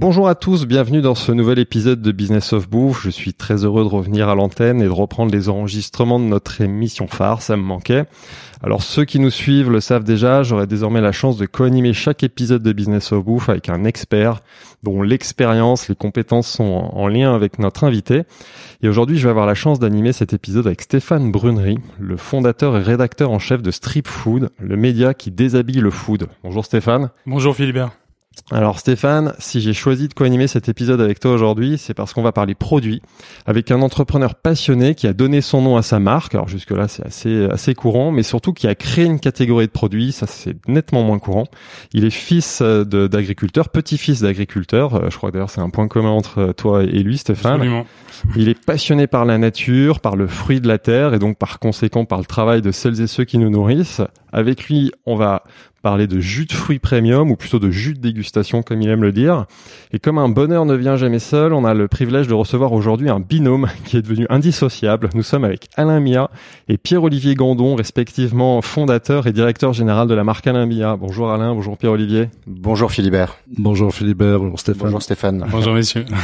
Bonjour à tous, bienvenue dans ce nouvel épisode de Business of Bouffe. Je suis très heureux de revenir à l'antenne et de reprendre les enregistrements de notre émission phare, ça me manquait. Alors ceux qui nous suivent le savent déjà, j'aurai désormais la chance de co-animer chaque épisode de Business of Bouffe avec un expert dont l'expérience, les compétences sont en lien avec notre invité. Et aujourd'hui, je vais avoir la chance d'animer cet épisode avec Stéphane Brunery, le fondateur et rédacteur en chef de Strip Food, le média qui déshabille le food. Bonjour Stéphane. Bonjour Philibert. Alors Stéphane, si j'ai choisi de co-animer cet épisode avec toi aujourd'hui, c'est parce qu'on va parler produits avec un entrepreneur passionné qui a donné son nom à sa marque. Alors jusque là, c'est assez assez courant, mais surtout qui a créé une catégorie de produits, ça c'est nettement moins courant. Il est fils d'agriculteur, petit-fils d'agriculteur. Je crois d'ailleurs c'est un point commun entre toi et lui, Stéphane. Absolument. Il est passionné par la nature, par le fruit de la terre et donc par conséquent par le travail de celles et ceux qui nous nourrissent. Avec lui, on va parler de jus de fruits premium ou plutôt de jus de dégustation comme il aime le dire. Et comme un bonheur ne vient jamais seul, on a le privilège de recevoir aujourd'hui un binôme qui est devenu indissociable. Nous sommes avec Alain Mia et Pierre-Olivier Gandon, respectivement fondateur et directeur général de la marque Alain Mia. Bonjour Alain, bonjour Pierre-Olivier. Bonjour Philibert. Bonjour Philibert, bonjour Stéphane. Bonjour Stéphane. Bonjour messieurs.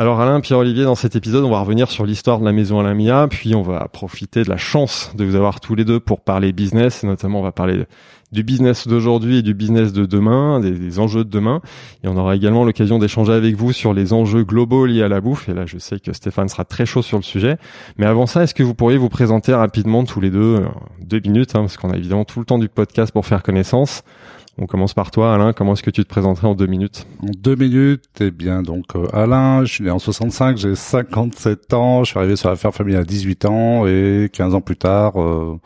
Alors Alain, Pierre-Olivier, dans cet épisode, on va revenir sur l'histoire de la maison Alain Mia, puis on va profiter de la chance de vous avoir tous les deux pour parler business, et notamment on va parler du business d'aujourd'hui et du business de demain, des, enjeux de demain. Et on aura également l'occasion d'échanger avec vous sur les enjeux globaux liés à la bouffe. Et là, je sais que Stéphane sera très chaud sur le sujet. Mais avant ça, est-ce que vous pourriez vous présenter rapidement tous les deux, deux minutes, hein, parce qu'on a évidemment tout le temps du podcast pour faire connaissance. On commence par toi, Alain. Comment est-ce que tu te présenterais en deux minutes? En deux minutes, eh bien, donc euh, Alain, je suis né en 65, j'ai 57 ans, je suis arrivé sur la ferme familiale à 18 ans et 15 ans plus tard, euh,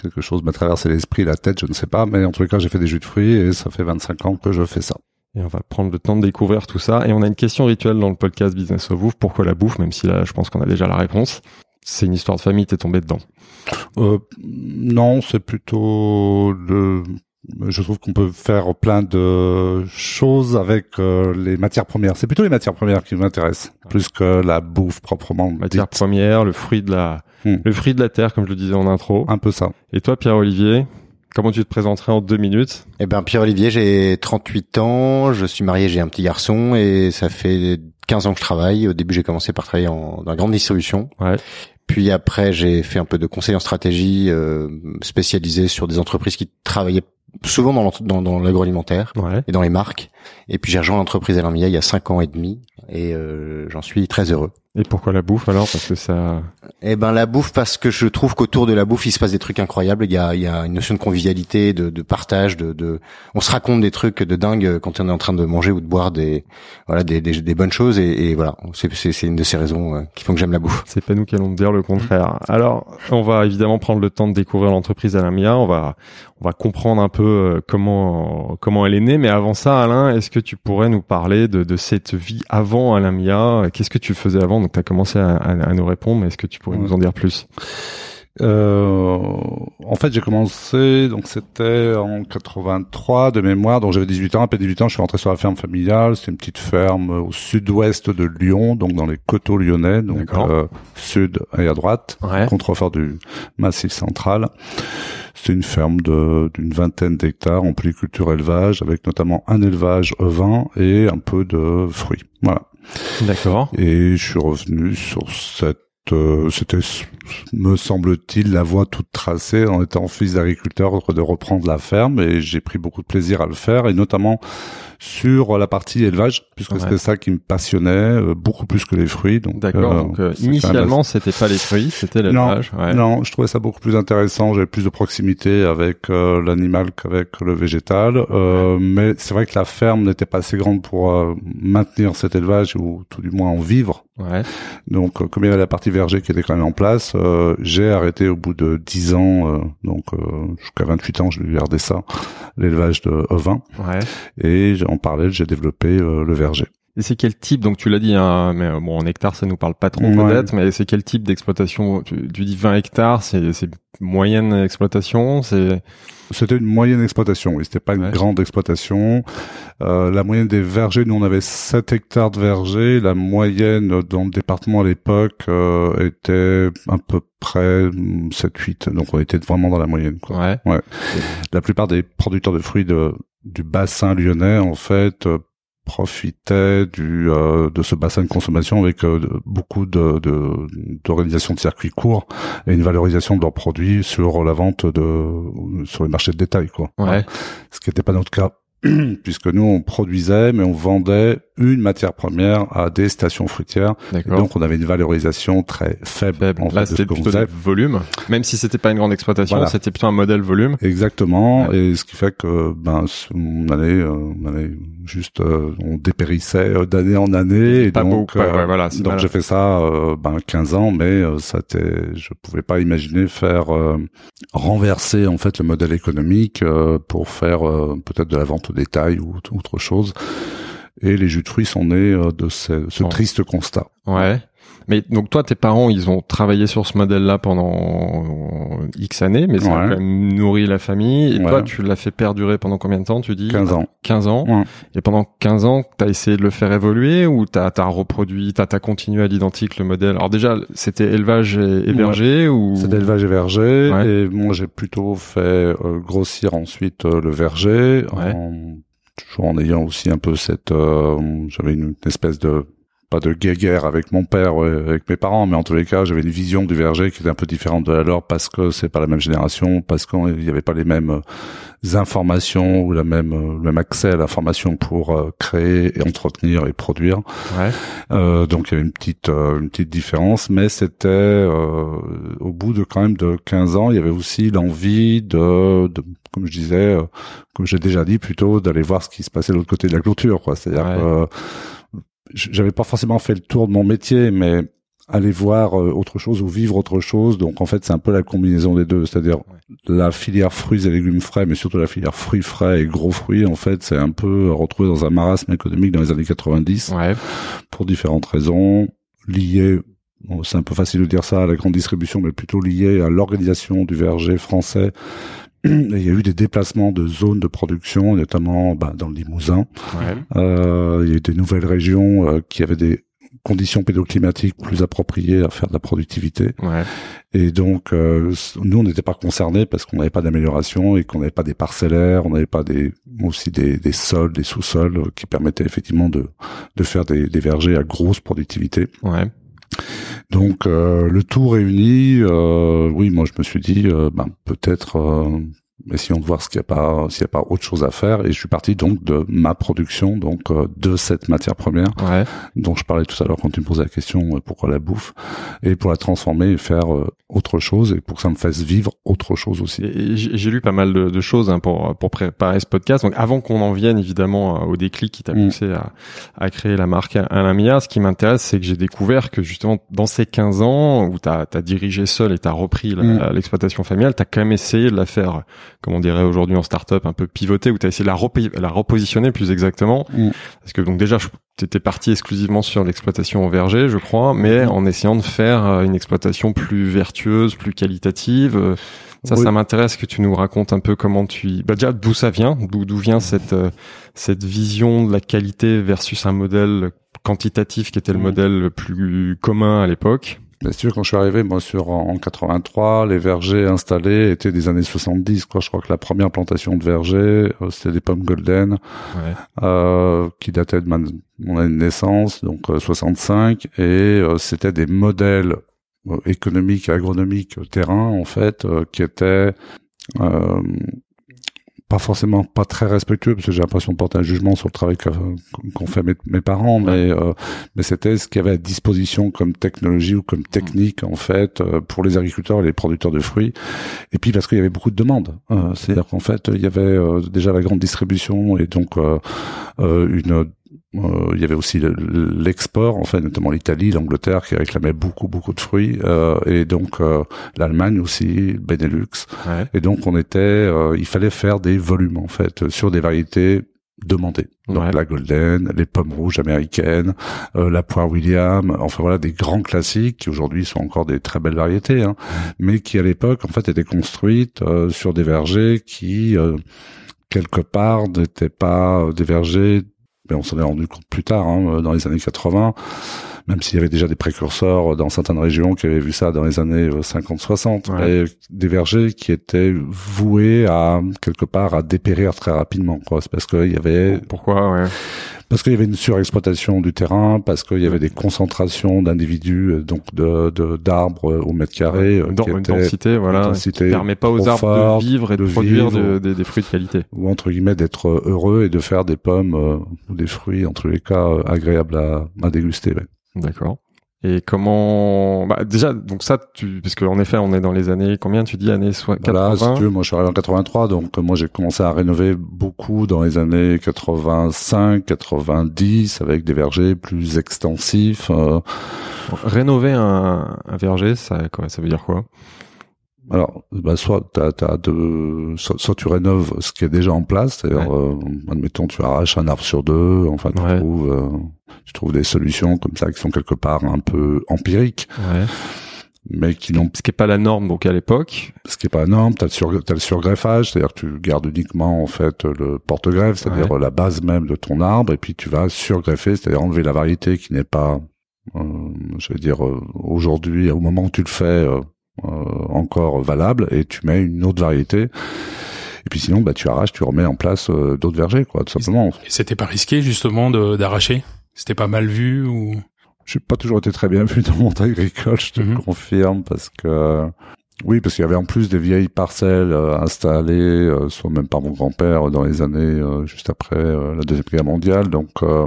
quelque chose m'a traversé l'esprit, la tête, je ne sais pas, mais en les cas, j'ai fait des jus de fruits et ça fait 25 ans que je fais ça. Et on va prendre le temps de découvrir tout ça. Et on a une question rituelle dans le podcast Business of Bouffe. Pourquoi la bouffe Même si là, je pense qu'on a déjà la réponse? C'est une histoire de famille, t'es tombé dedans. Euh, non, c'est plutôt le je trouve qu'on peut faire plein de choses avec euh, les matières premières. C'est plutôt les matières premières qui m'intéressent, plus que la bouffe proprement. Matières premières, le fruit de la, hmm. le fruit de la terre, comme je le disais en intro. Un peu ça. Et toi, Pierre-Olivier, comment tu te présenterais en deux minutes? Eh ben, Pierre-Olivier, j'ai 38 ans, je suis marié, j'ai un petit garçon et ça fait 15 ans que je travaille. Au début, j'ai commencé par travailler en, dans la grande distribution. Ouais. Puis après, j'ai fait un peu de conseil en stratégie euh, spécialisé sur des entreprises qui travaillaient souvent dans, dans, l'agroalimentaire ouais. et dans les marques. Et puis j'ai rejoint l'entreprise Alain Mia il y a cinq ans et demi et euh, j'en suis très heureux. Et pourquoi la bouffe alors? Parce que ça. Eh ben la bouffe parce que je trouve qu'autour de la bouffe il se passe des trucs incroyables. Il y a, il y a une notion de convivialité, de, de partage, de, de, on se raconte des trucs de dingue quand on est en train de manger ou de boire des, voilà, des, des, des bonnes choses et, et voilà, c'est, une de ces raisons euh, qui font que j'aime la bouffe. C'est pas nous qui allons dire le contraire. Alors on va évidemment prendre le temps de découvrir l'entreprise Alain Mia. On va, on va comprendre un peu euh, comment comment elle est née. Mais avant ça, Alain, est-ce que tu pourrais nous parler de, de cette vie avant Alain Mia Qu'est-ce que tu faisais avant? Donc tu as commencé à, à, à, nous répondre, mais est-ce que tu pourrais nous en dire plus? Euh, en fait, j'ai commencé, donc c'était en 83 de mémoire, donc j'avais 18 ans. Après 18 ans, je suis rentré sur la ferme familiale. C'est une petite ferme au sud-ouest de Lyon, donc dans les coteaux lyonnais, donc euh, sud et à droite, ouais. contrefort du Massif central. C'est une ferme de d'une vingtaine d'hectares en polyculture élevage, avec notamment un élevage vin et un peu de fruits. Voilà. D'accord. Et je suis revenu sur cette euh, c'était, me semble-t-il, la voie toute tracée en étant fils d'agriculteur de reprendre la ferme et j'ai pris beaucoup de plaisir à le faire et notamment sur la partie élevage puisque Ouais. c'était ça qui me passionnait euh, beaucoup plus que les fruits. Donc, D'accord. euh, donc euh, initialement, c'était pas les fruits, c'était l'élevage. Ouais. non, je trouvais ça beaucoup plus intéressant. J'avais plus de proximité avec euh, l'animal qu'avec le végétal. Euh, Mais c'est vrai que la ferme n'était pas assez grande pour maintenir cet élevage ou tout du moins en vivre. Ouais. Donc, euh, comme il y avait la partie verger qui était quand même en place, euh, j'ai arrêté au bout de 10 ans, euh, donc euh, jusqu'à 28 ans, je gardé ça, l'élevage de ovins. Ouais. Et en parallèle, j'ai développé euh, le verger. Et c'est quel type Donc tu l'as dit, hein, mais bon en hectares ça nous parle pas trop Ouais. peut-être, mais c'est quel type d'exploitation? Tu, tu dis 20 hectares, c'est moyenne exploitation, c'est C'était une moyenne exploitation, oui, c'était pas une Ouais. grande exploitation. Euh, la moyenne des vergers, nous on avait 7 hectares de vergers. La moyenne dans le département à l'époque euh, était à peu près 7-8. Donc on était vraiment dans la moyenne. Quoi. ouais. La plupart des producteurs de fruits de, du bassin lyonnais, en fait, profitaient du, euh, de ce bassin de consommation avec euh, beaucoup de, de, d'organisations de circuits courts et une valorisation de leurs produits sur la vente de, sur les marchés de détail, quoi. Ouais. Ce qui n'était pas notre cas. Puisque nous, on produisait, mais on vendait une matière première à des stations fruitières. Donc, on avait une valorisation très faible. Faible. en fait, Là, c'était plutôt des volumes. Même si c'était pas une grande exploitation, Voilà. c'était plutôt un modèle volume. Exactement, Ouais. et ce qui fait que ben on allait, euh, on allait juste, euh, on dépérissait euh, d'année en année. Et Pas donc, beau, ouais, ouais, voilà, donc j'ai fait ça euh, ben 15 ans, mais euh, ça était, je pouvais pas imaginer faire euh, renverser en fait le modèle économique euh, pour faire euh, peut-être de la vente au détail ou autre chose. Et les jus de fruits sont nés euh, de ce, triste constat. Ouais. Mais donc toi, tes parents, ils ont travaillé sur ce modèle-là pendant X années, mais ça a Ouais. quand même nourri la famille. Et Ouais. toi, tu l'as fait perdurer pendant combien de temps, tu dis? 15 ans. 15 ans. Ouais. Et pendant 15 ans, t'as essayé de le faire évoluer ou t'as as reproduit, t'as as continué à l'identique le modèle? Alors déjà, c'était élevage et, verger ou? C'est d'élevage et verger, Ouais. et moi j'ai plutôt fait euh, grossir ensuite euh, le verger, en, toujours en ayant aussi un peu cette, euh, j'avais une, espèce de pas de guéguerre avec mon père, ouais, avec mes parents, mais en tous les cas, j'avais une vision du verger qui était un peu différente de la leur parce que c'est pas la même génération, parce qu'il n'y avait pas les mêmes euh, informations ou la même, euh, le même accès à l'information pour euh, créer et entretenir et produire. Ouais. Euh, donc il y avait une petite euh, une petite différence, mais c'était euh, au bout de quand même de 15 ans, il y avait aussi l'envie de, de comme je disais, euh, comme j'ai déjà dit plutôt, d'aller voir ce qui se passait de l'autre côté de la clôture, quoi. C'est-à-dire Ouais. que euh, j'avais pas forcément fait le tour de mon métier, mais aller voir euh, autre chose ou vivre autre chose. Donc en fait, c'est un peu la combinaison des deux, c'est-à-dire la filière fruits et légumes frais, mais surtout la filière fruits frais et gros fruits. En fait, c'est un peu retrouvé dans un marasme économique dans les années 90 Ouais. pour différentes raisons liées bon, c'est un peu facile de dire ça à la grande distribution mais plutôt liées à l'organisation du verger français il y a eu des déplacements de zones de production notamment bah, dans le Limousin Ouais. euh, il y a eu des nouvelles régions euh, qui avaient des conditions pédoclimatiques plus appropriées à faire de la productivité Ouais. et donc, euh, nous, on n'était pas concernés parce qu'on n'avait pas d'amélioration et qu'on n'avait pas des parcellaires, on n'avait pas des aussi des, des sols, des sous-sols qui permettaient effectivement de de faire des, des vergers à grosse productivité. Ouais. Donc, euh, le tout réuni, euh, oui, moi, je me suis dit, euh, ben, peut-être essayons de voir ce qu'il y a pas, s'il n'y a pas autre chose à faire. Et je suis parti donc de ma production, donc euh, de cette matière première Ouais. dont je parlais tout à l'heure quand tu me posais la question euh, pourquoi la bouffe et pour la transformer et faire euh, autre chose et pour que ça me fasse vivre autre chose aussi. J'ai lu pas mal de, de choses hein, pour pour préparer ce podcast. Donc avant qu'on en vienne évidemment au déclic qui t'a Mm. poussé à, à créer la marque Alain Mia, ce qui m'intéresse, c'est que j'ai découvert que justement dans ces 15 ans où t'as as dirigé seul et t'as repris la- Mm. l'exploitation familiale, t'as quand même essayé de la faire, comme on dirait aujourd'hui en start-up, un peu pivoter, où t'as essayé de la, repo- la repositionner plus exactement. Mm. Parce que donc déjà, je- t'étais parti exclusivement sur l'exploitation en verger, je crois, mais Mm. en essayant de faire euh, une exploitation plus vertueuse, plus qualitative. euh, Ça, Oui. ça m'intéresse que tu nous racontes un peu comment tu, y- bah déjà d'où ça vient, d'où d'où vient cette euh, cette vision de la qualité versus un modèle quantitatif qui était le Mm. modèle le plus commun à l'époque. Bien sûr, quand je suis arrivé, moi, sur en 83, les vergers installés étaient des années 70. Quoi. Je crois que la première plantation de vergers, euh, c'était des pommes golden, Ouais. euh, qui dataient de ma, mon année de naissance, donc euh, 65, et euh, c'était des modèles euh, économiques agronomiques terrain, en fait, euh, qui étaient euh, pas forcément pas très respectueux parce que j'ai l'impression de porter un jugement sur le travail qu'ont fait mes, mes parents mais euh, mais c'était ce qu'il y avait à disposition comme technologie ou comme technique en fait euh, pour les agriculteurs et les producteurs de fruits. Et puis parce qu'il y avait beaucoup de demandes Euh, c'est-à-dire qu'en fait il y avait euh, déjà la grande distribution et donc euh, euh, une euh, il y avait aussi le- l'export, en fait, notamment l'Italie, l'Angleterre qui réclamait beaucoup, beaucoup de fruits, euh, et donc euh, l'Allemagne aussi, Benelux. Ouais. Et donc on était, euh, il fallait faire des volumes en fait sur des variétés demandées. Donc Ouais. la Golden, les pommes rouges américaines, euh, la poire William, enfin voilà des grands classiques qui aujourd'hui sont encore des très belles variétés, hein, mais qui à l'époque en fait étaient construites euh, sur des vergers qui euh, quelque part n'étaient pas des vergers, mais on s'en est rendu compte plus tard hein, dans les années 80 même s'il y avait déjà des précurseurs dans certaines régions qui avaient vu ça dans les années 50-60, Ouais. mais des vergers qui étaient voués à quelque part à dépérir très rapidement, quoi. C'est parce qu'il y avait Pourquoi ouais. Parce qu'il y avait une surexploitation du terrain, parce qu'il y avait des concentrations d'individus, euh, donc de d'arbres euh, au mètre carré, euh, Dans qui une densité, voilà, densité qui permet pas aux arbres de vivre et de, de produire vivre. de- des- des fruits de qualité. ou entre guillemets d'être euh, heureux et de faire des pommes euh, ou des fruits, en tous les cas, euh, agréables à, à déguster. ouais. D'accord. Et comment bah, déjà donc ça tu parce qu'en effet on est dans les années combien tu dis années soit Voilà, si 80 tu veux, moi je suis arrivé en 83, donc euh, moi j'ai commencé à rénover beaucoup dans les années 85, 90, avec des vergers plus extensifs. euh, rénover un, un verger ça quoi ça veut dire quoi? Alors, bah, soit t'as, t'as de, soit, soit tu rénoves ce qui est déjà en place, c'est-à-dire, euh, admettons, tu arraches un arbre sur deux, enfin, tu Ouais. trouves, euh, tu trouves des solutions comme ça qui sont quelque part un peu empiriques, ouais. mais qui n'ont, ce qui est pas la norme donc à l'époque ce qui est pas énorme. T'as le, sur, t'as le surgreffage, c'est-à-dire que tu gardes uniquement en fait le porte-greffe, c'est-à-dire la base même de ton arbre, et puis tu vas surgreffer, c'est-à-dire enlever la variété qui n'est pas, euh, je vais dire, euh, aujourd'hui, au moment où tu le fais. Euh, encore valable et tu mets une autre variété. Et puis sinon bah tu arraches tu remets en place euh, d'autres vergers quoi tout simplement. Et c'était pas risqué justement d'arracher? C'était pas mal vu ou? J'ai pas toujours été très bien vu dans le monde agricole je te le Mhm. confirme parce que oui parce qu'il y avait en plus des vieilles parcelles euh, installées euh, soit même par mon grand-père euh, dans les années euh, juste après euh, la deuxième guerre mondiale donc euh,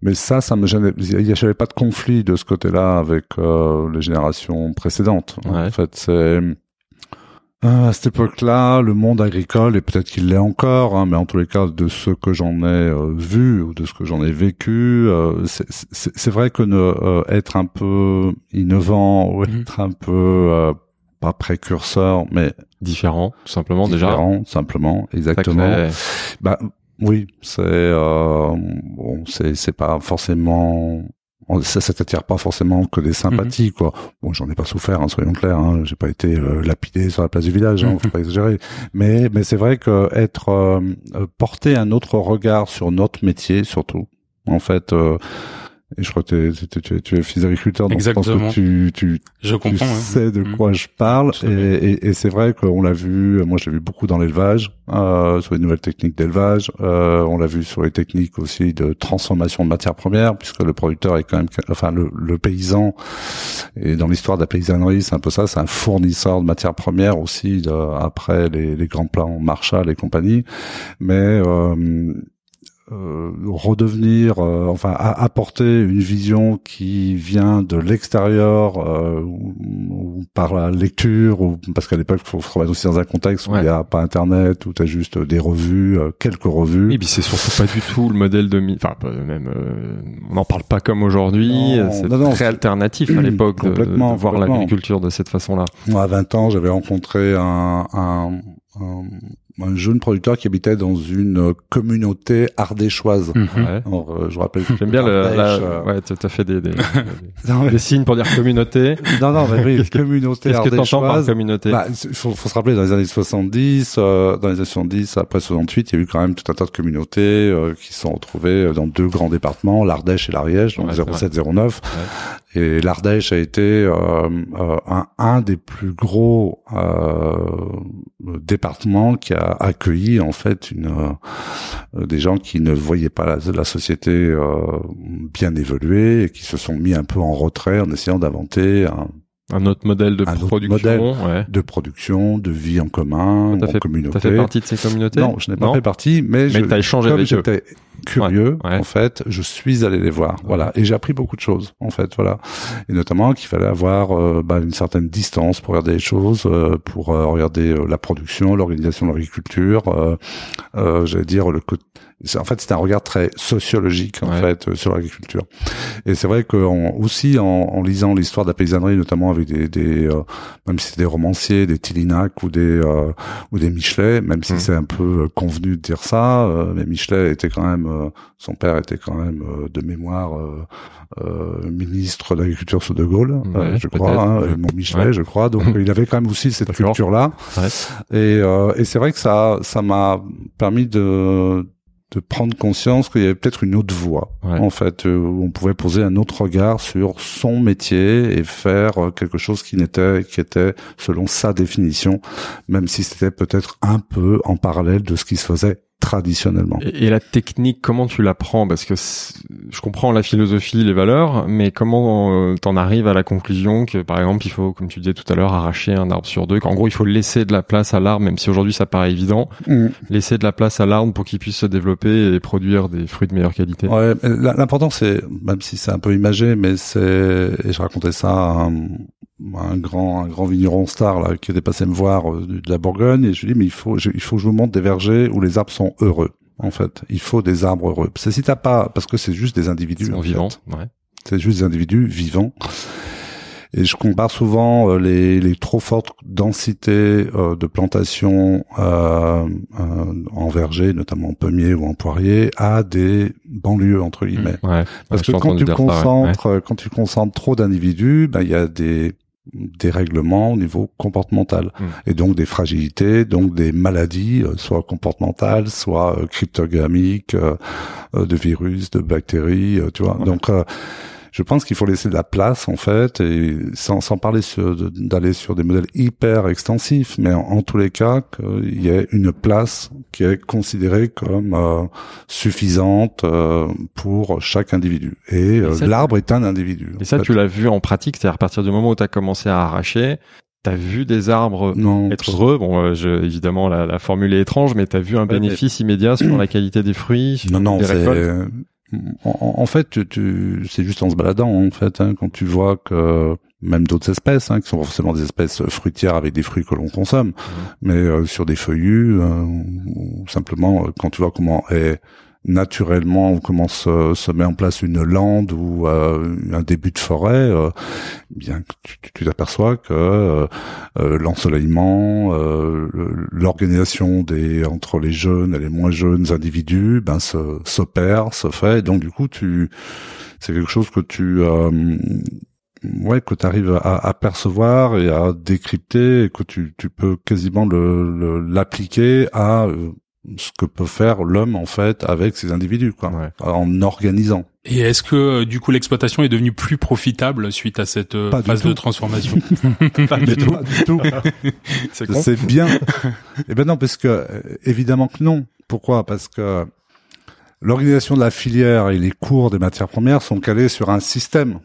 mais ça ça me gênait il y avait pas de conflit de ce côté-là avec euh, les générations précédentes Ouais. en fait c'est Euh, à cette époque-là, le monde agricole, et peut-être qu'il l'est encore, hein, mais en tous les cas, de ce que j'en ai euh, vu ou de ce que j'en ai vécu, euh, c'est- vrai que ne, euh, être un peu innovant ou Mhm. être un peu euh, pas précurseur, mais différent tout simplement déjà différent, simplement, exactement. crée- Bah oui, c'est euh, bon, c'est c'est pas forcément ça, ça t'attire pas forcément que des sympathies quoi. Bon, j'en ai pas souffert, hein, soyons clairs. Hein, J'ai pas été euh, lapidé sur la place du village, hein, faut pas exagérer. Mais mais c'est vrai que être euh, euh, porter un autre regard sur notre métier surtout. En fait, euh, et je crois que t'es- t'es- tu es, tu es fils d'agriculteur, donc je pense que tu, tu, je comprends tu hein. sais de Mm. quoi je parle. Et, et, et c'est vrai qu'on l'a vu moi je l'ai vu beaucoup dans l'élevage euh, sur les nouvelles techniques d'élevage. Euh, on l'a vu sur les techniques aussi de transformation de matières premières puisque le producteur est quand même enfin le, le paysan. Et dans l'histoire de la paysannerie c'est un peu ça c'est un fournisseur de matières premières aussi de- après les, les grands plans Marshall et compagnie. Mais euh, euh, redevenir, euh, enfin a- apporter une vision qui vient de l'extérieur euh, ou, ou par la lecture, ou parce qu'à l'époque, faut se remettre aussi dans un contexte où il Ouais. n'y a pas Internet, où tu as juste des revues, euh, quelques revues. Et puis c'est surtout pas du tout le modèle de enfin même euh, on n'en parle pas comme aujourd'hui, c'est très alternatif à l'époque de, voir l'agriculture de cette façon-là. Moi, à 20 ans, j'avais rencontré un, un, un, un jeune producteur qui habitait dans une communauté ardéchoise. Mhm. Ouais. Alors, euh, je rappelle. J'aime bien le, Ardèche, la, euh, ouais, tu as fait des, des, des- Non, mais- des signes pour dire communauté. non, non, mais oui, communauté Qu'est-ce que t'entends par ardéchoise. communauté Bah, il faut, faut se rappeler dans les années 70, euh, dans les années 70, après 68, il y a eu quand même tout un tas de communautés euh, qui se sont retrouvées dans deux grands départements, l'Ardèche et l'Ariège, donc Ouais, c'est 07-09. Et l'Ardèche a été euh, euh, un, un des plus gros euh, départements qui a accueilli en fait une euh, des gens qui ne voyaient pas la, la société euh, bien évoluer et qui se sont mis un peu en retrait en essayant d'inventer un, Un autre modèle de Un autre production. modèle. Ouais. de production, de vie en commun, en fait- communauté. T'as fait partie de ces communautés? Non, je n'ai pas fait partie, mais, Mais je, échangé comme j'étais curieux, Ouais, ouais. en fait, je suis allé les voir, voilà, et j'ai appris beaucoup de choses, en fait, voilà, et notamment qu'il fallait avoir euh, bah, une certaine distance pour regarder les choses, euh, pour euh, regarder la production, l'organisation de l'agriculture, j'allais dire le côté en fait c'est un regard très sociologique en Ouais. fait euh, sur l'agriculture. Et c'est vrai que en- aussi en, en lisant l'histoire de la paysannerie, notamment avec des, des euh, même si c'est des romanciers, des Tillinac ou des euh, ou des Michelet, même si Mhm. c'est un peu euh, convenu de dire ça, euh, mais Michelet était quand même euh, son père était quand même euh, de mémoire ministre de l'agriculture sous De Gaulle, Ouais, je crois, hein, mon Michelet, Ouais. je crois. Donc il avait quand même aussi cette culture là. Ouais. Et, euh, et c'est vrai que ça, ça m'a permis de, de prendre conscience qu'il y avait peut-être une autre voie, Ouais. en fait, euh, où on pouvait poser un autre regard sur son métier et faire euh, quelque chose qui n'était, qui était selon sa définition, même si c'était peut-être un peu en parallèle de ce qui se faisait traditionnellement. Et, et la technique, comment tu l'apprends Parce que je comprends la philosophie, les valeurs, mais comment euh, t'en arrives à la conclusion que, par exemple, il faut, comme tu disais tout à l'heure, arracher un arbre sur deux, qu'en gros, il faut laisser de la place à l'arbre, même si aujourd'hui ça paraît évident, Mm. laisser de la place à l'arbre pour qu'il puisse se développer et produire des fruits de meilleure qualité. Ouais, l'important c'est, même si c'est un peu imagé, mais c'est, et je racontais ça à un, un grand, un grand vigneron star là qui était passé me voir euh, de la Bourgogne et je lui dis mais il faut, je- il faut que je vous montre des vergers où les arbres sont heureux. En fait, il faut des arbres heureux. C'est si t'as pas, parce que c'est juste des individus. En. Ouais. C'est juste des individus vivants. Et je compare souvent euh, les, les trop fortes densités euh, de plantation euh, euh, en verger, notamment en pommier ou en poirier, à des banlieues entre guillemets. Ouais. Parce Ouais, que quand tu dire ça, ouais. concentres, quand tu concentres trop d'individus, ben il y a des des règlements au niveau comportemental Mm. et donc des fragilités, donc des maladies, euh, soit comportementales, soit euh, cryptogamiques, euh, euh, de virus, de bactéries, tu vois. Ouais. Donc euh, je pense qu'il faut laisser de la place en fait et sans, sans parler d'aller sur des modèles hyper extensifs, mais en, en tous les cas qu'il y ait une place qui est considérée comme euh, suffisante euh, pour chaque individu. Et, euh, ça, l'arbre est un individu. Et ça, fait. tu l'as vu en pratique, c'est-à-dire à partir du moment où tu as commencé à arracher, tu as vu des arbres non. être heureux. Bon, euh, je, évidemment, la, la formule est étrange, mais tu as vu un bénéfice immédiat sur la qualité des fruits, sur Non, non, des récoltes. En, en fait, tu, tu, c'est juste en se baladant, en fait, hein, quand tu vois que même d'autres espèces, hein, qui sont forcément des espèces fruitières avec des fruits que l'on consomme, mais euh, sur des feuillus, euh, ou simplement euh, quand tu vois comment est naturellement ou comment se, se met en place une lande ou euh, un début de forêt, euh, bien tu tu- t'aperçois que euh, euh, l'ensoleillement, euh, l'organisation des entre les jeunes et les moins jeunes individus, ben se s'opère, se fait. Donc du coup, tu c'est quelque chose que tu euh, ouais que tu arrives à, à percevoir et à décrypter et que tu tu peux quasiment le le- l'appliquer à euh, ce que peut faire l'homme en fait avec ces individus quoi Ouais. en organisant Et est-ce que euh, du coup l'exploitation est devenue plus profitable suite à cette euh, Pas phase de transformation Pas du tout. pas du tout C'est bien. Eh ben non, parce que euh, évidemment que non. Pourquoi? Parce que l'organisation de la filière et les cours des matières premières sont calés sur un système.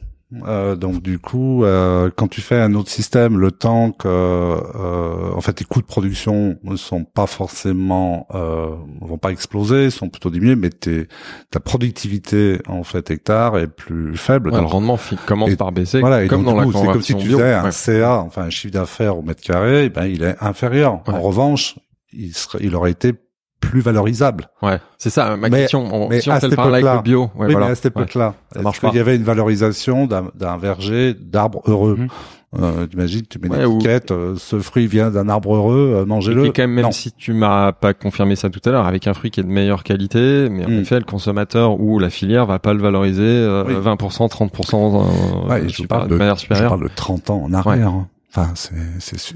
Euh, donc du coup, euh, quand tu fais un autre système, le temps que, euh, en fait, tes coûts de production ne sont pas forcément, euh, vont pas exploser, sont plutôt diminués, mais tes, ta productivité en fait hectare est plus faible. Ouais, le rendement commence Et par baisser, voilà, et comme donc, dans la coup, c'est comme si tu faisais un. CA, enfin un chiffre d'affaires au mètre carré, eh ben il est inférieur. Ouais. En revanche, il serait, il aurait été plus valorisable. Ouais, c'est ça ma Mais- question. On- mais si on à fait le cette parallèle avec époque-là- le bio, ouais, oui, voilà. mais à cette Ouais. époque-là, marche est-ce qu'il y avait une valorisation d'un verger d'arbres heureux Mhm. euh, T'imagines, tu mets Ouais, une ou- étiquette, euh, ce fruit vient d'un arbre heureux, euh, Et mangez-le. puis quand même, même Non. si tu m'as pas confirmé ça tout à l'heure, avec un fruit qui est de meilleure qualité, mais en Mm. effet, le consommateur ou la filière va pas le valoriser euh, Oui. 20%, 30%, euh, Ouais, je parle de, de, manière je supérieure. parle de 30 ans en arrière. hein. Enfin, c'est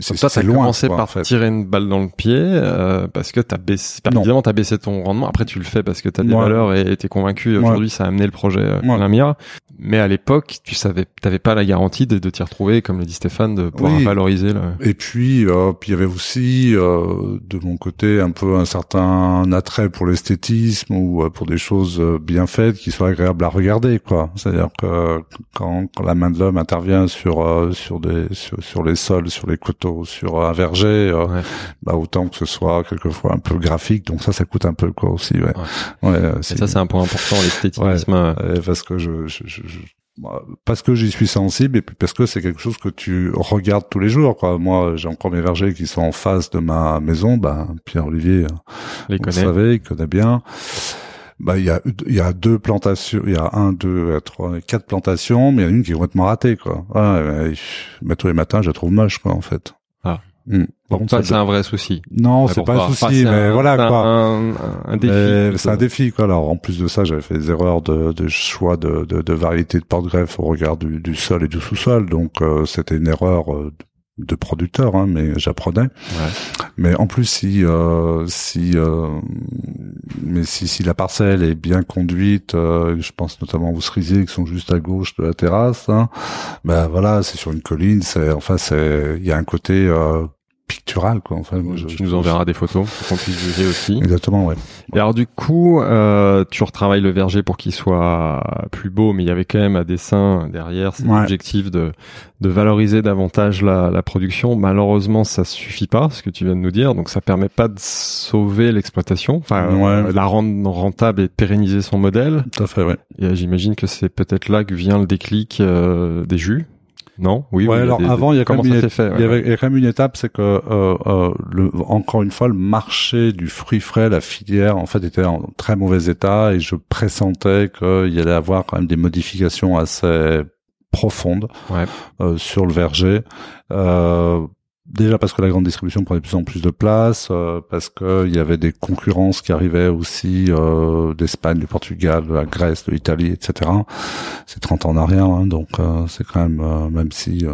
c'est toi, t'as loin. commencé quoi, par en fait. tirer une balle dans le pied euh, parce que t'as baissé, évidemment, t'as baissé ton rendement. Après, tu le fais parce que t'as des Ouais. valeurs et t'es convaincu. Ouais. Aujourd'hui, ça a amené le projet euh, Ouais. Lamia. Mais à l'époque, tu savais, t'avais pas la garantie de, de t'y retrouver, comme le dit Stéphane, de pouvoir Oui. valoriser le. Et puis, euh, puis il y avait aussi euh, de mon côté un peu un certain attrait pour l'esthétisme ou euh, pour des choses euh, bien faites qui soient agréables à regarder, quoi. C'est-à-dire que quand, quand la main de l'homme intervient sur euh, sur des sur, sur les sols, sur les coteaux, sur un verger, Ouais. bah autant que ce soit quelquefois un peu graphique. Donc ça, ça coûte un peu quoi aussi. Ouais. Ouais. Et ça, c'est un point important, l'esthétisme. parce que je, je, je, je- parce que j'y suis sensible et puis parce que c'est quelque chose que tu regardes tous les jours quoi. Moi, j'ai encore mes vergers qui sont en face de ma maison, ben Pierre Olivier, les vous le connaît. savez, il connaît bien. Bah, il y a, il y a deux plantations, il y a un, deux, trois, quatre plantations, mais il y en a une qui est complètement ratée, quoi. Ouais, mais, tous les matins, je la trouve moche, quoi, en fait. Hmm. Bon, ça, c'est un vrai souci. Non, c'est pas un souci, mais voilà, quoi. Un, un, défi. C'est un défi, quoi. Alors, en plus de ça, j'avais fait des erreurs de, de choix de, de, de variété de porte-greffe au regard du, du sol et du sous-sol. Donc, euh, c'était une erreur euh, de producteur, hein, mais j'apprenais. Ouais. Mais en plus, si euh, si euh, mais si, si la parcelle est bien conduite, euh, je pense notamment aux cerisiers qui sont juste à gauche de la terrasse. Hein, ben voilà, c'est sur une colline. C'est enfin c'est il y a un côté euh, pictural quoi. Enfin, moi, je, tu nous enverras des photos pour qu'on puisse juger aussi. Exactement, ouais. Et alors du coup, euh, tu retravailles le verger pour qu'il soit plus beau, mais il y avait quand même à dessin derrière cet objectif de de valoriser davantage la, la production. Malheureusement, ça suffit pas, ce que tu viens de nous dire. Donc ça permet pas de sauver l'exploitation, enfin euh, la rendre rentable et de pérenniser son modèle. Tout à fait, ouais. Et j'imagine que c'est peut-être là que vient le déclic euh, des jus non? Oui. Ouais, alors avant, il y a quand même une, fait, il, y avait, quand même une étape, c'est que euh, euh, le, encore une fois, le marché du fruit frais, la filière, en fait, était en très mauvais état, et je pressentais qu'il y allait avoir quand même des modifications assez profondes euh, sur le verger. Euh, Déjà parce que la grande distribution prenait de plus en plus de place, euh, parce qu'il y avait des concurrences qui arrivaient aussi euh, d'Espagne, du Portugal, de la Grèce, de l'Italie, etc. C'est 30 ans en arrière, hein, donc euh, c'est quand même, euh, même si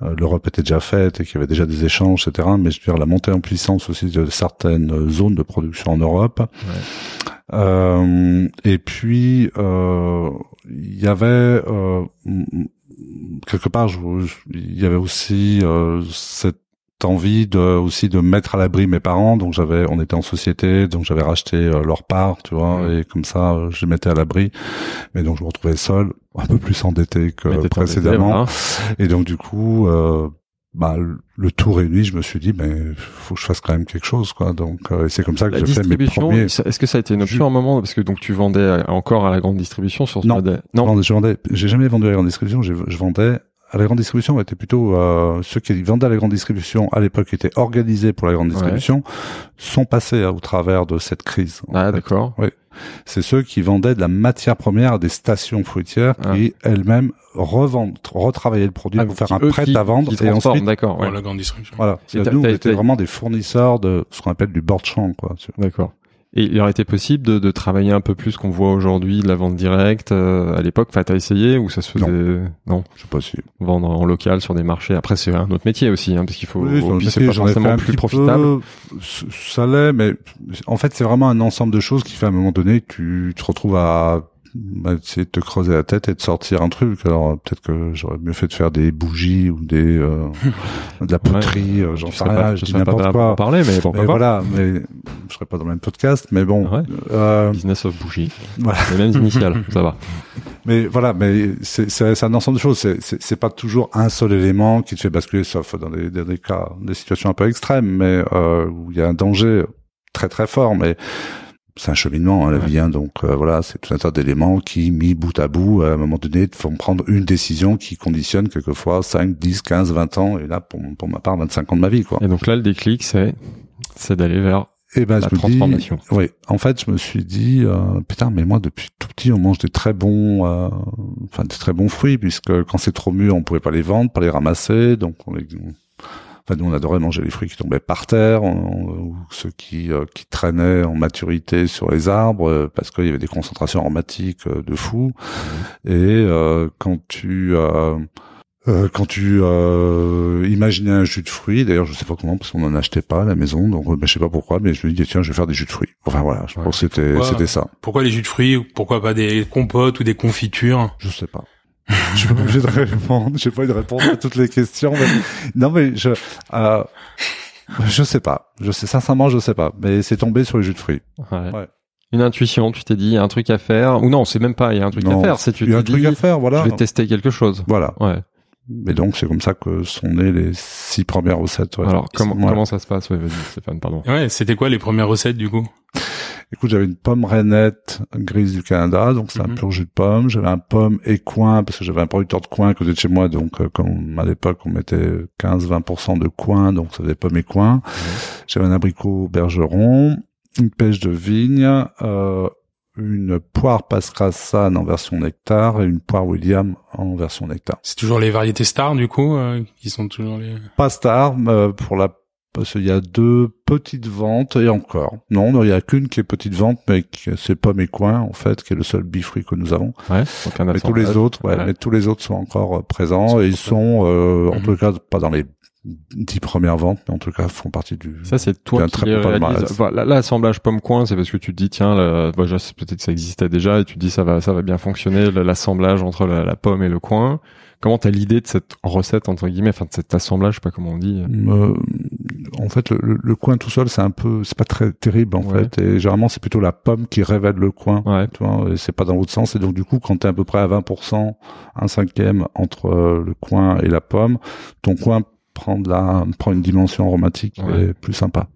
l'Europe était déjà faite et qu'il y avait déjà des échanges, etc. Mais je veux dire, la montée en puissance aussi de certaines zones de production en Europe. Ouais. et puis, il y avait quelque part, il y avait aussi euh, cette envie de aussi de mettre à l'abri mes parents. Donc j'avais on était en société donc j'avais racheté euh, leur part tu vois et comme ça euh, je les mettais à l'abri. Mais donc je me retrouvais seul un peu plus endetté que précédemment. et donc du coup euh, bah, le tout réuni, je me suis dit, mais faut que je fasse quand même quelque chose, quoi. Donc, euh, c'est comme ça que j'ai fait mes premiers. Est-ce que ça a été une option à un moment? Parce que donc tu vendais encore à la grande distribution sur ce non, modèle Non, je vendais. J'ai jamais vendu à la grande distribution. Je, je vendais à la grande distribution était plutôt euh, ceux qui vendaient à la grande distribution à l'époque étaient organisés pour la grande distribution sont passés au travers de cette crise. Ah d'accord. Oui. C'est ceux qui vendaient de la matière première à des stations fruitières ah. qui elles-mêmes revendent, retravaillaient le produit ah, pour faire un prêt à vendre et ensuite d'accord. Ouais. la grande distribution. Voilà. nous, on était vraiment des fournisseurs de ce qu'on appelle du board champ quoi. D'accord. Et il aurait été possible de, de travailler un peu plus qu'on voit aujourd'hui de la vente directe euh, à l'époque? Enfin, t'as essayé ou ça se faisait? Non, non? Je sais pas si vendre en local sur des marchés. Après, c'est un autre métier aussi, hein, parce qu'il faut. Oui, c'est pas forcément plus profitable. ça l'est, mais en fait, c'est vraiment un ensemble de choses qui fait à un moment donné, tu te retrouves à bah, essayer de te creuser la tête et de sortir un truc. Alors peut-être que j'aurais mieux fait de faire des bougies ou des euh, de la poterie, euh, j'en sais rien, je dis n'importe quoi. Parler, mais, bon, voilà, mais je serais pas dans le même podcast, mais bon. Euh, Business of bougies. Voilà. Les mêmes initiales, ça va. Mais voilà, mais c'est un ensemble de choses. C'est pas toujours un seul élément qui te fait basculer, sauf dans des, des cas, des situations un peu extrêmes, mais euh, où il y a un danger très très fort, mais c'est un cheminement hein, la vie hein, donc euh, voilà c'est tout un tas d'éléments qui mis bout à bout à un moment donné font prendre une décision qui conditionne quelquefois 5 10 15 20 ans et là pour, pour ma part 25 ans de ma vie quoi et donc là le déclic c'est c'est d'aller vers et eh ben, la je transformation. Me dis, oui, en fait, je me suis dit, euh, putain, mais moi, depuis tout petit, on mange des très bons, euh, enfin, des très bons fruits, puisque quand c'est trop mûr, on pouvait pas les vendre, pas les ramasser, donc on les, Enfin, nous, on adorait manger les fruits qui tombaient par terre, ou ceux qui, euh, qui traînaient en maturité sur les arbres, euh, parce qu'il y avait des concentrations aromatiques euh, de fou. Mmh. Et quand tu quand tu imaginais un jus de fruits, d'ailleurs je sais pas comment parce qu'on n'en achetait pas à la maison, donc ben, je sais pas pourquoi, mais je me dis tiens je vais faire des jus de fruits. Enfin voilà, je pense que c'était c'était ça. Pourquoi les jus de fruits Pourquoi pas des compotes ou des confitures? Je sais pas je suis pas obligé de répondre. J'ai pas eu de réponse à toutes les questions. Non, mais je, euh, je sais pas. Je sais sincèrement, je sais pas. Mais c'est tombé sur les jus de fruits. Ouais. Une intuition, tu t'es dit, il y a un truc à faire. Ou non, c'est même pas, il y a un truc à faire. C'est tu il y a un truc à faire, voilà. Je vais tester quelque chose. Voilà. Ouais. Mais donc c'est comme ça que sont nées les six premières recettes. Ouais. Alors comment comment ça se passe? Ouais, Vas-y Stéphane, pardon. Ouais, c'était quoi les premières recettes du coup? Écoute, j'avais une pomme rainette grise du Canada, donc c'est un pur jus de pomme. J'avais un pomme écoin, parce que j'avais un producteur de coin à côté de chez moi, donc euh, comme à l'époque on mettait 15-20% de coin, donc ça faisait pomme écoin. J'avais un abricot bergeron, une pêche de vigne, euh, une poire Pascrassan en version nectar et une poire William en version nectar. C'est toujours les variétés stars du coup euh, qui sont toujours les. Pas star euh, pour la parce qu'il y a deux petites ventes et encore. Non, non, il y a qu'une qui est petite vente, mais qui- c'est pas mes coins en fait, qui est le seul bifruit que nous avons. Ouais. Mais tous les assemblage. autres, ouais, Ouais. mais tous les autres sont encore euh, présents et ils sont, euh, en Mhm. tout cas, pas dans les dix premières ventes, mais en tout cas font partie du. Ça, c'est toi qui très les. Voilà, l'assemblage pomme-coin, c'est parce que tu te dis, tiens, là, bah, déjà, c'est- peut-être que ça existait déjà, et tu te dis, ça va, ça va bien fonctionner, le- l'assemblage entre la, la pomme et le coin. Comment t'as l'idée de cette recette, entre guillemets, enfin, de cet assemblage, je sais pas comment on dit. Euh, en fait, le, le- coin tout seul, c'est un peu, c'est pas très terrible en Ouais. fait. Et généralement, c'est plutôt la pomme qui révèle le coin. Ouais. Tu vois, et c'est pas dans l'autre sens. Et donc, du coup, quand t'es à peu près à 20%, un cinquième entre euh, le coin et la pomme, ton coin prend de la, prend une dimension aromatique Ouais. et plus sympa.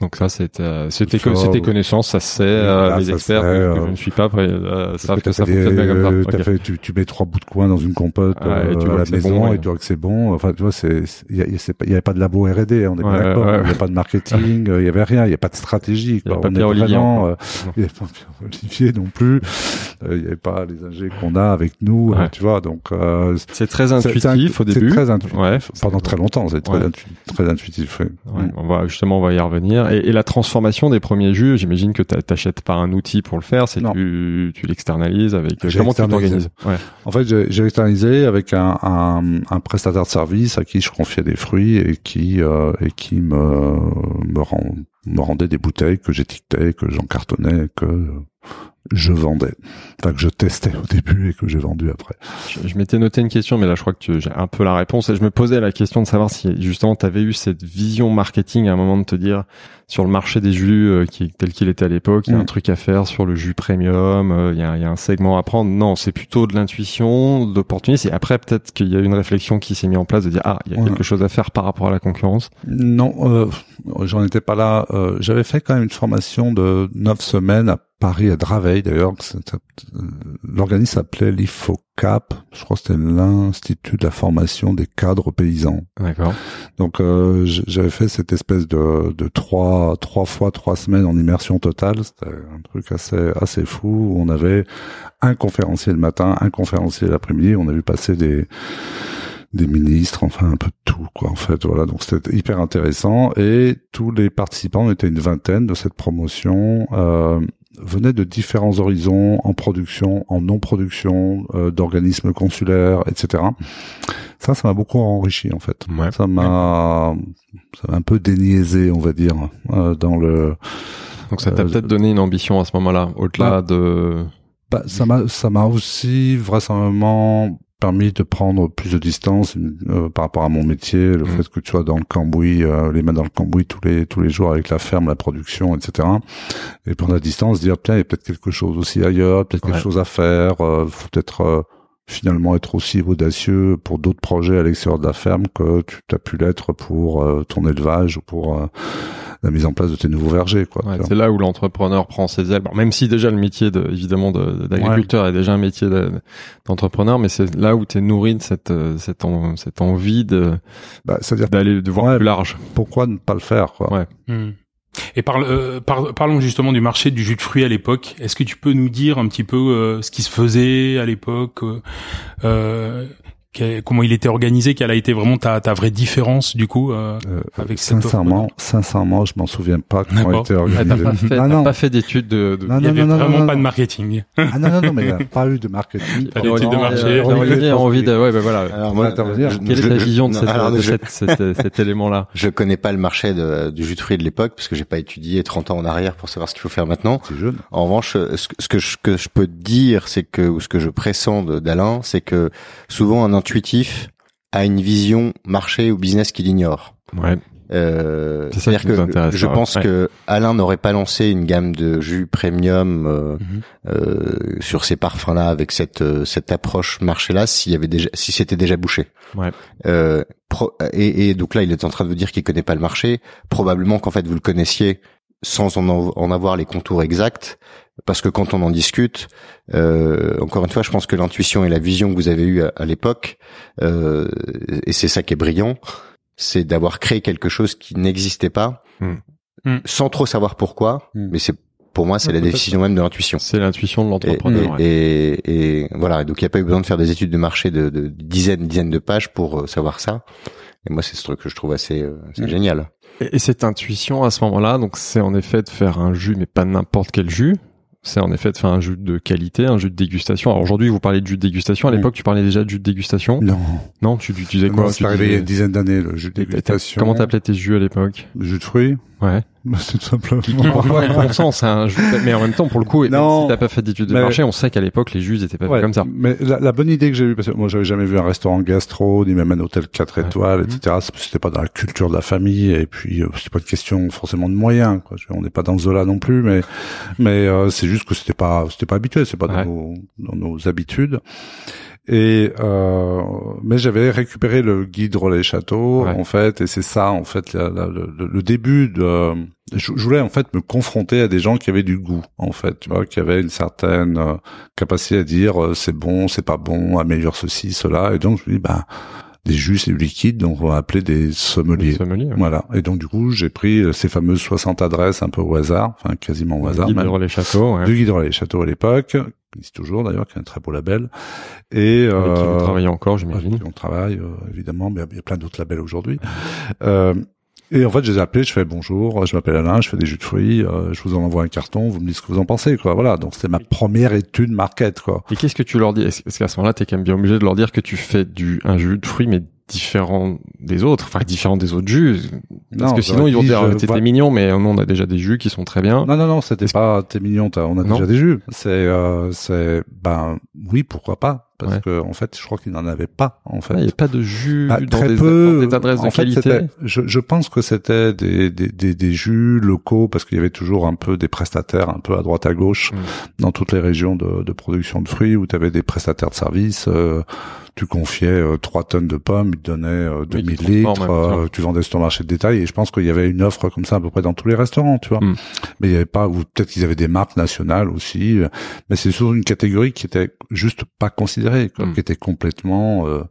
Ouais. Donc ça, c'était, euh, c'était, c'était ouais. connaissance, ça se sait, Oui, euh, les experts que, que euh, je ne suis pas, après, euh, savent que ça fait fonctionne des- bien comme euh, ça. t'as Ok. fait- tu, tu mets trois bouts de coin dans une compote Ouais, et euh, tu à la c'est maison bon, et ouais. tu vois que c'est bon. Enfin, tu vois, c'est, c'est- il y, c'est il y avait pas de labo R&D, on est Ouais, d'accord. ouais, Il y avait ouais. pas de marketing, euh, il y avait rien, il y a pas de stratégie. Il y avait quoi. pas On est Olivier vraiment, euh, il y avait pas Olivier non plus. Euh, il y avait pas les ingés qu'on a avec nous, Ouais. euh, tu vois. Donc, euh, C'est très c'est- c'est intuitif au c'est début. très intuitif. Ouais. Pendant très longtemps, c'est très, Ouais. intu- très intuitif. ouais. Ouais, on va justement on va y revenir. Et, et la transformation des premiers jus, j'imagine que t'a- t'achètes pas un outil pour le faire, c'est tu, tu l'externalises avec. Comment tu t'organises? Ouais. En fait, j'ai j'ai externalisé avec un, un, un prestataire de service à qui je confiais des fruits et qui euh, et qui me me, rend, me rendait des bouteilles que j'étiquetais, que j'encartonnais, que je vendais. Enfin, que je testais au début et que j'ai vendu après. Je, je m'étais noté une question, mais là je crois que tu- j'ai un peu la réponse. Et je me posais la question de savoir si justement tu avais eu cette vision marketing à un moment de te dire sur le marché des jus euh, qui tel qu'il était à l'époque, il y a Mm. un truc à faire sur le jus premium, euh, il y, a, il y a un segment à prendre. Non, c'est plutôt de l'intuition, d'opportunisme. Et après peut-être qu'il y a une réflexion qui s'est mise en place de dire ah il y a quelque chose à faire par rapport à la concurrence. Non, euh, j'en étais pas là. Euh, J'avais fait quand même une formation de neuf semaines à Paris, à Draveil d'ailleurs. L'organisme s'appelait l'IFOCAP. Je crois que c'était l'Institut de la formation des cadres paysans. D'accord. Donc euh, j'avais fait cette espèce de, de trois trois fois trois semaines en immersion totale. C'était un truc assez assez fou. Où on avait un conférencier le matin, un conférencier l'après-midi. On a vu passer des des ministres, enfin un peu de tout quoi en fait. Voilà, donc c'était hyper intéressant et tous les participants, on était une vingtaine de cette promotion. Euh, venaient de différents horizons en production, en non-production, euh, d'organismes consulaires, etc. Ça, ça m'a beaucoup enrichi en fait. Ouais. Ça m'a, ça m'a un peu déniaisé, on va dire, euh, dans le. Donc ça t'a Euh, peut-être donné une ambition à ce moment-là, au-delà de. Bah, ça m'a, ça m'a aussi vraisemblablement permis de prendre plus de distance euh, par rapport à mon métier, le Mm. fait que tu sois dans le cambouis, euh, les mains dans le cambouis tous les tous les jours avec la ferme, la production, etc. Et prendre la distance, dire tiens, il y a peut-être quelque chose aussi ailleurs, peut-être Ouais. quelque chose à faire, euh, faut peut-être euh, finalement être aussi audacieux pour d'autres projets à l'extérieur de la ferme que tu as pu l'être pour euh, ton élevage ou pour euh, la mise en place de tes nouveaux vergers, quoi. Ouais, c'est là où l'entrepreneur prend ses ailes. Bon, même si déjà le métier de, évidemment de- d'agriculteur est déjà un métier de- d'entrepreneur, mais c'est là où tu es nourri de cette euh, cette, en- cette envie de Bah, c'est-à-dire d'aller de voir Ouais. plus large. pourquoi ne pas le faire, quoi. Ouais. Hmm. Et parle, euh, par- parlons justement du marché du jus de fruits à l'époque. Est-ce que tu peux nous dire un petit peu euh, ce qui se faisait à l'époque, euh, euh, comment il était organisé, quelle a été vraiment ta, ta vraie différence du coup euh, Euh, avec cette offre sincèrement, sincèrement, je m'en souviens pas comment D'accord. était Ah, organisé. t'as pas fait, non, t'as non. pas fait d'études de, de... Non, Il y avait non, non, vraiment non, pas non. de marketing. Ah non, non, non, mais il n'y a pas eu de marketing. Pas d'études de marché. euh, a envie de, ouais, ben voilà. Alors moi, Quelle est ta vision de, non, cette, alors, de je- cette- cet, cet élément-là? Je connais pas le marché de- du jus de fruits de l'époque parce que j'ai pas étudié 30 ans en arrière pour savoir ce qu'il faut faire maintenant. C'est jeune. En revanche, euh, ce que, ce que je, que je peux dire, c'est que ou ce que je pressens d'Alain, c'est que souvent un intuitif a une vision marché ou business qu'il ignore. Ouais. Euh, C'est ça qui c'est-à-dire que je pense Ouais. que Alain n'aurait pas lancé une gamme de jus premium euh, Mhm. euh, sur ces parfums-là avec cette euh, cette approche marché-là s'il y avait déjà si c'était déjà bouché. Ouais. Euh, pro- et, et donc là, il est en train de vous dire qu'il connaît pas le marché. Probablement qu'en fait vous le connaissiez sans en, en avoir les contours exacts, parce que quand on en discute, euh, encore une fois, je pense que l'intuition et la vision que vous avez eue à, à l'époque, euh, et c'est ça qui est brillant, c'est d'avoir créé quelque chose qui n'existait pas, Hmm. Hmm. sans trop savoir pourquoi, Hmm. mais c'est pour moi, c'est la définition même de l'intuition. C'est l'intuition de Et, l'entrepreneur. ouais. et, et, et voilà. Donc, il n'y a pas eu besoin de faire des études de marché de, de dizaines, dizaines de pages pour euh, savoir ça. Et moi, c'est ce truc que je trouve assez, euh, assez génial. Et, et cette intuition à ce moment-là, donc c'est en effet de faire un jus, mais pas n'importe quel jus. C'est en effet de faire un jus de qualité, un jus de dégustation. Alors aujourd'hui, vous parlez de jus de dégustation. À l'époque, tu parlais déjà de jus de dégustation. Non. Non, tu Non, quoi? C'est Tu arrivé il y a une dizaine d'années, le jus de dégustation. Comment t'appelais tes jus à l'époque? Le jus de fruits Ouais. Bah, C'est tout simplement. Qui, qui pour toi est bon sens. Mais en même temps, pour le coup, Non. si t'as pas fait d'études de Mais- marché, on sait qu'à l'époque, les jus étaient pas Ouais, faits comme ça. Mais la, la bonne idée que j'ai eue, parce que moi j'avais jamais vu un restaurant gastro, ni même un hôtel 4 Ouais. étoiles, etc. C'était pas dans la culture de la famille, et puis euh, c'était pas une question forcément de moyens. Quoi. On n'est pas dans Zola non plus, mais mais euh, c'est juste que c'était pas c'était pas habituel, c'est pas Ouais. dans, nos, dans nos habitudes. Et euh, mais j'avais récupéré le guide relais château Ouais. en fait, et c'est ça en fait la- la- le, le début de. Je, je voulais en fait me confronter à des gens qui avaient du goût en fait, tu vois, qui avaient une certaine euh, capacité à dire euh, c'est bon, c'est pas bon, améliore ceci, cela, et donc je me dis bah des jus c'est du liquide, donc on va appeler des sommeliers. Sommelier, ouais. Voilà. Et donc du coup j'ai pris euh, ces fameuses 60 adresses un peu au hasard, enfin quasiment au hasard Guide même de relais château, ouais. du guide les châteaux à l'époque, qui existe toujours d'ailleurs, qui est un très beau label. Et Avec qui vous euh, travaillez encore, j'imagine. qui on travaille euh, évidemment, mais il y a plein d'autres labels aujourd'hui. Euh, et en fait, je les ai appelés, je fais bonjour, je m'appelle Alain, je fais des jus de fruits, euh, je vous en envoie un carton, vous me dites ce que vous en pensez, quoi. Voilà, donc c'était ma première étude market, quoi. Et qu'est-ce que tu leur dis? Est-ce qu'à ce moment-là, t'es quand même bien obligé de leur dire que tu fais du un jus de fruits, mais différent des autres, enfin différent des autres jus Parce Non, que sinon, ils vont dire je t'étais vois- mignon, mais nous on a déjà des jus qui sont très bien. Non, non, non, c'était pas t'es mignon, t'as- on a Non. déjà des jus. C'est, euh, c'est, ben oui, pourquoi pas Parce Ouais. que en fait, je crois qu'il n'en avait pas, en fait. Il n'y a pas de jus Bah, dans, très des, peu. dans des adresses en de fait, qualité. je, je pense que c'était des, des, des, des jus locaux parce qu'il y avait toujours un peu des prestataires un peu à droite à gauche Mm. dans toutes les régions de, de production de fruits où tu avais des prestataires de services. euh, tu confiais euh, 3 tonnes de pommes, ils te donnaient euh, Oui, 2000 qui litres, euh, tu vendais sur ton marché de détail et je pense qu'il y avait une offre comme ça à peu près dans tous les restaurants, tu vois. Mm. Mais il y avait pas, ou peut-être qu'ils avaient des marques nationales aussi, euh, mais c'est surtout une catégorie qui était juste pas considérée, quoi, Mm. qui était complètement, euh,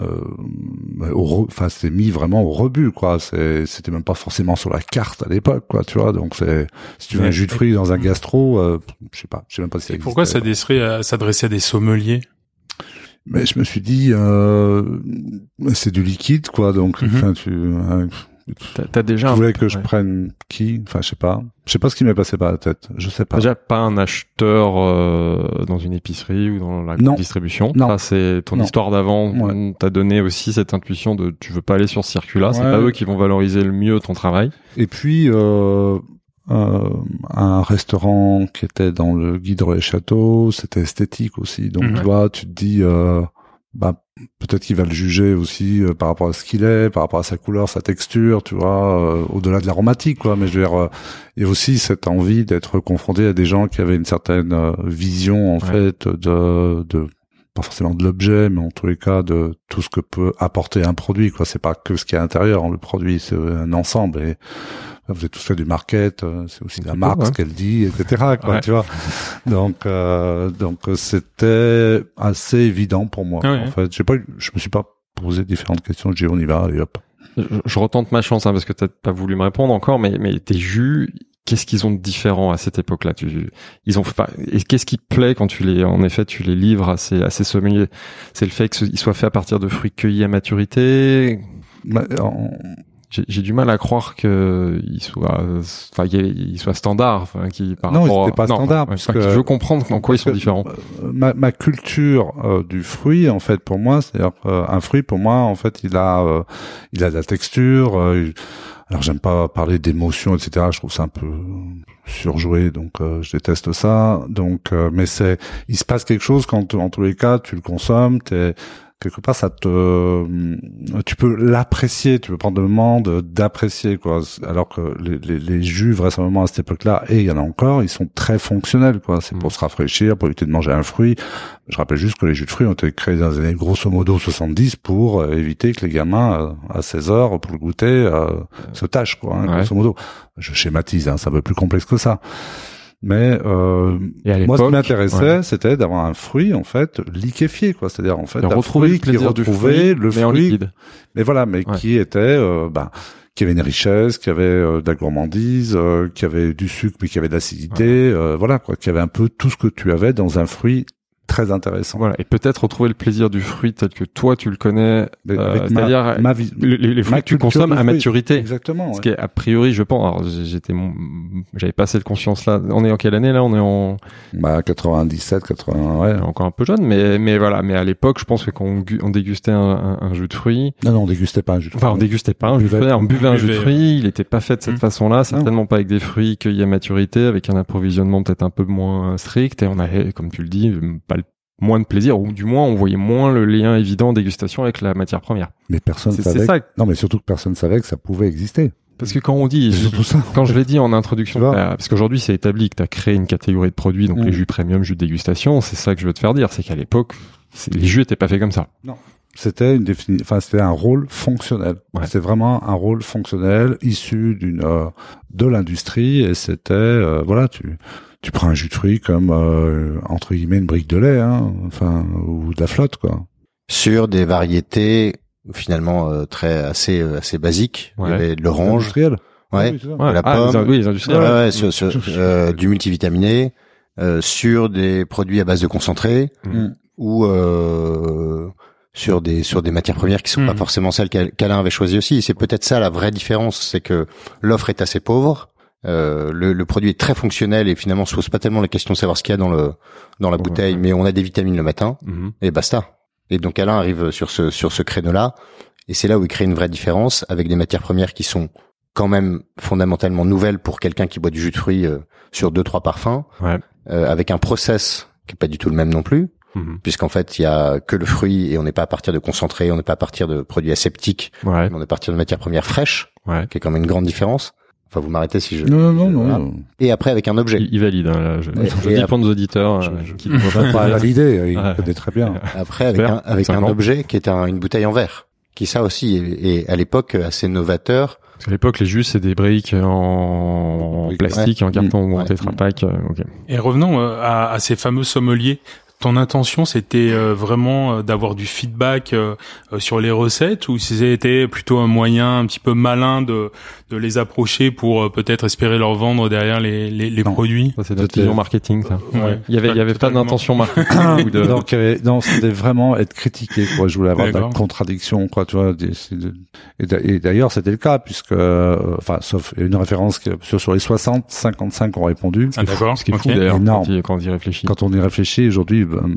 euh, enfin c'était mis vraiment au rebut, quoi. C'est, c'était même pas forcément sur la carte à l'époque, quoi, tu vois. Donc c'est, si tu veux un jus de fruits dans un gastro, euh, je sais pas, je sais même pas si ça pourquoi à, s'adresser à des sommeliers? Mais je me suis dit, euh, c'est du liquide, quoi. Donc, Mhm. enfin, tu, hein, T'as t'as déjà tu un- voulais que je ouais. prenne qui? Enfin, je sais pas. Je sais pas ce qui m'est passé par la tête. Je sais pas. Déjà pas un acheteur euh, dans une épicerie ou dans la Non. distribution. Non. Ça c'est ton Non. histoire d'avant. Ouais. On t'a donné aussi cette intuition de tu veux pas aller sur ce circuit-là. C'est Ouais. pas eux qui vont valoriser le mieux ton travail. Et puis, euh, euh, un restaurant qui était dans le guide les châteaux, c'était esthétique aussi. Donc, tu vois, tu te dis, euh, bah, peut-être qu'il va le juger aussi euh, par rapport à ce qu'il est, par rapport à sa couleur, sa texture, tu vois, euh, au-delà de l'aromatique, quoi. Mais je veux dire, il y a aussi cette envie d'être confronté à des gens qui avaient une certaine vision, en Ouais. fait, de, de pas forcément de l'objet, mais en tous les cas de tout ce que peut apporter un produit. Quoi, c'est pas que ce qu'il y a à l'intérieur. hein. Le produit, c'est un ensemble. Et vous avez tous fait du market, euh, c'est aussi la marque, ce qu'elle dit, etc. Quoi, Ouais. tu vois. Donc, euh, donc euh, c'était assez évident pour moi. Ah ouais. En fait, j'ai pas, je me suis pas posé différentes questions. Je dis on y va, allez hop. Je, je retente ma chance hein, parce que t'as pas voulu me répondre encore, mais mais tes jus, qu'est-ce qu'ils ont de différent à cette époque-là? Tu, ils ont pas. Et qu'est-ce qui te plaît quand tu les, en effet, tu les livres à ces à ces sommeliers? C'est le fait qu'ils soient faits à partir de fruits cueillis à maturité? Bah, en- J'ai du mal à croire que il soit, enfin, il soit standard, enfin, qui par Non, rapport pas standards, ouais, parce que- je veux comprendre en quoi ils sont différents. euh, ma, ma culture euh, du fruit, en fait, pour moi, c'est-à-dire euh, un fruit, pour moi, en fait, il a, euh, il a de la texture. euh, alors, j'aime pas parler d'émotion, etc. Je trouve ça un peu surjoué, donc euh, je déteste ça. Donc, euh, mais c'est, il se passe quelque chose quand, en tous les cas, tu le consommes. T'es, quelque part ça te tu peux l'apprécier tu peux prendre le moment d'apprécier quoi. Alors que les, les, les jus vraisemblablement à cette époque-là et il y en a encore ils sont très fonctionnels quoi. C'est pour Mm. se rafraîchir pour éviter de manger un fruit. Je rappelle juste que les jus de fruits ont été créés dans les années grosso modo 70 pour euh, éviter que les gamins euh, à 16 heures pour le goûter euh, se tâchent quoi hein, Ouais. grosso modo. Je schématise hein, c'est un peu plus complexe que ça mais euh, moi, ce qui m'intéressait, ouais. c'était d'avoir un fruit en fait liquéfié, quoi. C'est-à-dire en fait un retrouver fruit le qui retrouvait fruit, le mais en fruit liquide. mais voilà, mais Ouais. qui était, euh, bah, qui avait une richesse, qui avait euh, de la gourmandise, euh, qui avait du sucre mais qui avait de l'acidité, euh, voilà quoi, qui avait un peu tout ce que tu avais dans un fruit très intéressant. Voilà, et peut-être retrouver le plaisir du fruit tel que toi tu le connais, euh, c'est-à-dire les, les fruits ma que tu consommes à maturité. Exactement. Ce qui est a priori, je pense. Alors j'étais, j'avais pas cette conscience là. On est en quelle année là? On est en Bah 97, 80, ouais. encore un peu jeune, mais mais voilà. Mais à l'époque, je pense que quand on, gu- on dégustait un, un- un jus de fruits, Non, non, on dégustait pas un jus de enfin on dégustait pas un jus de fruits, on buvait un jus de fruits. Il était pas fait de cette Mm. façon-là, certainement pas avec des fruits cueillis à maturité, avec un approvisionnement peut-être un peu moins strict. Et on avait, comme tu le dis, pas le moins de plaisir, ou du moins on voyait moins le lien évident en dégustation avec la matière première. Mais personne C'est savait. c'est ça. Non, mais surtout que personne savait que ça pouvait exister. Parce que quand on dit, C'est surtout ça. Quand je l'ai dit en introduction, parce qu'aujourd'hui c'est établi que tu as créé une catégorie de produits, donc Mm. les jus premium, jus de dégustation, c'est ça que je veux te faire dire, c'est qu'à l'époque, les jus étaient pas faits comme ça. C'était une défini... enfin c'était un rôle fonctionnel. Ouais. C'était vraiment un rôle fonctionnel issu d'une euh, de l'industrie et c'était euh, voilà tu tu prends un jus de fruits comme euh, entre guillemets une brique de lait hein, enfin ou de la flotte quoi. Sur des variétés finalement euh, très assez euh, assez basiques. Il y Ouais. avait de l'orange, ouais, Oui, c'est ça. Ouais. la Ah, les, pomme. oui, les ouais, industriels. ouais, sur, sur, euh, du multivitaminé, euh, sur des produits à base de concentré Mm. ou euh, sur des sur des matières premières qui sont pas Mhm. forcément celles qu'Al- qu'Alain avait choisies aussi. C'est peut-être ça la vraie différence, c'est que l'offre est assez pauvre. Euh, le, le produit est très fonctionnel et finalement on se pose pas tellement la question de savoir ce qu'il y a dans le dans la bouteille, mais on a des vitamines le matin Mhm. et basta. Et donc Alain arrive sur ce sur ce créneau-là, et c'est là où il crée une vraie différence avec des matières premières qui sont quand même fondamentalement nouvelles pour quelqu'un qui boit du jus de fruits euh, sur deux trois parfums, Ouais. euh, avec un process qui est pas du tout le même non plus, Mhm. puisqu'en fait il y a que le fruit et on n'est pas à partir de concentré, on n'est pas à partir de produits aseptiques, Ouais. mais on est à partir de matières premières fraîches, Ouais. qui est quand même une grande différence. Enfin, vous m'arrêtez si je. Non non non. Non. Et après avec un objet. Il, il valide. Hein, là, je, Et- je et dis pour nos auditeurs Je- euh, je- qui ne voient Pas l'idée, il Ouais. connaît très bien. Après avec Vert, un avec un 50. objet qui est un, une bouteille en verre, qui ça aussi est, est à l'époque assez novateur. Parce qu'à l'époque, les jus, c'est des briques en plastique, en carton ou en Ouais. Tetra Pak. euh, ok. Et revenons euh, à, à ces fameux sommeliers. Ton intention, c'était euh, vraiment euh, d'avoir du feedback euh, euh, sur les recettes, ou c'était plutôt un moyen un petit peu malin de, de les approcher pour euh, peut-être espérer leur vendre derrière les, les, les produits? C'est C'était- vision marketing, ça. Ouais. Il y avait, il y avait pas d'intention marketing ou de. Donc, avait- non, c'était vraiment être critiqué, quoi. Je voulais avoir de la contradiction, quoi, tu vois. des- de- Et d'a- et d'ailleurs, c'était le cas, puisque, euh, enfin, sauf il y a une référence sur, sur les 60, 55 ont répondu. Ah, d'accord. Ce qui est fou ok. d'ailleurs quand, quand on y réfléchit. Quand on y réfléchit, aujourd'hui, ben,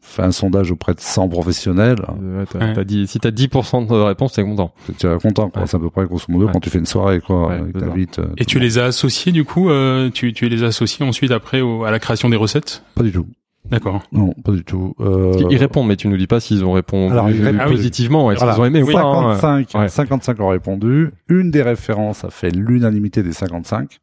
fait un sondage auprès de 100 professionnels, Euh, t'as- Ouais. t'as dit, si t'as 10% de réponse, t'es content. tu es content, quoi. Ouais. C'est à peu près, grosso modo, Ouais. quand tu fais une soirée, quoi. Euh, Et tu les as associés du coup, euh, tu, tu les as associés ensuite après au- à la création des recettes? Pas du tout. D'accord. Non, pas du tout. Euh, Ils répondent, mais tu nous dis pas s'ils ont répondu Alors, ils répondent- Ah oui. positivement, est-ce Voilà. qu'ils ont aimé ou pas. hein. 55, Ouais. 55 ont répondu. Une des références a fait l'unanimité des 55.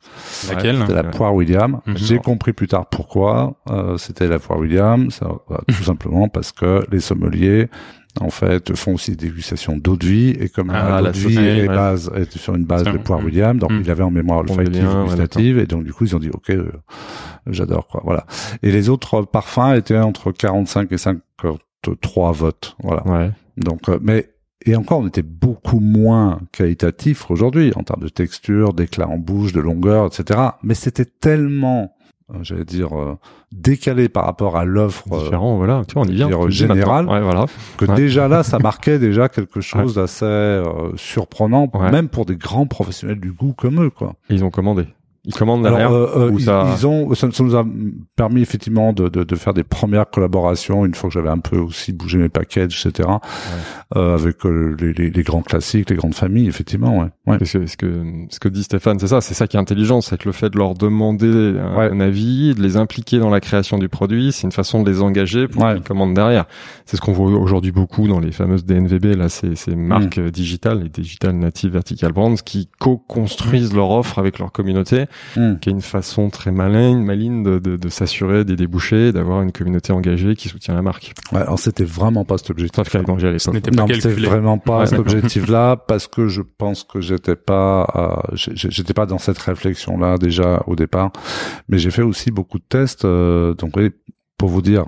Laquelle C'était la poire William. Mhm. J'ai compris plus tard pourquoi euh, c'était la poire William. Ça, bah, tout simplement parce que les sommeliers, en fait, font aussi des dégustations d'eau de vie et comme Ah, l'eau de vie est, ouais. base, est sur une base de poire mhm. William, donc Mhm. il avait en mémoire Bon olfactive, délire, ouais, gustative, et donc du coup ils ont dit ok, euh, j'adore quoi, voilà. Et les autres parfums étaient entre 45 et 53 votes, voilà. Ouais. Donc, euh, mais et encore, on était beaucoup moins qualitatif aujourd'hui en termes de texture, d'éclat en bouche, de longueur, etc. Mais c'était tellement, j'allais dire, euh, décalé par rapport à l'offre euh, Différent, voilà. Tu vois, on y vient. dire, Tu le dis général. maintenant. Ouais, voilà. que Ouais. déjà là, ça marquait déjà quelque chose d'assez euh, surprenant, même pour des grands professionnels du goût comme eux, quoi. Et ils ont commandé. Ils commandent derrière. euh, euh, ou ils, ça- ils ont, ça, ça nous a permis effectivement de, de, de faire des premières collaborations une fois que j'avais un peu aussi bougé mes packages, etc. Euh, avec euh, les, les, les grands classiques, les grandes familles, effectivement. Ouais. ouais. Parce que ce que ce que dit Stéphane, c'est ça, c'est ça qui est intelligent, c'est que le fait de leur demander un, Ouais. un avis, de les impliquer dans la création du produit, c'est une façon de les engager pour Ouais. qu'ils commandent derrière. C'est ce qu'on voit aujourd'hui beaucoup dans les fameuses DNVB, là, ces, ces marques euh, digitales, les digital native vertical brands, qui co-construisent leur offre avec leur communauté, Hmm. qui est une façon très maligne, maligne de, de, de s'assurer des débouchés, d'avoir une communauté engagée qui soutient la marque. Ouais, alors c'était vraiment pas cet objectif. Sauf Danger à l'époque. Non, c'était vraiment pas Ouais, cet objectif-là parce que je pense que j'étais pas, euh, j'étais pas dans cette réflexion-là déjà au départ. Mais j'ai fait aussi beaucoup de tests. euh, donc oui, pour vous dire,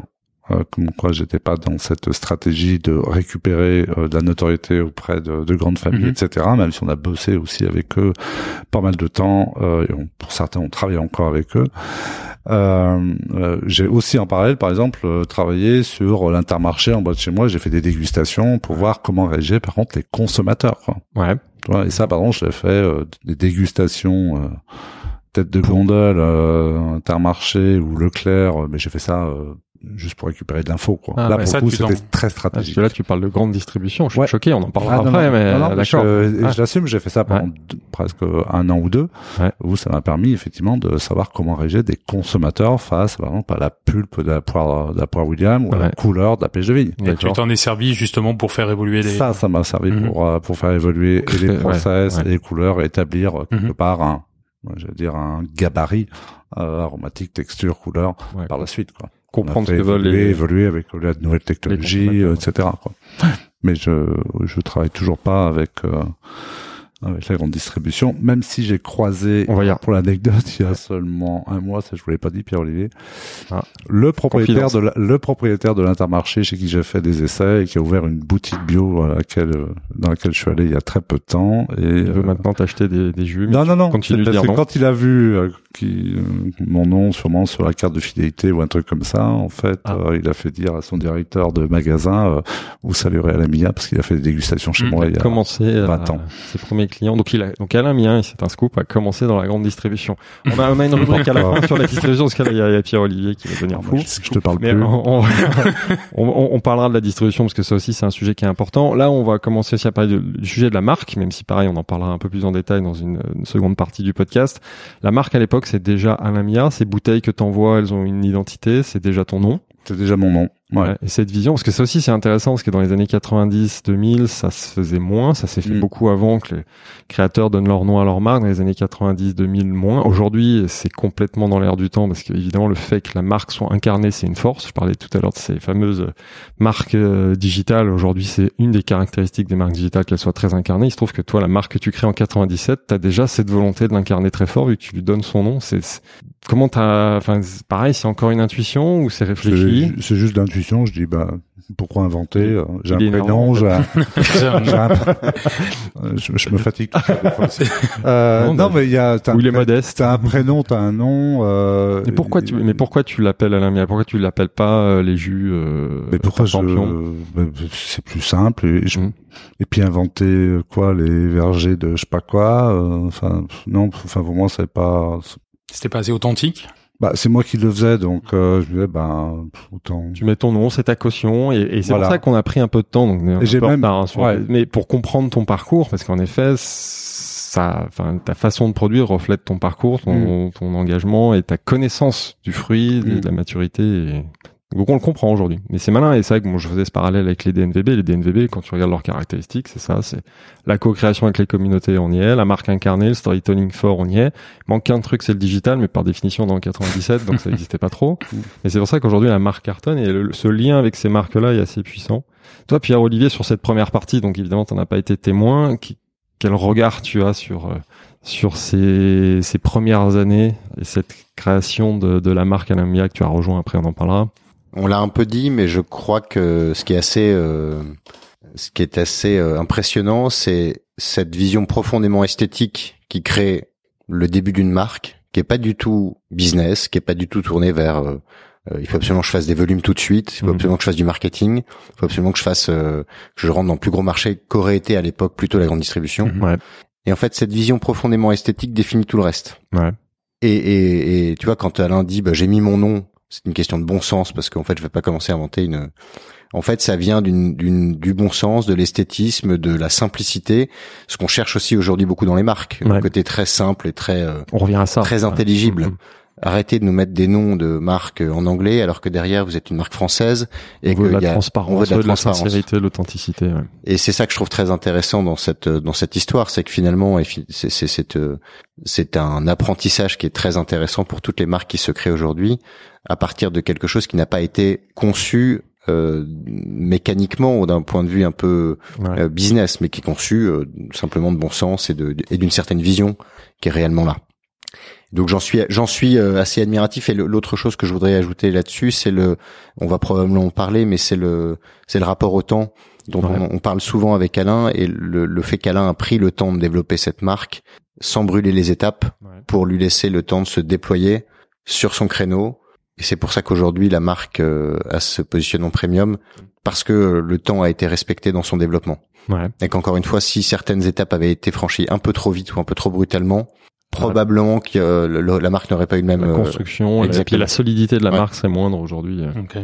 comme quoi j'étais pas dans cette stratégie de récupérer euh, de la notoriété auprès de, de grandes familles, Mhm. etc. Même si on a bossé aussi avec eux pas mal de temps, euh, et on- pour certains on travaille encore avec eux. Euh, euh, j'ai aussi en parallèle, par exemple, euh, travaillé sur l'intermarché en bas de chez moi. J'ai fait des dégustations pour voir comment réagir, par contre, les consommateurs. Quoi. Ouais. Et ça, par exemple, je l'ai fait euh, des dégustations euh, tête de gondole, euh, Intermarché ou Leclerc, euh, mais j'ai fait ça euh, juste pour récupérer de l'info. Quoi. Ah, là, pour ça, le coup, c'était très Parce stratégique. que là, tu parles de grande distribution. Je suis Ouais. choqué. On en parlera Ah, non, après, non, mais non, mais d'accord. je, Ah. je l'assume, j'ai fait ça pendant Ouais. deux- presque un an ou deux, Ouais. où ça m'a permis effectivement de savoir comment réagir des consommateurs face, par exemple, à la pulpe de la poire, de la poire William ou à la couleur de la pêche de vigne. Et tu t'en es servi justement pour faire évoluer les. Ça, ça m'a servi Mhm. pour euh, pour faire évoluer et les process, et les couleurs, et établir euh, quelque Mhm. part un, je veux dire un gabarit euh, aromatique, texture, couleur par la suite. Quoi. Comprendre ce que veulent évoluer, les. évoluer avec la nouvelle technologie, etc. Quoi. Mais je je travaille toujours pas avec euh, avec la grande distribution, même si j'ai croisé, On va pour l'anecdote, il y a seulement un mois, ça je vous l'ai pas dit, Pierre-Olivier, Ah. le propriétaire Confidence. de la- le propriétaire de l'Intermarché chez qui j'ai fait des essais et qui a ouvert une boutique bio à laquelle, euh, dans laquelle je suis allé il y a très peu de temps. Et Il veut euh, maintenant t'acheter des, des jus. non, non, non. continue de dire non. quand il a vu euh, qui, euh, mon nom sûrement sur la carte de fidélité ou un truc comme ça, en fait, Ah. il a fait dire à son directeur de magasin, vous saluerez Alain Mia parce qu'il a fait des dégustations chez Mm. moi il y a commencé euh, 20 ans. ses premiers clients. Donc il a, donc Alain Mien, c'est un scoop, a commencé dans la grande distribution. On a, on a une rubrique à la fin sur la distribution parce qu'il y a, il y a Pierre Olivier qui va devenir fou. Moi, je, je te parle Mais plus. on, on, on- on parlera de la distribution parce que ça aussi c'est un sujet qui est important. Là, on va commencer aussi à parler de- du sujet de la marque, même si pareil, on en parlera un peu plus en détail dans une, une seconde partie du podcast. La marque à l'époque, c'est déjà Alain Mia. Ces bouteilles que t'envoies, elles ont une identité, c'est déjà ton nom. C'est déjà mon nom. Ouais. Et cette vision, parce que ça aussi c'est intéressant, parce que dans les années 90, 2000, ça se faisait moins, ça s'est fait Mm. beaucoup avant que les créateurs donnent leur nom à leur marque. Dans les années 90, 2000, moins. Aujourd'hui, c'est complètement dans l'air du temps, parce que évidemment le fait que la marque soit incarnée, c'est une force. Je parlais tout à l'heure de ces fameuses marques euh, digitales. Aujourd'hui, c'est une des caractéristiques des marques digitales qu'elles soient très incarnées. Il se trouve que toi, la marque que tu crées en 97, t'as déjà cette volonté de l'incarner très fort, vu que tu lui donnes son nom. C'est c'est- comment t'as, enfin, pareil, c'est encore une intuition ou c'est réfléchi? C'est c'est juste l'intuition. Je dis, bah, pourquoi inventer euh, J'ai un prénom, j'ai un, J'ai un- j'ai un- Euh, je, je me fatigue. tout ça, des fois aussi. Euh, Non, non, mais- il y a. il est modeste. T'as un prénom, t'as un nom. Euh, Mais pourquoi tu, mais pourquoi tu l'appelles Alain Mia Pourquoi tu l'appelles pas euh, les jus euh, Mais pourquoi je, c'est plus simple et, je- Mhm. et puis inventer quoi les vergers de je sais pas quoi. Enfin non, enfin pour moi c'est pas. C'était pas assez authentique? Bah c'est moi qui le faisais donc euh, je me disais ben autant. Tu mets ton nom, c'est ta caution, et, et c'est Voilà. pour ça qu'on a pris un peu de temps. Donc, j'ai même- retard, hein, ouais. mais pour comprendre ton parcours, parce qu'en effet, ça, enfin, ta façon de produire reflète ton parcours, ton, ton engagement et ta connaissance du fruit, de, Mm. de la maturité. Et... Donc on le comprend aujourd'hui. Mais c'est malin et c'est vrai que moi je faisais ce parallèle avec les DNVB. Les DNVB, quand tu regardes leurs caractéristiques, c'est ça, c'est la co-création avec les communautés, on y est, la marque incarnée, le storytelling fort, on y est. Il manque qu'un truc, c'est le digital, mais par définition dans le 97, donc ça n'existait pas trop. Et c'est pour ça qu'aujourd'hui la marque cartonne et le- ce lien avec ces marques-là est assez puissant. Toi, Pierre-Olivier, sur cette première partie, donc évidemment, t'en as pas été témoin. Qui- quel regard tu as sur euh, sur ces, ces premières années et cette création de, de la marque Anamia que tu as rejoint? Après, on en parlera. On l'a un peu dit, mais je crois que ce qui est assez, euh, ce qui est assez euh, impressionnant, c'est cette vision profondément esthétique qui crée le début d'une marque, qui est pas du tout business, qui est pas du tout tournée vers euh, euh, il faut absolument que je fasse des volumes tout de suite, il faut Mhm. absolument que je fasse du marketing, il faut absolument que je fasse euh, que je rentre dans le plus gros marché qu'aurait été à l'époque plutôt la grande distribution. Mhm. Ouais, Et en fait, cette vision profondément esthétique définit tout le reste. ouais, Et, et, et tu vois, quand Alain dit, bah, j'ai mis mon nom, c'est une question de bon sens parce qu'en fait, je vais pas commencer à inventer une. En fait, ça vient d'une, d'une, du bon sens, de l'esthétisme, de la simplicité, ce qu'on cherche aussi aujourd'hui beaucoup dans les marques, Ouais. le côté très simple et très euh, on revient à ça. très intelligible. Arrêtez de nous mettre des noms de marques en anglais alors que derrière vous êtes une marque française et on veut qu'il la y a- transparence, on veut de la veut sincérité, l'authenticité. Ouais. Et c'est ça que je trouve très intéressant dans cette dans cette histoire, c'est que finalement, c'est c'est c'est un apprentissage qui est très intéressant pour toutes les marques qui se créent aujourd'hui, à partir de quelque chose qui n'a pas été conçu euh, mécaniquement ou d'un point de vue un peu Ouais. euh, business, mais qui est conçu euh, simplement de bon sens et de et d'une certaine vision qui est réellement là. Donc j'en suis j'en suis euh, assez admiratif et l'autre chose que je voudrais ajouter là-dessus c'est le on va probablement en parler mais c'est le c'est le rapport au temps dont Ouais. on, on parle souvent avec Alain et le, le fait qu'Alain a pris le temps de développer cette marque sans brûler les étapes Ouais. pour lui laisser le temps de se déployer sur son créneau et c'est pour ça qu'aujourd'hui la marque euh, a ce positionnement premium parce que le temps a été respecté dans son développement Ouais. et qu'encore une fois, si certaines étapes avaient été franchies un peu trop vite ou un peu trop brutalement, probablement que euh, le- la marque n'aurait pas eu le même. La euh, construction, et puis exactement. la solidité de la Ouais. marque serait moindre aujourd'hui. euh. Ok.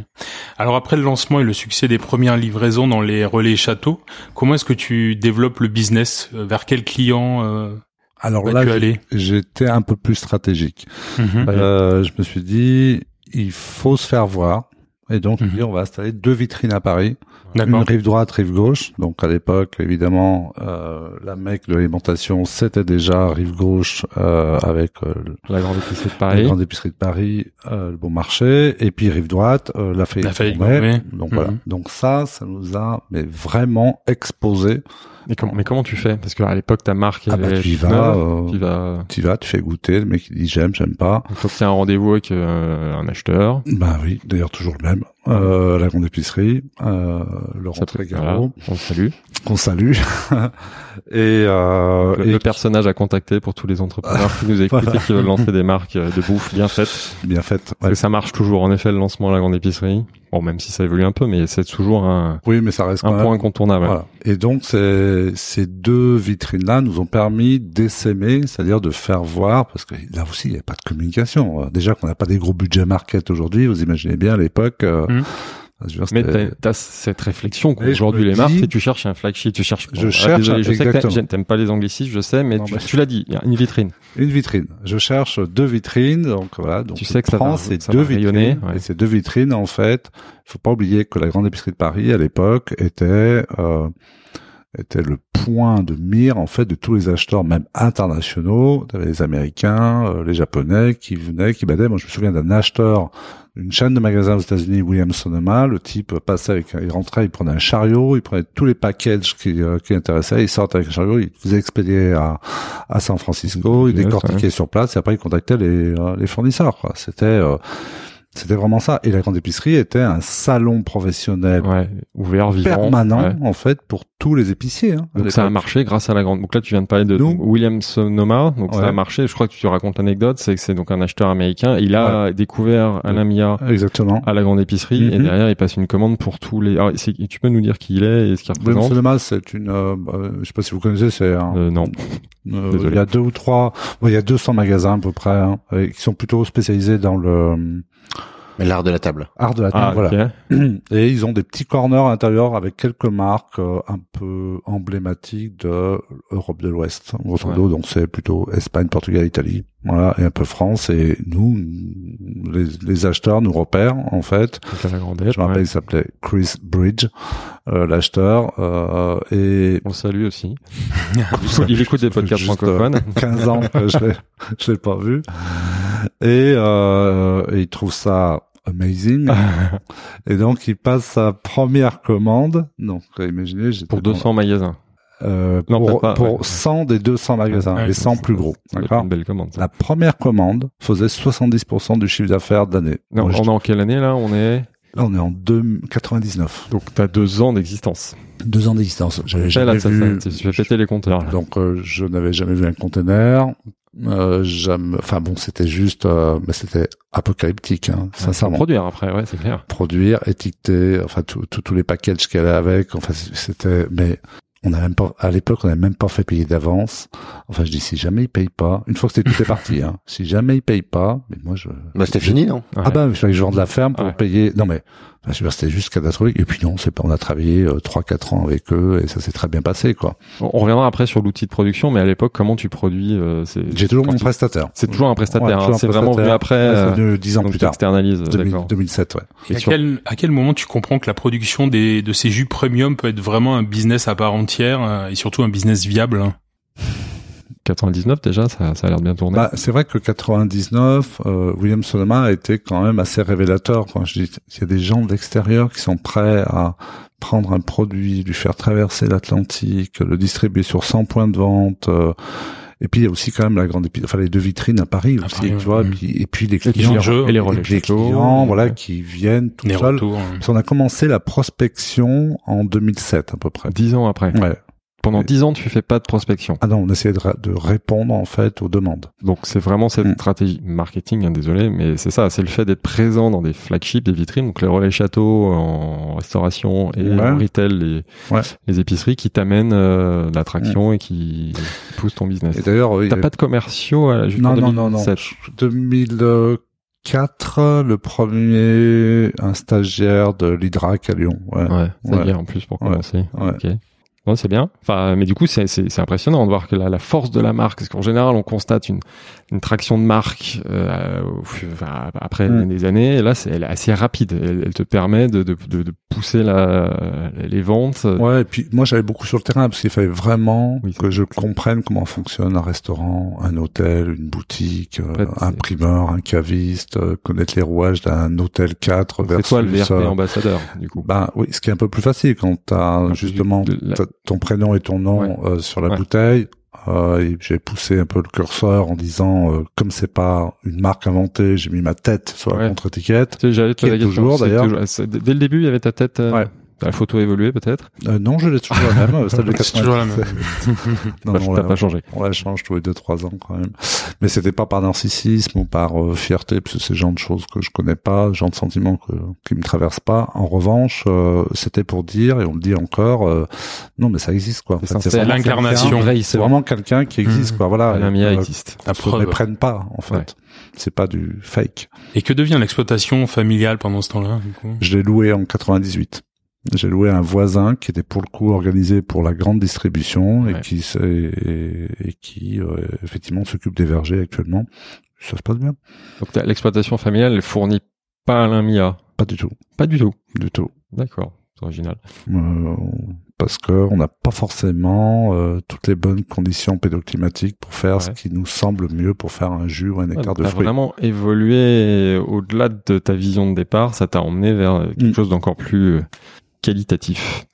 Alors après le lancement et le succès des premières livraisons dans les relais châteaux, comment est-ce que tu développes le business? Euh, Vers quel client euh, Alors là, j'étais un peu plus stratégique. Mhm. Euh, je me suis dit, il faut se faire voir. Et donc, Mhm. on va installer deux vitrines à Paris. Une rive droite, rive gauche. Donc, à l'époque, évidemment, euh, la mecque de l'alimentation, c'était déjà rive gauche euh, avec euh, La grande épicerie de la Paris. grande épicerie de Paris, euh, le bon marché, et puis rive droite, euh, la Fayette Lafayette Gourmet. Gourmet. Donc Mhm. voilà. Donc ça, ça nous a mais vraiment exposé. Mais comment, mais comment tu fais? Parce qu'à l'époque, ta marque, Ah bah est tu y vas, euh, tu vas, tu y vas, tu fais goûter, le mec il dit j'aime, j'aime pas. il faut que tu aies un rendez-vous avec euh, un acheteur. Bah oui, d'ailleurs toujours le même. Euh, la grande épicerie, euh, Laurent voilà, Trégaro, on salue. qu'on salue. et euh, Le, et le personnage à contacter pour tous les entrepreneurs qui nous écoutent Voilà. et qui veulent lancer des marques de bouffe bien faites. bien fait. Parce ouais. que ça marche toujours. En effet, le lancement à la grande épicerie. Bon, même si ça évolue un peu, mais c'est toujours un, Oui, mais ça reste un point même. incontournable. Voilà. Et donc ces, ces deux vitrines-là nous ont permis d'essaimer, c'est-à-dire de faire voir, parce que là aussi il n'y a pas de communication. Déjà qu'on n'a pas des gros budgets market aujourd'hui, vous imaginez bien à l'époque. euh, Dire, Mais t'as as cette réflexion qu'aujourd'hui les marques, dis- c'est tu cherches un flagship, tu cherches. Je Bon, ah, cherche désolé, je sais que t'aimes- pas les anglicismes, je sais, mais, Non, tu, mais- tu l'as dit, il y a une vitrine. Une vitrine. Je cherche deux vitrines, donc voilà. Donc Tu sais que ça va- ces ça deux va rayonner, vitrines. ouais. Et ces deux vitrines, en fait, faut pas oublier que la grande épicerie de Paris à l'époque était euh, était le point de mire en fait de tous les acheteurs, même internationaux, T'avais les Américains, euh, les Japonais qui venaient, qui badaient. Moi, je me souviens d'un acheteur d'une chaîne de magasins aux États-Unis, Williams Sonoma. Le type passait avec, il rentrait, il prenait un chariot, il prenait tous les packages qui, euh, qui l'intéressaient, il sortait avec un chariot, il faisait expédier à, à San Francisco, il décortiquait sur place, et après il contactait les, euh, les fournisseurs. C'était euh, c'était vraiment ça. Et la grande épicerie était un salon professionnel Ouais, ouvert, vivant. permanent ouais. en fait pour tous les épiciers. Hein, Donc ça a marché grâce à la grande. Donc là, tu viens de parler de Nous- William Sonoma. Donc ça a marché. Je crois que tu racontes l'anecdote. C'est que c'est donc un acheteur américain. Il a découvert Alain Mia Exactement. à la grande épicerie et Mhm. derrière il passe une commande pour tous les. Alors, tu peux nous dire qui il est et ce qu'il représente Sonoma, c'est une, euh, euh, je sais pas si vous connaissez, c'est un, euh, Non. euh, il y a deux ou trois, il y a 200 magasins à peu près, hein, euh, qui sont plutôt spécialisés dans le euh, Mais l'art de la table. art de la table. Ah, voilà. Et ils ont des petits corners à l'intérieur avec quelques marques euh, un peu emblématiques de Europe de l'Ouest, grosso modo. Donc c'est plutôt Espagne, Portugal, Italie, voilà, et un peu France. Et nous, les, les acheteurs nous repèrent en fait. Grandette. Je me rappelle, ouais. il s'appelait Chris Bridge, euh, l'acheteur, euh, et On salue aussi. il écoute des podcasts Juste, francophones. 15 ans que je l'ai, je l'ai pas vu. Et, euh, et il trouve ça amazing. et donc, il passe sa première commande. Donc, imaginez, j'étais pour dans- 200 magasins. euh, Non, pour, pas, pour ouais. 100 des 200 magasins, Ouais, les 100 c'est- plus gros. Ça D'accord? Une belle commande. ça. La première commande faisait 70% du chiffre d'affaires de l'année. Non, Moi, je- on est en quelle année là? On est. Là, on est en deux- 99. Donc t'as deux ans d'existence. Deux ans d'existence. J'avais Ça, là, jamais ça, vu. ça, tu fais péter les compteurs. Là. Donc euh, je n'avais jamais vu un conteneur. Euh, jamais, enfin bon, c'était juste, euh, mais c'était apocalyptique, hein, Faut sincèrement. produire après, ouais, c'est clair. Produire, étiqueter, enfin tout- tout- tous les packages qu'elle allait avec. Enfin c'était, mais on n'a même pas, à l'époque, on n'avait même pas fait payer d'avance. Enfin je dis si jamais ils payent pas, une fois que c'était tout est parti, hein, si jamais ils payent pas, mais moi je. Bah c'était fini, non? Ouais. Ah bah il fallait que je vende la ferme pour Ouais. payer. Non mais enfin, je veux dire, c'était juste catastrophique. Et puis non, c'est pas. On a travaillé euh, trois quatre ans avec eux et ça s'est très bien passé quoi. On reviendra après sur l'outil de production, mais à l'époque, comment tu produis euh, c'est- J'ai toujours mon tu- prestataire. C'est toujours un prestataire. Ouais, hein, c'est vraiment venu après. Ouais, c'est euh, venu dix ans donc plus tu tard. externalises. 2000 D'accord. 2007, ouais. Et Et à sur- quel, à quel moment tu comprends que la production des, de ces jus premium peut être vraiment un business à part entière euh, et surtout un business viable hein? 99 déjà, ça, ça a l'air de bien tourner. Bah, c'est vrai que 99, euh, William Sonoma a été quand même assez révélateur. Quand je dis, il y a des gens de l'extérieur qui sont prêts à prendre un produit, lui faire traverser l'Atlantique, le distribuer sur 100 points de vente, euh, Et puis il y a aussi quand même la grande épi- enfin les deux vitrines à Paris À aussi, Paris, tu vois. Et puis, et puis les clients, les jeux, et les et puis les clients, voilà, ouais. qui viennent tout seuls. hein. Qu'on a commencé la prospection en 2007 à peu près. Dix ans après. Ouais. Pendant dix ans, tu fais pas de prospection. Ah non, on essayait de, de répondre en fait aux demandes. Donc c'est vraiment cette Mm. stratégie marketing, hein, désolé, mais c'est ça, c'est le fait d'être présent dans des flagships, des vitrines, donc les relais châteaux en restauration et Ouais. en retail, les, Ouais. les épiceries qui t'amènent euh, l'attraction et qui poussent ton business. Et d'ailleurs, T'as a- pas de commerciaux à, jusqu'en non, non, non, non. 2007. 2004, le premier, un stagiaire de l'Hydrac à Lyon. Ouais. Ouais, dire en plus pour commencer. Ouais. Non, c'est bien. Enfin, mais du coup, c'est c'est c'est impressionnant de voir que la, la force de la marque, parce qu'en général, on constate une une traction de marque euh, enfin, après Mm. des années. Et là, c'est elle est assez rapide. Elle, elle te permet de de, de, de pousser la les ventes. Ouais, et puis moi j'allais beaucoup sur le terrain parce qu'il fallait vraiment Oui, que je comprenne comment fonctionne un restaurant, un hôtel, une boutique, euh, fait, un c'est- primeur, un caviste, euh, connaître les rouages d'un hôtel 4 C'est versus toi le VRP euh, ambassadeur, du coup. Ben oui, ce qui est un peu plus facile quand t'as justement la- ton prénom et ton nom Ouais. euh, sur la Ouais. bouteille. Euh, j'ai poussé un peu le curseur en disant, euh, comme c'est pas une marque inventée, j'ai mis ma tête sur la Ouais. contre-étiquette. J'allais te la toujours, d'ailleurs. Dès le début, il y avait ta tête. euh, Ouais. La photo a évolué peut-être? Euh, non, je l'ai toujours la même, celle de C'est toujours la même. 97. non, Bah, non, t'as là, pas changé. on la change tous les deux trois ans quand même. Mais c'était pas par narcissisme ou par euh, fierté, parce que c'est le genre de choses que je connais pas, le genre de sentiments que, qui me traversent pas. En revanche, euh, c'était pour dire, et on le dit encore, euh, non mais ça existe quoi. C'est L'incarnation. C'est vraiment quelqu'un qui existe Mmh. quoi. Voilà. La Mia Euh, existe. La se preuve. méprennent pas en fait. Ouais. C'est pas du fake. Et que devient l'exploitation familiale pendant ce temps-là du coup? Je l'ai loué en 98. J'ai loué un voisin qui était pour le coup organisé pour la grande distribution et Ouais. qui et, et qui euh, effectivement s'occupe des vergers actuellement. Ça se passe bien Donc l'exploitation familiale, fournit pas Alain Mia. Pas du tout, Pas du tout. du tout. D'accord. C'est original. Euh, parce que on n'a pas forcément euh, toutes les bonnes conditions pédoclimatiques pour faire ce Ouais. qui nous semble mieux pour faire un jus ou un Ouais, nectar donc de fruits. vraiment évolué au-delà de ta vision de départ. Ça t'a emmené vers euh, quelque Mm. chose d'encore plus qualitatif.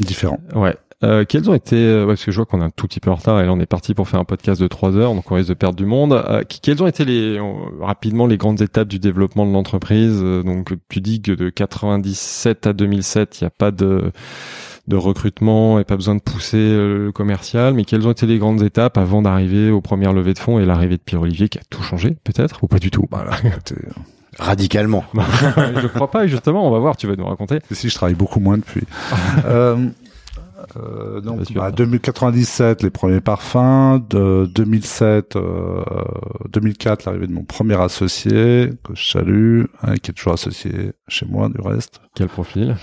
Différent. Ouais. Euh, quels ont été, euh, ouais, parce que je vois qu'on est un tout petit peu en retard et là on est parti pour faire un podcast de trois heures, donc on risque de perdre du monde. Euh, quelles ont été les, rapidement les grandes étapes du développement de l'entreprise? Euh, Donc tu dis que de 97 à 2007, il n'y a pas de de recrutement et pas besoin de pousser euh, le commercial, mais quelles ont été les grandes étapes avant d'arriver aux premières levées de fonds et l'arrivée de Pierre Olivier qui a tout changé peut-être ou pas du tout? Voilà. Radicalement. Je crois pas et justement on va voir, tu vas nous raconter. Si je travaille beaucoup moins depuis. euh, euh, donc, bah, 2097, les premiers parfums. De 2007, euh, 2004, l'arrivée de mon premier associé que je salue, hein, qui est toujours associé chez moi du reste, Quel profil?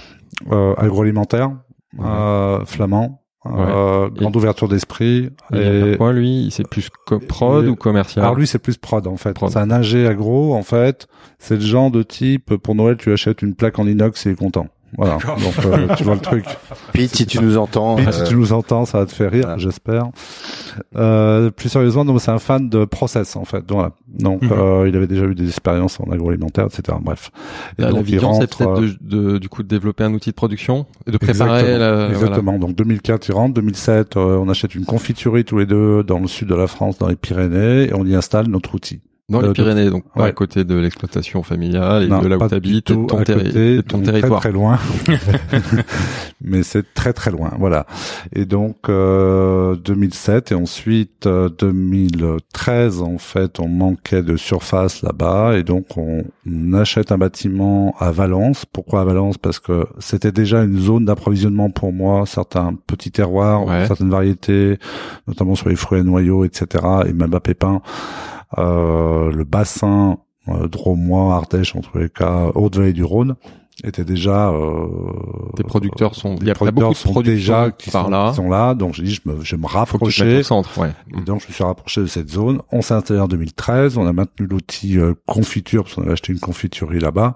Euh, agroalimentaire, Ouais. euh, flamand. Euh, grande ouverture d'esprit. Et- faire quoi lui? C'est plus prod et- ou commercial? alors lui c'est plus prod en fait. C'est un ingé agro en fait. C'est le genre de type pour Noël tu achètes une plaque en inox et il est content. Voilà. Donc euh, tu vois le truc. Pete, si tu nous entends, Pete, euh, si tu nous entends, ça va te faire rire, voilà. j'espère. Euh, plus sérieusement, donc c'est un fan de process en fait. Voilà. Donc euh, il avait déjà eu des expériences en agroalimentaire, etc. Bref. Et La, la donc, il vision, c'est peut-être euh, de, de- du coup de développer un outil de production et de préparer Exactement, la. voilà. exactement. Donc 2004, il rentre. 2007, euh, on achète une confiturerie tous les deux dans le sud de la France, dans les Pyrénées, et on y installe notre outil. Dans les Euh, Pyrénées, donc pas ouais. à côté de l'exploitation familiale et Non, de là où pas tu habites, tout ton, terri- côté, ton territoire. Très très loin. Mais c'est très très loin, voilà. Et donc euh, 2007 et ensuite euh, 2013 en fait, on manquait de surface là-bas et donc on achète un bâtiment à Valence. Pourquoi à Valence? Parce que c'était déjà une zone d'approvisionnement pour moi, certains petits terroirs, Ouais. certaines variétés, notamment sur les fruits à noyaux, etc. et même à pépins. Euh, le bassin euh, Dromois, Ardèche, en tous les cas, Haute-Vallée du Rhône, était déjà... Euh, Tes producteurs sont. Il les y a beaucoup de sont déjà qui par sont, là. qui sont là, donc j'ai dit je me, je me au centre, ouais. Et donc je me suis rapproché de cette zone. On s'est installé en 2013, on a maintenu l'outil euh, confiture parce qu'on avait acheté une confiturerie là-bas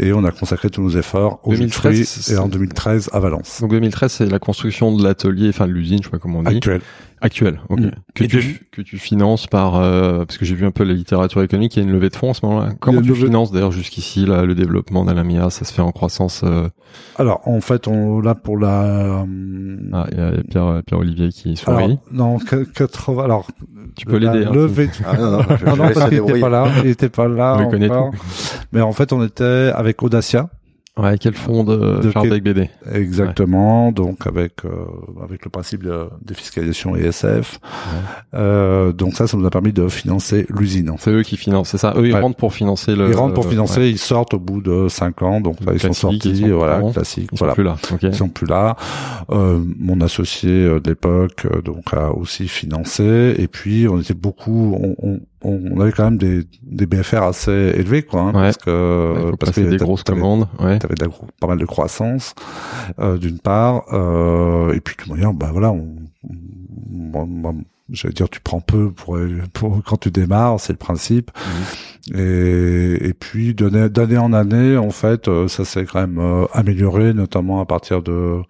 et on a consacré tous nos efforts au jus de 2013, fruits c'est- et en 2013 à Valence. Donc 2013, c'est la construction de l'atelier, enfin de l'usine, je sais pas comment on dit. Actuel. Actuel, ok. Mm. Que, tu, de- que tu finances par, euh, parce que j'ai vu un peu la littérature économique, il y a une levée de fonds à ce moment-là. Comment tu levée- finances d'ailleurs jusqu'ici là, le développement d'Alamia Ça se fait en croissance. euh, Alors, en fait, on là pour la. euh, Ah, il y a Pierre, Pierre Olivier qui sourit. alors, non, que- 80. Alors, tu peux la l'aider. hein, levée de Ah, non, non, je, Non, je non, laisse parce qu'il était débrouiller. pas là. Il était pas là. On encore. Mais en fait, on était avec Audacia. Ouais, quel fonds de, De Charles BD Exactement. Donc, avec, euh, avec le principe de défiscalisation ESF. Euh, donc ça, ça nous a permis de financer l'usine. C'est eux qui financent, c'est ça. Eux, ils Ouais. rentrent pour financer le. Ils rentrent pour euh, financer, ils sortent au bout de cinq ans. Donc là, ils sont sortis. ils sont voilà, classique. Ils sont voilà. plus là. Ok. Ils sont plus là. Euh, mon associé euh, de l'époque euh, donc a aussi financé et puis on était beaucoup on, on, on avait quand même des, des BFR assez élevés quoi hein, Ouais. parce que parce que des grosses commandes. Ouais. t'avais pas mal de croissance euh, d'une part euh, et puis de moyen bah voilà on, j'allais dire tu prends peu pour, pour quand tu démarres c'est le principe et, et puis d'année en année en fait euh, ça s'est quand même amélioré notamment à partir de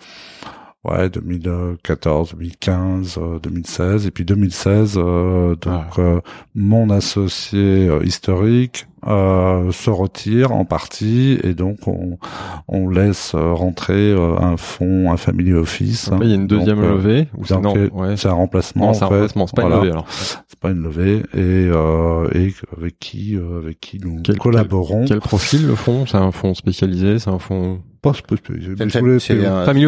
ouais 2014 2015 euh, 2016 et puis 2016 euh, donc Ah. euh, mon associé euh, historique euh, se retire en partie et donc on, on laisse euh, rentrer euh, un fonds un family office il y a une Donc, deuxième levée. Ou c'est ouais. c'est un remplacement Non, c'est un fait. remplacement, c'est pas Voilà. une levée alors. c'est pas une levée et euh, et avec qui euh, avec qui nous Quel- collaborons Quel profil le fond C'est un fonds spécialisé C'est un fonds pas spécialisé, C'est un-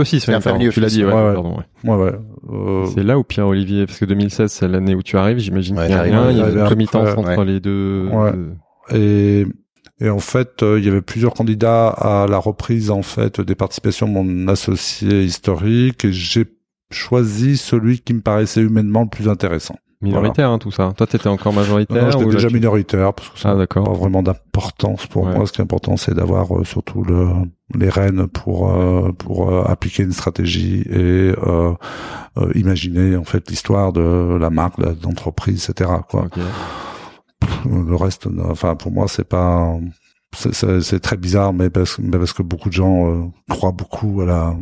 aussi, c'est un pardon, family Tu l'as dit, ouais. ouais, ouais. pardon, ouais. ouais ouais euh, C'est là où Pierre Olivier, parce que 2016 c'est l'année où tu arrives, j'imagine Ouais, qu'il y a rien, il y a une committance entre ouais. les deux. Ouais. et et en fait euh, il y avait plusieurs candidats à la reprise en fait des participations de mon associé historique et j'ai choisi celui qui me paraissait humainement le plus intéressant. Minoritaire, hein, tout ça. Toi, t'étais encore majoritaire Non, j'étais déjà tu- minoritaire parce que ça Ah, n'a pas vraiment d'importance pour Ouais. moi. Ce qui est important, c'est d'avoir euh, surtout le, les rênes pour euh, pour euh, appliquer une stratégie et euh, euh, imaginer en fait l'histoire de la marque, de l'entreprise, etc. Quoi. Le reste, enfin pour moi, c'est pas. C'est- C'est c'est très bizarre, mais parce, mais parce que beaucoup de gens euh, croient beaucoup à, la,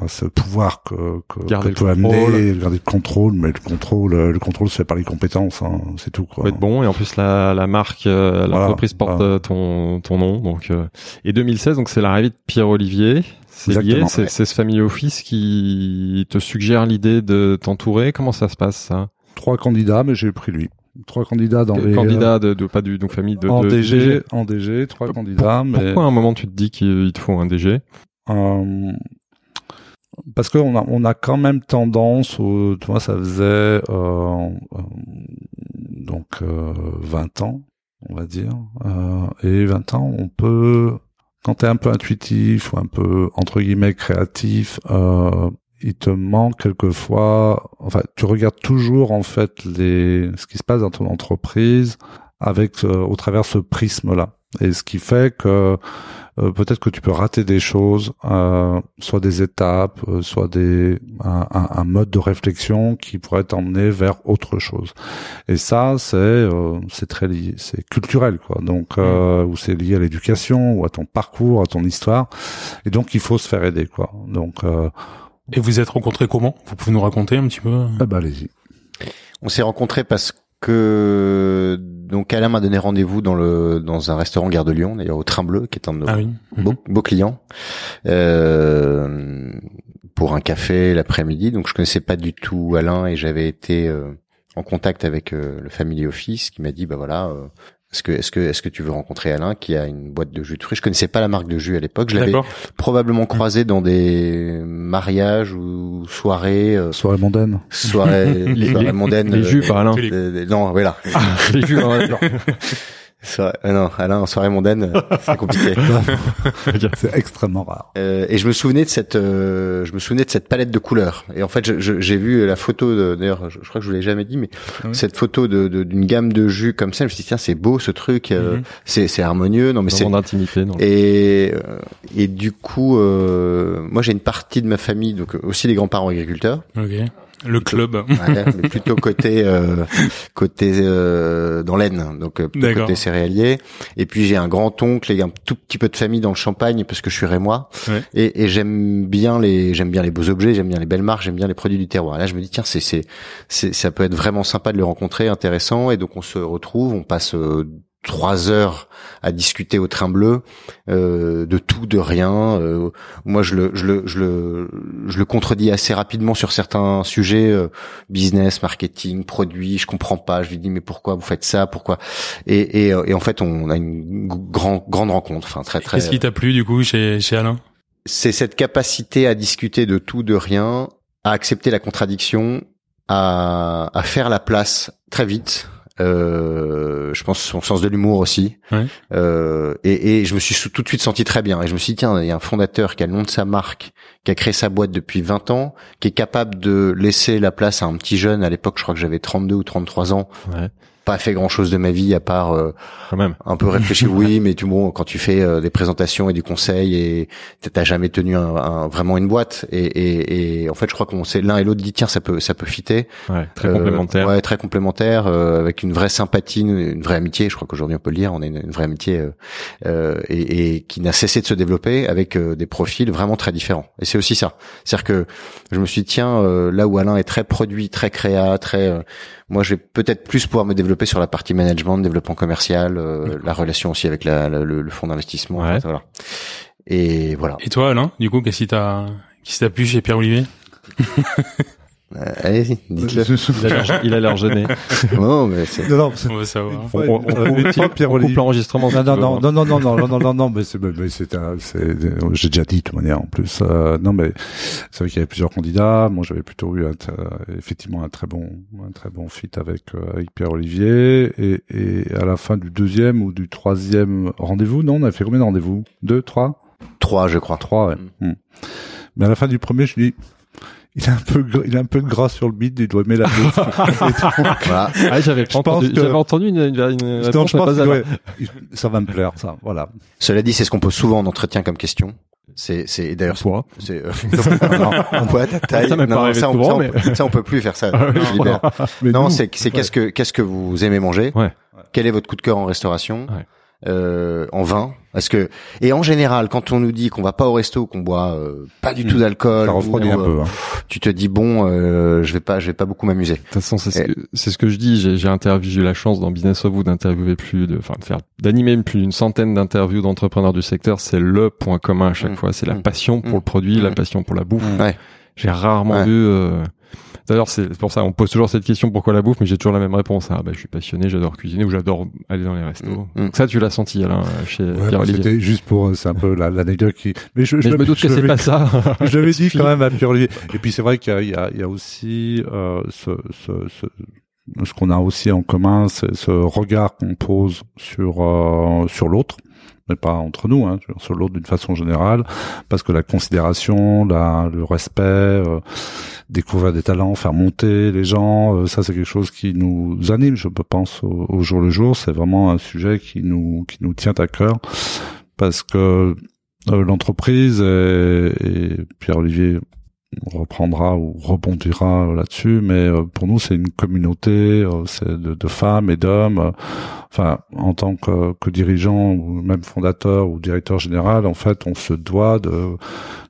à ce pouvoir que, que, Garder que peut amener, garder le contrôle, mais le contrôle, le contrôle fait par les compétences, hein, c'est tout. Quoi. Faut être bon et en plus la, la marque, euh, Voilà, l'entreprise porte voilà. euh, ton ton nom. Donc euh, et 2016, donc c'est l'arrivée de Pierre Olivier. C'est lié, c'est ouais. c'est ce family office qui te suggère l'idée de t'entourer. Comment ça se passe ça? Trois candidats, mais j'ai pris lui. Trois candidats dans les Candidat de, de pas du donc famille de, en de DG, en DG, trois candidats, mais Pourquoi à un moment tu te dis qu'il te faut un DG euh, parce qu'on a on a quand même tendance, au, tu vois, ça faisait euh, euh, donc euh, 20 ans, on va dire, euh, et 20 ans, on peut quand t'es un peu intuitif ou un peu entre guillemets créatif, euh, il te manque quelquefois. Enfin, tu regardes toujours en fait les ce qui se passe dans ton entreprise avec euh, au travers ce prisme-là. Et ce qui fait que euh, peut-être que tu peux rater des choses, euh, soit des étapes, euh, soit des un, un- un mode de réflexion qui pourrait t'emmener vers autre chose. Et ça, c'est euh, c'est très lié, c'est culturel quoi. Donc euh, ou c'est lié à l'éducation ou à ton parcours, à ton histoire. Et donc il faut se faire aider quoi. Donc euh, Et vous êtes rencontrés comment? Vous pouvez nous raconter un petit peu? Eh ben, allez-y. On s'est rencontrés parce que donc Alain m'a donné rendez-vous dans le dans un restaurant Gare de Lyon, d'ailleurs au Train Bleu, qui est un de nos Ah oui. beaux, beaux clients, euh, pour un café l'après-midi. Donc je connaissais pas du tout Alain et j'avais été euh, en contact avec euh, le Family Office qui m'a dit bah voilà. Euh, est-ce que est-ce que est-ce que tu veux rencontrer Alain qui a une boîte de jus de fruits? Je connaissais pas la marque de jus à l'époque. Je l'avais probablement croisé dans des mariages ou soirées, euh, Soirée mondaine. soirées, Les- soirées les- mondaines. Les jus par Alain. Euh, non, voilà. les jus. Soirée- euh, non, Alain, en soirée mondaine, euh, c'est compliqué. c'est extrêmement rare. Euh, et je me souvenais de cette, euh, je me souvenais de cette palette de couleurs. Et en fait, j'ai vu la photo. de- D'ailleurs, je, je crois que je vous l'ai jamais dit, mais Ah oui. cette photo de de- d'une gamme de jus comme ça, je me suis dit tiens, c'est beau ce truc, euh, Mhm. c'est c'est harmonieux. Non, mais c'est d'intimité. non. et et du coup, euh, moi j'ai une partie de ma famille, donc aussi les grands-parents agriculteurs. Ok. Le club. Ouais, mais plutôt côté euh, côté euh, dans l'Aisne, donc euh, côté céréalier. Et puis j'ai un grand oncle et un tout petit peu de famille dans le Champagne parce que je suis rémois. Ouais. Et, et j'aime bien les j'aime bien les beaux objets, j'aime bien les belles marques, j'aime bien les produits du terroir. Là, je me dis tiens, c'est c'est c'est ça peut être vraiment sympa de le rencontrer, intéressant. Et donc on se retrouve, on passe euh, trois heures à discuter au train bleu euh, de tout, de rien. Euh, moi, je le, je le, je le, je le contredis assez rapidement sur certains sujets euh, business, marketing, produits. Je comprends pas. Je lui dis mais pourquoi vous faites ça? Pourquoi? Et, et, euh, et en fait, on a une g- grand, grande rencontre. Enfin, très, très. Qu'est-ce qui t'a plu du coup chez chez Alain? C'est cette capacité à discuter de tout, de rien, à accepter la contradiction, à, à faire la place très vite. Euh, je pense son sens de l'humour aussi. Ouais. Euh, et, et je me suis tout de suite senti très bien. Et je me suis dit, tiens, il y a un fondateur qui a le nom de sa marque, qui a créé sa boîte depuis 20 ans, qui est capable de laisser la place à un petit jeune. À l'époque, je crois que j'avais 32 ou 33 ans. Ouais. Pas fait grand chose de ma vie à part euh, Quand même. un peu réfléchir. oui, mais tu bon, quand tu fais euh, des présentations et du conseil et t'as jamais tenu un, un- vraiment une boîte. Et, et, et en fait, je crois qu'on s'est l'un et l'autre dit tiens, ça peut ça peut fitter. Ouais. Très Euh, complémentaire. Ouais, très complémentaire, euh, avec une vraie sympathie, une, une vraie amitié. Je crois qu'aujourd'hui on peut le dire, on a une, une vraie amitié euh, et, et qui n'a cessé de se développer avec euh, des profils vraiment très différents. Et c'est aussi ça. C'est-à-dire que je me suis dit, tiens, euh, là où Alain est très produit, très créa, très, euh, moi je vais peut-être plus pouvoir me développer sur la partie management, développement commercial, euh, la relation aussi avec la, la- le, le fonds d'investissement. Ouais. Voilà. Et voilà. Et toi Alain, du coup, qu'est-ce qui t'a qu'est-ce qui t'a plu chez Pierre Olivier? allez-y, dites-le. Il a l'air- Il a l'air gêné. non, mais c'est Non, non, c'est- On veut savoir. On, on, on, Euh, coupe- l'enregistrement. Non, non, non, non, non, non, non, non, non, non, non, mais c'est, mais c'est un, c'est, j'ai déjà dit de toute manière en plus. Euh, non, mais c'est vrai qu'il y avait plusieurs candidats. Moi, j'avais plutôt eu euh, effectivement un très bon, un très bon fit avec euh, avec Pierre Olivier. Et, et à la fin du deuxième ou du troisième rendez-vous, non, on a fait combien de rendez-vous? Deux, trois, trois, je crois. trois. Ouais. Hmm. Mais à la fin du premier, je dis. Il a un peu, il a un peu de gras sur le bide, il doit aimer la bouffe. Voilà. Ah, j'avais Je entendu, que- j'avais entendu une, une, une réponse, je pense pas ouais, ça va me plaire, ça. Voilà. Cela dit, c'est ce qu'on pose souvent en entretien comme question. C'est, c'est d'ailleurs, Pourquoi c'est euh, non, on peut à ta taille. Ça non, arrivé ça, on, souvent, ça, on mais- peut- ça, on peut plus faire ça. je libère. Mais Non, c'est, c'est qu'est-ce que, qu'est-ce que vous aimez manger? Ouais. Quel est votre coup de cœur en restauration? Ouais. Euh, En vin Parce que et en général, quand on nous dit qu'on va pas au resto, qu'on boit euh, pas du tout d'alcool, ça refroidit ou, un euh, peu. Hein. tu te dis bon, euh, je vais pas, je vais pas beaucoup m'amuser. De toute façon, c'est ce, que- c'est ce que je dis. J'ai, j'ai interviewé, j'ai eu la chance dans Business of Vous d'interviewer plus de, enfin, de faire, d'animer plus d'une centaine d'interviews d'entrepreneurs du secteur. C'est le point commun à chaque Mm. fois. C'est la Mm. passion pour le produit, la passion pour la bouffe. Ouais. J'ai rarement Ouais. vu, euh, D'ailleurs, c'est pour ça, on pose toujours cette question pourquoi la bouffe, mais j'ai toujours la même réponse. Ah, bah, je suis passionné, j'adore cuisiner ou j'adore aller dans les restos. Mm, mm. Donc ça, tu l'as senti, Alain, chez Ouais, Olivier. C'était juste pour, euh, c'est un peu la- l'anecdote qui. Mais je, Mais je me doute que c'est pas ça. Je l'avais dit quand même à Pierre Olivier. Et puis c'est vrai qu'il y y a aussi euh, ce, ce, ce, ce qu'on a aussi en commun, c'est ce regard qu'on pose sur euh, sur l'autre, mais pas entre nous, hein, sur- l'autre d'une façon générale, parce que la considération, la, le respect, euh, découvrir des talents, faire monter les gens, euh, ça c'est quelque chose qui nous anime, je pense, au, au jour le jour. C'est vraiment un sujet qui nous qui nous tient à cœur, parce que euh, l'entreprise et, et Reprendra ou rebondira là-dessus, mais euh, pour nous c'est une communauté, euh, c'est de, de femmes et d'hommes. Enfin, en tant que, que dirigeant ou même fondateur ou directeur général, en fait, on se doit de,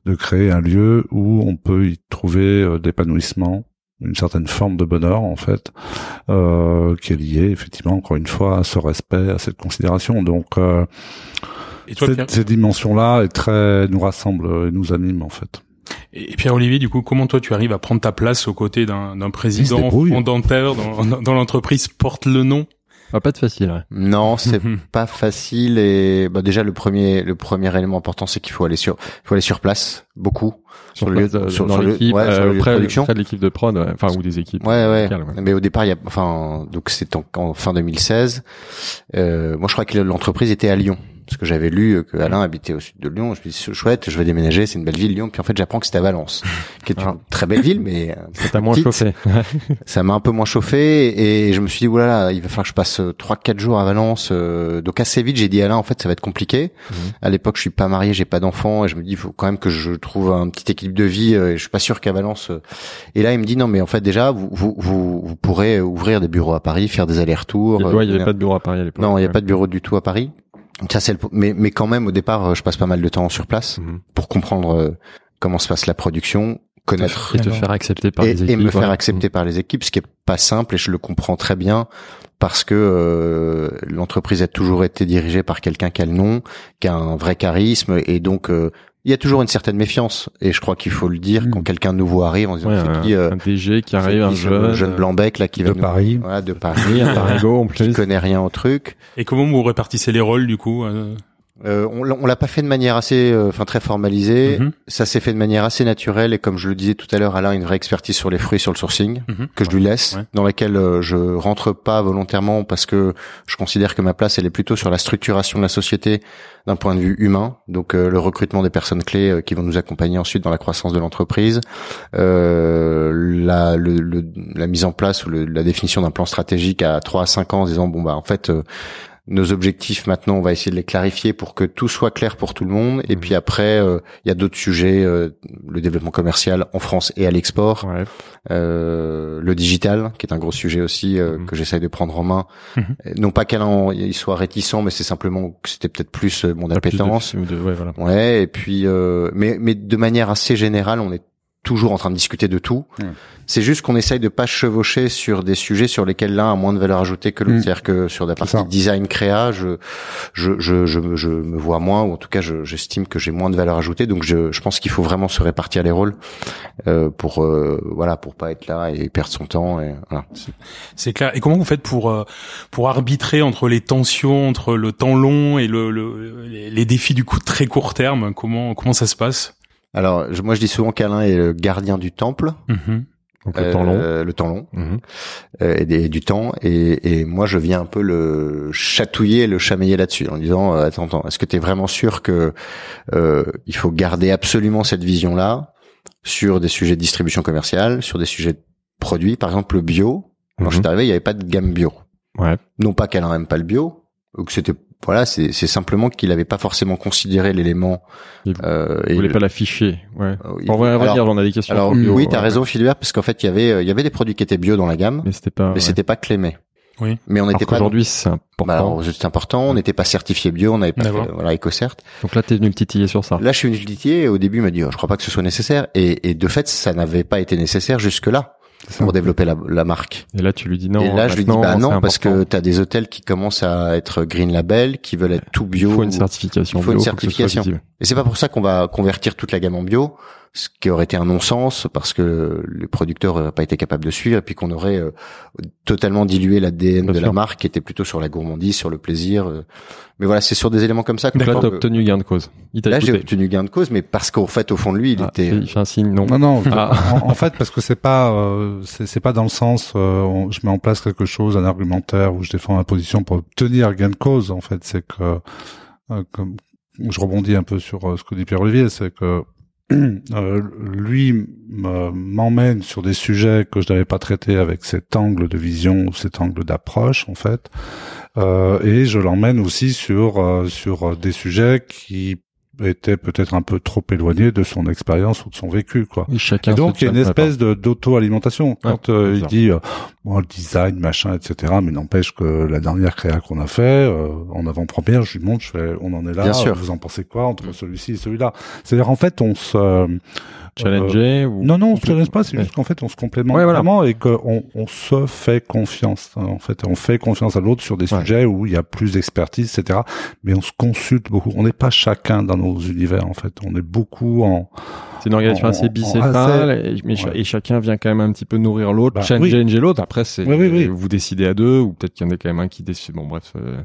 de créer un lieu où on peut y trouver euh, d'épanouissement, une certaine forme de bonheur en fait, euh, qui est liée effectivement encore une fois à ce respect, à cette considération. Donc euh, Et toi, cette, est très nous rassemble et nous anime en fait. Et Pierre Olivier, du coup, comment toi tu arrives à prendre ta place aux côtés d'un d'un président fondateur dans, dans, dans l'entreprise porte le nom? Ah, pas de facile, ouais. Non, c'est pas facile et bah déjà le premier le premier élément important c'est qu'il faut aller sur il faut aller sur place beaucoup sur le lieu de- euh, sur- dans sur le- l'équipe, ouais, sur le euh, lieu de production. près de l'équipe de prod, ouais. enfin, ou des équipes. Ouais ouais. locales, ouais. Mais au départ il y a enfin donc c'est en, en fin 2016. Euh, moi je crois que l'entreprise était à Lyon. Parce que j'avais lu que Alain habitait au sud de Lyon. Je me dis c'est chouette, je vais déménager, c'est une belle ville Lyon. Puis en fait, j'apprends que c'était à Valence, qui est une Ah. très belle ville, mais euh, Ça t'a moins petite. chauffé. ça m'a un peu moins chauffé et je me suis dit oulala, il va falloir que je passe euh, trois quatre jours à Valence. euh, donc assez vite, j'ai dit Alain en fait, ça va être compliqué. Mhm. À l'époque, je suis pas marié, j'ai pas d'enfant et je me dis il faut quand même que je trouve un petit équilibre de vie. euh, Et je suis pas sûr qu'à Valence. euh, Et là, il me dit non, mais en fait déjà, vous vous vous, vous pourrez ouvrir des bureaux à Paris, faire des allers-retours. Il y euh, avait pas de bureau à Paris à l'époque. non, il n'y a Ouais. pas de bureau du tout à Paris. Ça, c'est le... mais, mais quand même, au départ, euh, je passe pas mal de temps sur place Mhm. pour comprendre euh, comment se passe la production, connaître Et te faire accepter par et, les et équipes. me faire accepter par les équipes, ce qui est pas simple et je le comprends très bien parce que euh, l'entreprise a toujours été dirigée par quelqu'un qui a le nom, qui a un vrai charisme et donc euh, il y a toujours une certaine méfiance et je crois qu'il faut le dire Mm. quand quelqu'un de nouveau arrive en disant Ouais, c'est un, qui euh, un DG qui arrive, qui un jeune, jeune blanc bec là qui va de nous- Paris. voilà, de Paris, un Tarigo en qui plus. connaît rien au truc. Et comment vous répartissez les rôles du coup euh Euh, on l'a- on l'a pas fait de manière assez, euh, enfin très formalisée. Mhm. Ça s'est fait de manière assez naturelle et comme je le disais tout à l'heure, Alain a une vraie expertise sur les fruits, sur le sourcing Mhm. que je lui laisse, Ouais. dans laquelle euh, je rentre pas volontairement parce que je considère que ma place elle est plutôt sur la structuration de la société d'un point de vue humain, donc euh, le recrutement des personnes clés qui vont nous accompagner ensuite dans la croissance de l'entreprise, euh, la, le- le- la mise en place ou le- la définition d'un plan stratégique à 3 à 5 ans en disant bon bah en fait euh, nos objectifs maintenant, on va essayer de les clarifier pour que tout soit clair pour tout le monde. Et Mhm. puis après, euh, il y a d'autres sujets, euh, le développement commercial en France et à l'export, Ouais. euh, le digital, qui est un gros sujet aussi euh, Mhm. que j'essaye de prendre en main. Mhm. Non pas qu'Alain il soit réticent, mais c'est simplement que c'était peut-être plus mon Pas plus de- appétence. de- ouais, voilà. Ouais, et puis euh, mais mais de manière assez générale, on est toujours en train de discuter de tout. Mm. C'est juste qu'on essaye de pas chevaucher sur des sujets sur lesquels l'un a moins de valeur ajoutée que l'autre. Mm. C'est-à-dire que sur la partie design créa, je je je je, je me vois moins ou en tout cas je- j'estime que j'ai moins de valeur ajoutée. Donc je je pense qu'il faut vraiment se répartir les rôles euh, pour euh, voilà pour pas être là et perdre son temps et voilà. C'est clair. Et comment vous faites pour euh, pour arbitrer entre les tensions, entre le temps long et le, le- les, défis du coup de très court terme? Comment comment ça se passe? Alors je- moi je dis souvent qu'Alain est le gardien du temple, Mhm. Donc le temps long. euh, le temps long. Mhm. euh, et, des- du temps et, et moi je viens un peu le chatouiller le chamailler là-dessus en disant euh, attends attends est-ce que tu es vraiment sûr que euh, il faut garder absolument cette vision là sur des sujets de distribution commerciale sur des sujets de produits? Par exemple le bio quand Mhm. je suis arrivé il n'y avait pas de gamme bio Ouais. non pas qu'elle n'aime pas le bio ou que c'était voilà c'est c'est simplement qu'il n'avait pas forcément considéré l'élément Il euh, et le- pas l'afficher. Ouais. euh, il- on va alors- revenir, on a des questions. alors bio, oui, t'as ouais. raison Philibert, parce qu'en fait il y avait euh, il y avait des produits qui étaient bio dans la gamme, Mais c'était pas. mais c'était pas clémé. Oui. Mais on n'était pas qu'aujourd'hui, c'est important. Bah c'est important. On n'était pas certifié bio, on n'avait pas fait, voilà, EcoCert. Donc là, t'es venu le titiller sur ça. Là, je suis venu le titiller et au début, il m'a dit, oh, je crois pas que ce soit nécessaire. Et, et de fait, ça n'avait pas été nécessaire jusque-là ça. Pour développer la, la marque. Et là, tu lui dis non. et là, je lui dis, bah non, parce que important. t'as des hôtels qui commencent à être green label, qui veulent être tout bio. il faut une certification. il faut une bio, certification. Et c'est pas pour ça qu'on va convertir toute la gamme en bio, ce qui aurait été un non-sens parce que les producteurs n'auraient pas été capables de suivre et puis qu'on aurait euh, totalement dilué l'ADN de la marque qui était plutôt sur la gourmandise, sur le plaisir. euh. Mais voilà, c'est sur des éléments comme ça. que Donc là, t'as obtenu gain de cause. Il Là, j'ai obtenu gain de cause, mais parce qu'en fait, au fond de lui, il Ah, était. il fait un signe non. Non, non. Ah. En, en fait, parce que c'est pas, euh, c'est c'est pas dans le sens, euh, on- je mets en place quelque chose, un argumentaire où je défends ma position pour obtenir gain de cause. En fait, c'est que, euh, comme je rebondis un peu sur euh, ce que dit Pierre Olivier, c'est que euh, lui me- m'emmène sur des sujets que je n'avais pas traités avec cet angle de vision ou cet angle d'approche, en fait, Euh, et je l'emmène aussi sur euh, sur des sujets qui étaient peut-être un peu trop éloignés de son expérience ou de son vécu, quoi. Chacun. Et donc il y a une espèce de d'auto-alimentation quand euh, il dit euh, bon le design machin etc. Mais n'empêche que la dernière créa qu'on a fait euh, en avant-première, je lui montre, je fais on en est là. Bien sûr. Vous en pensez quoi entre celui-ci et celui-là? C'est-à-dire en fait on se euh, Challenger ou. non, non, on se challenge pas, c'est Ouais. juste qu'en fait, on se complémente Ouais, voilà. vraiment et qu'on on se fait confiance. En fait, on fait confiance à l'autre sur des sujets où il y a plus d'expertise, etc. Mais on se consulte beaucoup. On n'est pas chacun dans nos univers, en fait. On est beaucoup en, C'est une organisation En- assez bicéphale, assez- et, ouais. et chacun vient quand même un petit peu nourrir l'autre, Bah, challenger oui. l'autre. Après, c'est Oui, oui, oui. vous décidez à deux, ou peut-être qu'il y en a quand même un qui décide. Bon, bref, euh,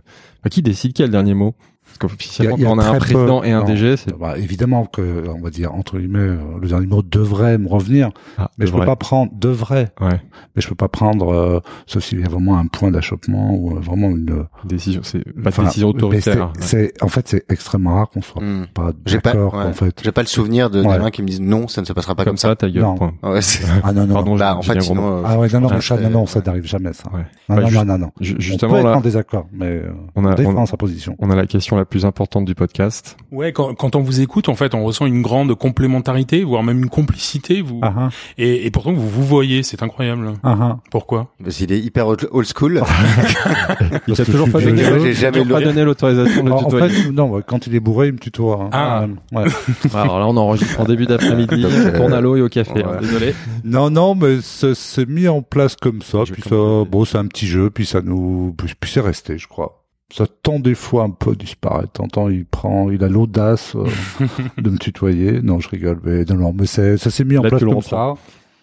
qui décide Qui a le dernier mot? Parce qu'officiellement, quand on a un président peu- et un non. DG, c'est Bah, évidemment que, on va dire, entre guillemets, euh, le dernier mot devrait me revenir, ah, mais je devrait. peux pas prendre, devrait, Ouais, mais je peux pas prendre, euh, sauf s'il y a vraiment un point d'achoppement ou euh, vraiment une, décision, c'est pas enfin, décision autoritaire. c'est- C'est, en fait, c'est extrêmement rare qu'on soit Hmm. pas d'accord, ouais. en fait. J'ai pas le souvenir de Ouais. d'Alain qui me dise non, ça ne se passera pas comme, comme, ça, ta gueule. Non. point. Ouais, c'est- Ah non, non, Pardon, bah, en fait, sinon. euh, Ah ouais, non, non, non, non, ça n'arrive jamais, ça. Ouais. Non, Bah, non, non, non, non. Ju- On Justement, peut être là, en désaccord, mais euh, on défend sa position. on a la question la plus importante du podcast. Ouais, quand, quand on vous écoute, en fait, on ressent une grande complémentarité, voire même une complicité. Vous Ah, ah, et, et pourtant vous vous voyez, c'est incroyable. ah. Pourquoi? Parce qu'il est hyper old school. Il que toujours pas donné. J'ai jamais toujours pas donné l'autorisation de le En, en tutoyer. fait, non, ouais, quand il est bourré, il me tutoie. hein. Ah. Euh, ouais. Alors là, on enregistre en début d'après-midi, on euh, tourne à l'eau et au café. ouais. hein, Désolé. Non, non, mais c'est c'est mis en place comme ça. Je Puis ça, bon, c'est un petit jeu, puis ça nous, puis c'est resté, je crois. Ça tend des fois un peu à disparaître. T'entends, il prend, il a l'audace euh, de me tutoyer. Non, je rigole, mais non, non, mais c'est, ça s'est mis en Là, place comme ça.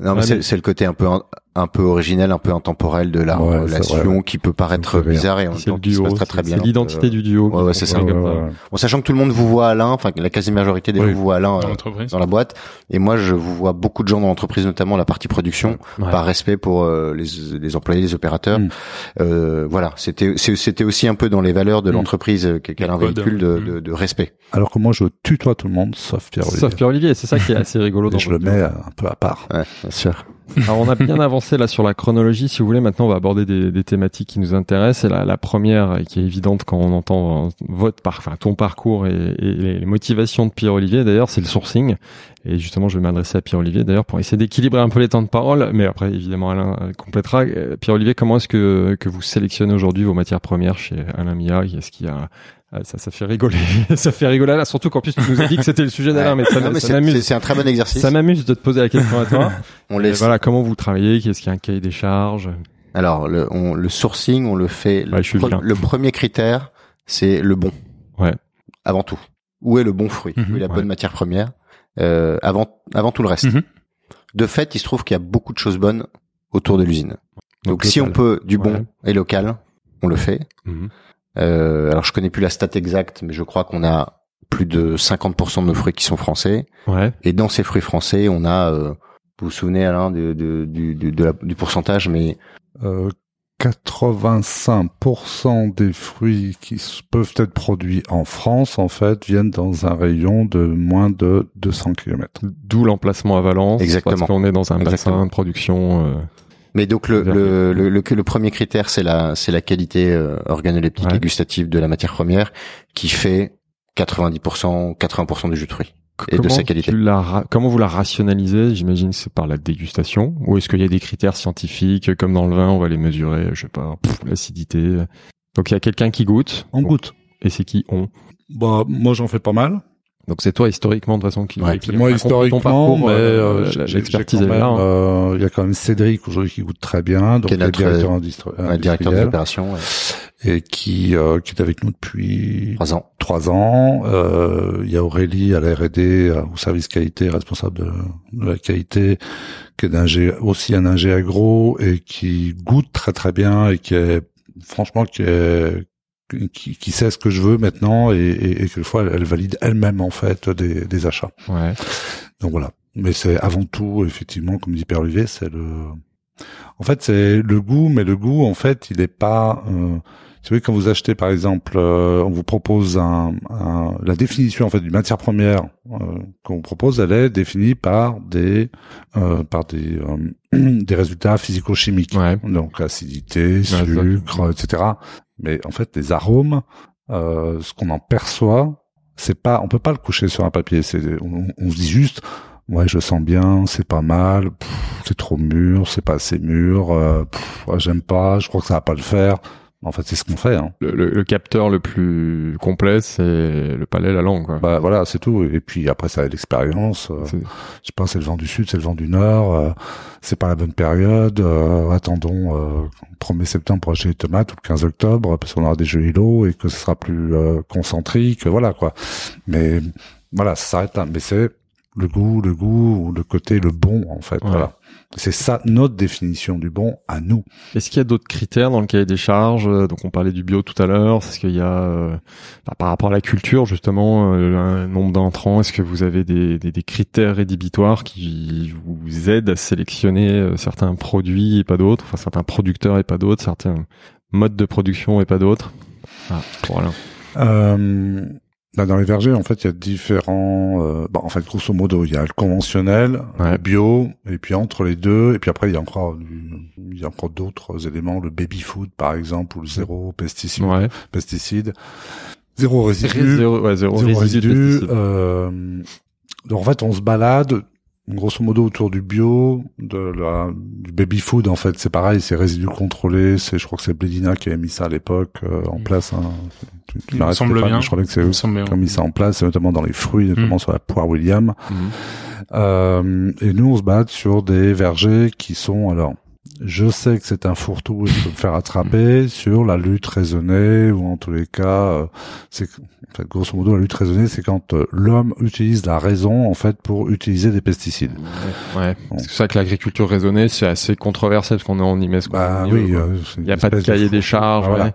Non, mais c'est mais- c'est le côté un peu un, un peu originel, un peu intemporel de la Ouais, relation vrai. qui peut paraître bizarre et en même temps qui se duo. passe très très c'est- bien. C'est l'identité Euh, du duo. ouais, ouais, c'est ça. qu'on Ouais, voit ouais, comme ouais. Bon, sachant que tout le monde vous voit Alain, enfin la quasi-majorité des Oui. gens vous voient Alain dans euh, l'entreprise dans la boîte, et moi je vous vois beaucoup de gens dans l'entreprise, notamment la partie production, Ouais. par respect pour euh, les, les employés, les opérateurs. Mm. Euh, voilà, c'était c'est- c'était aussi un peu dans les valeurs de Mm. l'entreprise euh, qu'elle a un Le code, véhicule de, mm. de, de respect. Alors que moi, je tutoie tout le monde, sauf Pierre. Sauf Pierre-Olivier, c'est ça qui est assez rigolo dans Et je le mets un peu à part. Sûr. Alors on a bien avancé là sur la chronologie. Si vous voulez, maintenant on va aborder des, thématiques qui nous intéressent. Et la, la première et qui est évidente quand on entend euh, votre par, ton parcours et, les motivations de Pierre Olivier. D'ailleurs, c'est le sourcing. Et justement, je vais m'adresser à Pierre Olivier d'ailleurs pour essayer d'équilibrer un peu les temps de parole. Mais après, évidemment, Alain euh, complétera. Euh, Pierre Olivier, comment est-ce que que vous sélectionnez aujourd'hui vos matières premières chez Alain Mia Est-ce qu'il y a ça, ça fait rigoler. ça fait rigoler là, surtout qu'en plus tu nous as dit que c'était le sujet d'Alain, mais ça, m'amuse. c'est un très bon exercice. Ça m'amuse de te poser la question à toi. On laisse. voilà, comment vous travaillez? Qu'est-ce qu'il y a un cahier des charges? Alors le, on, le sourcing, on le fait. Ouais, le, premier critère, c'est le bon. Ouais. Avant tout. Où est le bon fruit? Mhm, Où est la ouais. bonne matière première? Euh, Avant avant tout le reste. Mhm. De fait, il se trouve qu'il y a beaucoup de choses bonnes autour de l'usine. Donc, Donc, si on peut du bon Ouais. et local, on le fait. Mhm. Euh, alors je connais plus la stat exacte, mais je crois qu'on a plus de 50% de nos fruits qui sont français. Ouais. Et dans ces fruits français, on a, euh, vous vous souvenez Alain de, de- du, du, de la- du pourcentage, mais Euh, 85% des fruits qui peuvent être produits en France, en fait, viennent dans un rayon de moins de 200 km. D'où l'emplacement à Valence. Exactement. Parce qu'on est dans un Exactement. bassin de production. euh, mais donc le le, le, le, le premier critère c'est la c'est la qualité euh, organoleptique Ouais. et gustative de la matière première qui fait 90% 80% du jus de fruits. Et de sa qualité. tu la ra- comment vous la rationalisez? J'imagine c'est par la dégustation. Ou est-ce qu'il y a des critères scientifiques, comme dans le vin, on va les mesurer, je sais pas, l'acidité. Donc il y a quelqu'un qui goûte. On goûte. Et c'est qui on? Bah, moi, j'en fais pas mal. Donc c'est toi historiquement de toute façon qui. Ouais, qui moi, historiquement, parcours, mais euh, euh, l'expertise est là. hein. euh, Il y a quand même Cédric aujourd'hui qui goûte très bien, donc Qui est notre, directeur industri- Ouais, directeur des industriel, opérations, ouais. et qui euh, qui est avec nous depuis trois ans. trois ans. Euh, il y a Aurélie à la R&D, euh, au service qualité, responsable de, de la qualité, qui est d'ingé- aussi un ingé agro et qui goûte très très bien et qui est franchement qui est qui, qui sait ce que je veux maintenant et, et, et quelquefois elle, elle valide elle-même en fait des, des achats. Ouais. Donc voilà. Mais c'est avant tout effectivement, comme dit Père Olivier, c'est le en fait, c'est le goût, mais le goût, en fait, il n'est pas. Euh, vous savez, quand vous achetez, par exemple, euh, on vous propose un, un- la définition en fait d'une matière première euh, qu'on vous propose, elle est définie par des euh, par des euh, des résultats physico-chimiques. Ouais. Donc acidité, Ouais, sucre, etc. Mais en fait, les arômes, euh, ce qu'on en perçoit, c'est pas, on peut pas le coucher sur un papier. C'est, on, on se dit juste, ouais, je sens bien, c'est pas mal, c'est trop mûr, c'est pas assez mûr, euh, j'aime pas, je crois que ça va pas le faire. En fait, c'est ce qu'on fait. Hein. Le, le- le capteur le plus complet, c'est le palais, la langue. Quoi. Bah voilà, c'est tout. Et puis après, ça a l'expérience. euh, je sais pas, c'est le vent du sud, c'est le vent du nord, euh, c'est pas la bonne période. euh, attendons euh, 1er septembre pour acheter les tomates ou le 15 octobre parce qu'on aura des jeux îlots et que ce sera plus euh, concentrique, voilà quoi. Mais voilà, ça s'arrête là. Mais c'est le goût, le goût, le côté le bon en fait. Ouais. Voilà. C'est ça notre définition du bon à nous. Est-ce qu'il y a d'autres critères dans le cahier des charges Euh, Donc on parlait du bio tout à l'heure. Est-ce qu'il y a euh, bah, par rapport à la culture justement euh, un nombre d'entrants Est-ce que vous avez des, des, des critères rédhibitoires qui vous aident à sélectionner euh, certains produits et pas d'autres, enfin certains producteurs et pas d'autres, certains modes de production et pas d'autres? Ah, Voilà. Là, dans les vergers, en fait, il y a différents. Euh, bon, en fait, grosso modo, il y a le conventionnel, Ouais. le bio, et puis entre les deux, et puis après, il y a encore, il y a encore d'autres éléments, le baby food, par exemple, ou le zéro pesticide, Ouais. pesticide, zéro résidu, Zéro, ouais, zéro, zéro résidu euh, donc en fait, on se balade grosso modo autour du bio, de la, du baby food. En fait, c'est pareil, c'est résidus contrôlés. C'est, je crois que c'est Bledina qui a mis ça à l'époque euh, en Mm. place. Hein. Tu, tu Il me semble Stéphane, bien. Je crois que c'est eux qui ont mis ça en place, notamment dans les fruits, notamment Mm. sur la poire William. Mhm. Euh, et nous, on se bat sur des vergers qui sont alors. Je sais que c'est un fourre-tout et je peux me faire attraper sur la lutte raisonnée ou en tous les cas, euh, c'est en fait grosso modo la lutte raisonnée, c'est quand euh, l'homme utilise la raison en fait pour utiliser des pesticides. Ouais. C'est ça que l'agriculture raisonnée, c'est assez controversé parce qu'on met ce qu'on Bah oui, euh, Il n'y a pas de cahier des fourre-tout. charges. Voilà. ouais.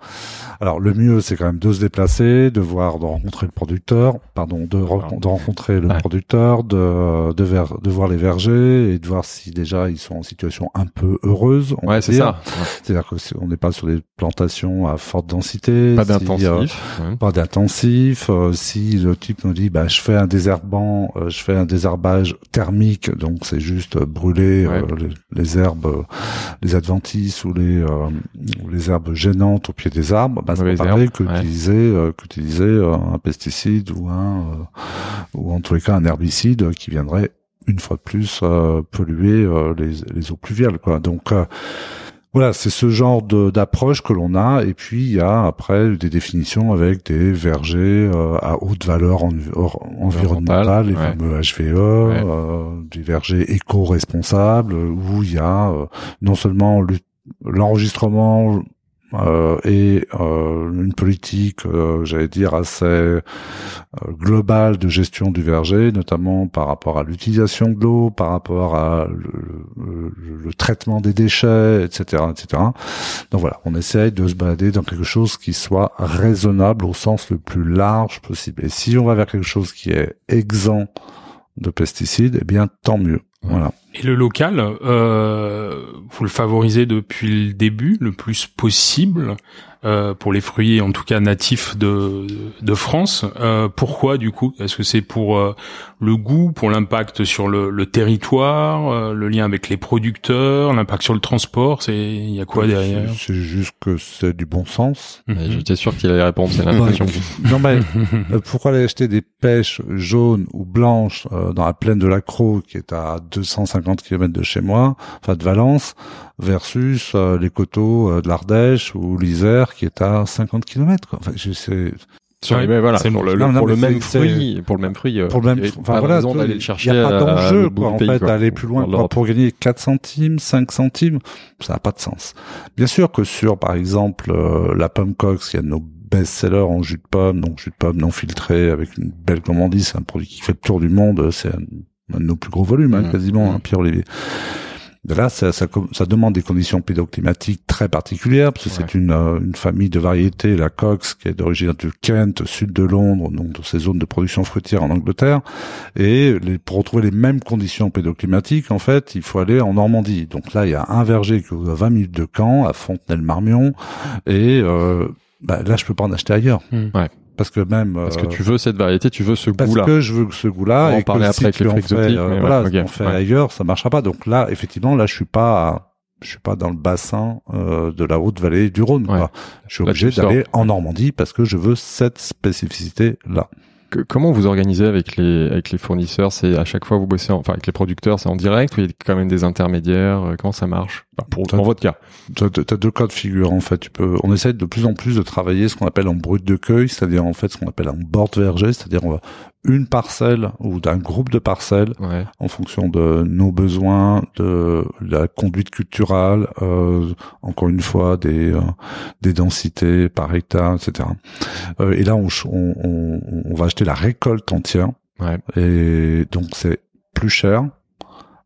Alors le mieux, c'est quand même de se déplacer, de voir, de rencontrer le producteur, pardon, de, re- de rencontrer le Ouais. producteur, de de, ver- de voir les vergers et de voir si déjà ils sont en situation un peu heureuse. on Ouais, c'est ça. C'est-à-dire que si on n'est pas sur des plantations à forte densité, Pas si, euh, d'intensif. ouais. pas d'intensif. euh, si le type nous dit, bah, je fais un désherbant, euh, je fais un désherbage thermique, donc c'est juste brûler les, les herbes, les adventices ou les euh, ou les herbes gênantes au pied des arbres, bah, c'est Mauvaises pas pareil herbes, que ouais. euh, qu'utiliser euh, un pesticide ou un euh, ou en tous les cas un herbicide qui viendrait une fois de plus euh, polluer euh, les, les eaux pluviales, quoi. Donc euh, voilà, c'est ce genre de- d'approche que l'on a. Et puis il y a après des définitions avec des vergers euh, à haute valeur en- or- environnementale, les ouais. fameux HVE, euh, des vergers éco-responsables, où il y a euh, non seulement le- l'enregistrement euh, et euh, une politique, euh, j'allais dire, assez euh, globale de gestion du verger, notamment par rapport à l'utilisation de l'eau, par rapport à le, le- le traitement des déchets, etc., etc. Donc voilà, on essaye de se balader dans quelque chose qui soit raisonnable au sens le plus large possible. Et si on va vers quelque chose qui est exempt de pesticides, eh bien tant mieux. Voilà. Et le local, euh, vous le favorisez depuis le début, le plus possible, euh, pour les fruits, en tout cas natifs de, de France. Euh, pourquoi du coup? Est-ce que c'est pour euh, le goût, pour l'impact sur le, le territoire, euh, le lien avec les producteurs, l'impact sur le transport? C'est il y a quoi derrière? C'est juste que c'est du bon sens. Ouais, Mhm. J'étais sûr qu'il allait répondre, c'est l'impression. Non mais euh, pourquoi aller acheter des pêches jaunes ou blanches euh, dans la plaine de la Crau qui est à 250 km de chez moi, enfin de Valence, versus euh, les coteaux euh, de l'Ardèche ou l'Isère qui est à 50 km. Quoi. Enfin, je sais, Sur les- Ouais, mais voilà, c'est pour le, non, non, pour le mais même c'est- fruit, pour le même fruit, euh, pour le même, enfin voilà, d'aller il chercher. y a pas d'enjeu quoi. En pays, fait, quoi. aller plus loin quoi, pour gagner 4 centimes, 5 centimes, ça n'a pas de sens. Bien sûr que sur, par exemple, euh, la pomme Cox, qui est de nos best-sellers en jus de pomme, donc jus de pomme non filtré avec une belle gourmandise, c'est un produit qui fait le tour du monde, c'est un, un de nos plus gros volumes, hein, Mhm. quasiment, hein, Pierre Olivier. Là, ça, ça, ça demande des conditions pédoclimatiques très particulières, parce que c'est une, euh, une famille de variétés, la Cox, qui est d'origine du Kent, sud de Londres, donc dans ces zones de production fruitière en Angleterre. Et les, pour retrouver les mêmes conditions pédoclimatiques, en fait, il faut aller en Normandie. Donc là, il y a un verger qui est à 20 minutes de Caen, à Fontenay-le-Marmion, et euh, bah, là, je peux pas en acheter ailleurs. Hmm. Ouais. Parce que même... Parce que euh, tu veux cette variété, tu veux ce parce goût-là. que je veux ce On goût-là va en parler si après avec tu les exotiques, euh, mais voilà, ouais, ok, on fait ouais. ailleurs, ça marchera pas. Donc là, effectivement, là, je suis pas, je suis pas dans le bassin euh, de la haute vallée du Rhône. Ouais. quoi. Je suis obligé d'aller en Normandie parce que je veux cette spécificité là. Que- comment vous organisez avec les avec les fournisseurs? C'est à chaque fois vous bossez, en- enfin avec les producteurs, c'est en direct ou il y a quand même des intermédiaires? Euh, Comment ça marche? Pour, Ça- Dans votre cas. T'as t'as deux cas de figure en fait. Tu peux, on essaie de plus en plus de travailler ce qu'on appelle en brut de cueil, c'est-à-dire en fait ce qu'on appelle en bord verger, c'est-à-dire on va une parcelle ou d'un groupe de parcelles Ouais. en fonction de nos besoins, de la conduite culturelle, euh, encore une fois des euh, des densités par hectare, etc. Euh, et là, on, on, on va acheter la récolte entière. Ouais. Et donc c'est plus cher.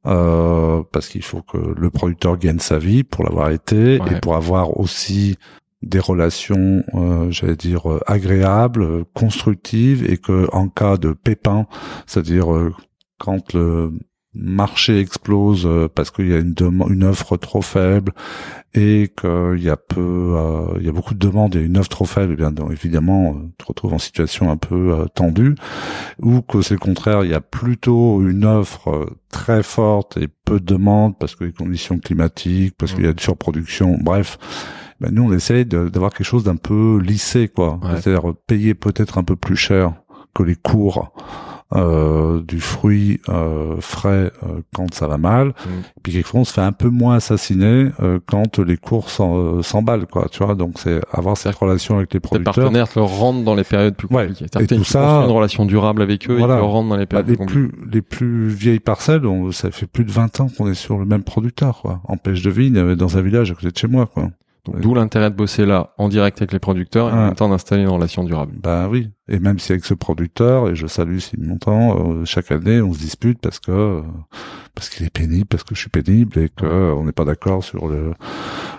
Euh, parce qu'il faut que le producteur gagne sa vie pour l'avoir été Ouais. et pour avoir aussi des relations, euh, j'allais dire euh, agréables, constructives, et que en cas de pépin, c'est-à-dire euh, quand le marché explose euh, parce qu'il y a une une offre trop faible et qu'il y a peu, euh, il y a beaucoup de demandes et une offre trop faible, eh bien donc, évidemment, tu te retrouves en situation un peu euh, tendue, ou que c'est le contraire, il y a plutôt une offre euh, très forte et peu de demandes parce que les conditions climatiques, parce qu'il y a une surproduction, bref. Ben nous, on essaye d'avoir quelque chose d'un peu lissé, quoi. Ouais. C'est-à-dire payer peut-être un peu plus cher que les cours euh, du fruit euh, frais euh, quand ça va mal. Mm. Puis quelquefois on se fait un peu moins assassiner euh, quand les cours s'emballent, quoi. Tu vois, donc c'est avoir cette relation avec les Tes producteurs. partenaires te le rendent dans les périodes plus Ouais. compliquées. Et C'est-à-dire que tout ça- une relation durable avec eux, Voilà. ils te le rendent dans les Bah, périodes les plus compliquées. plus les plus vieilles parcelles, on, ça fait plus de 20 ans qu'on est sur le même producteur, quoi. En pêche de vigne, dans un village à côté de chez moi, quoi. D'où l'intérêt de bosser là, en direct avec les producteurs, et en même temps d'installer une relation durable. Bah oui. Et même si avec ce producteur, et je salue s'il m'entend, euh, chaque année on se dispute parce que euh, parce qu'il est pénible, parce que je suis pénible et que euh, on n'est pas d'accord sur le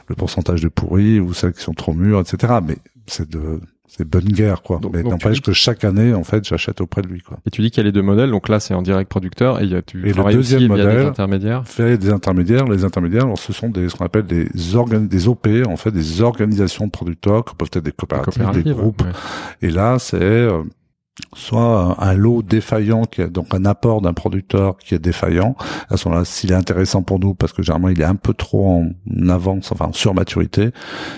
le pourcentage de pourris ou celles qui sont trop mûres, etc. Mais c'est de c'est bonne guerre, quoi. Donc- Mais n'empêche que chaque année, en fait, j'achète auprès de lui, quoi. Et tu dis qu'il y a les deux modèles, donc là c'est en direct producteur, et il y a, tu Et le travailles aussi deuxième via des modèle- intermédiaires. Fait des intermédiaires. Les intermédiaires, alors, ce sont des ce qu'on appelle des organ des OP, en fait, des organisations de producteurs, qui peuvent être des coopératives, des Coopératives, groupes. ouais. Et là, c'est euh, soit un, lot défaillant, qui est donc un apport d'un producteur qui est défaillant. À ce moment-là, s'il est intéressant pour nous, parce que généralement il est un peu trop en avance, enfin en surmaturité.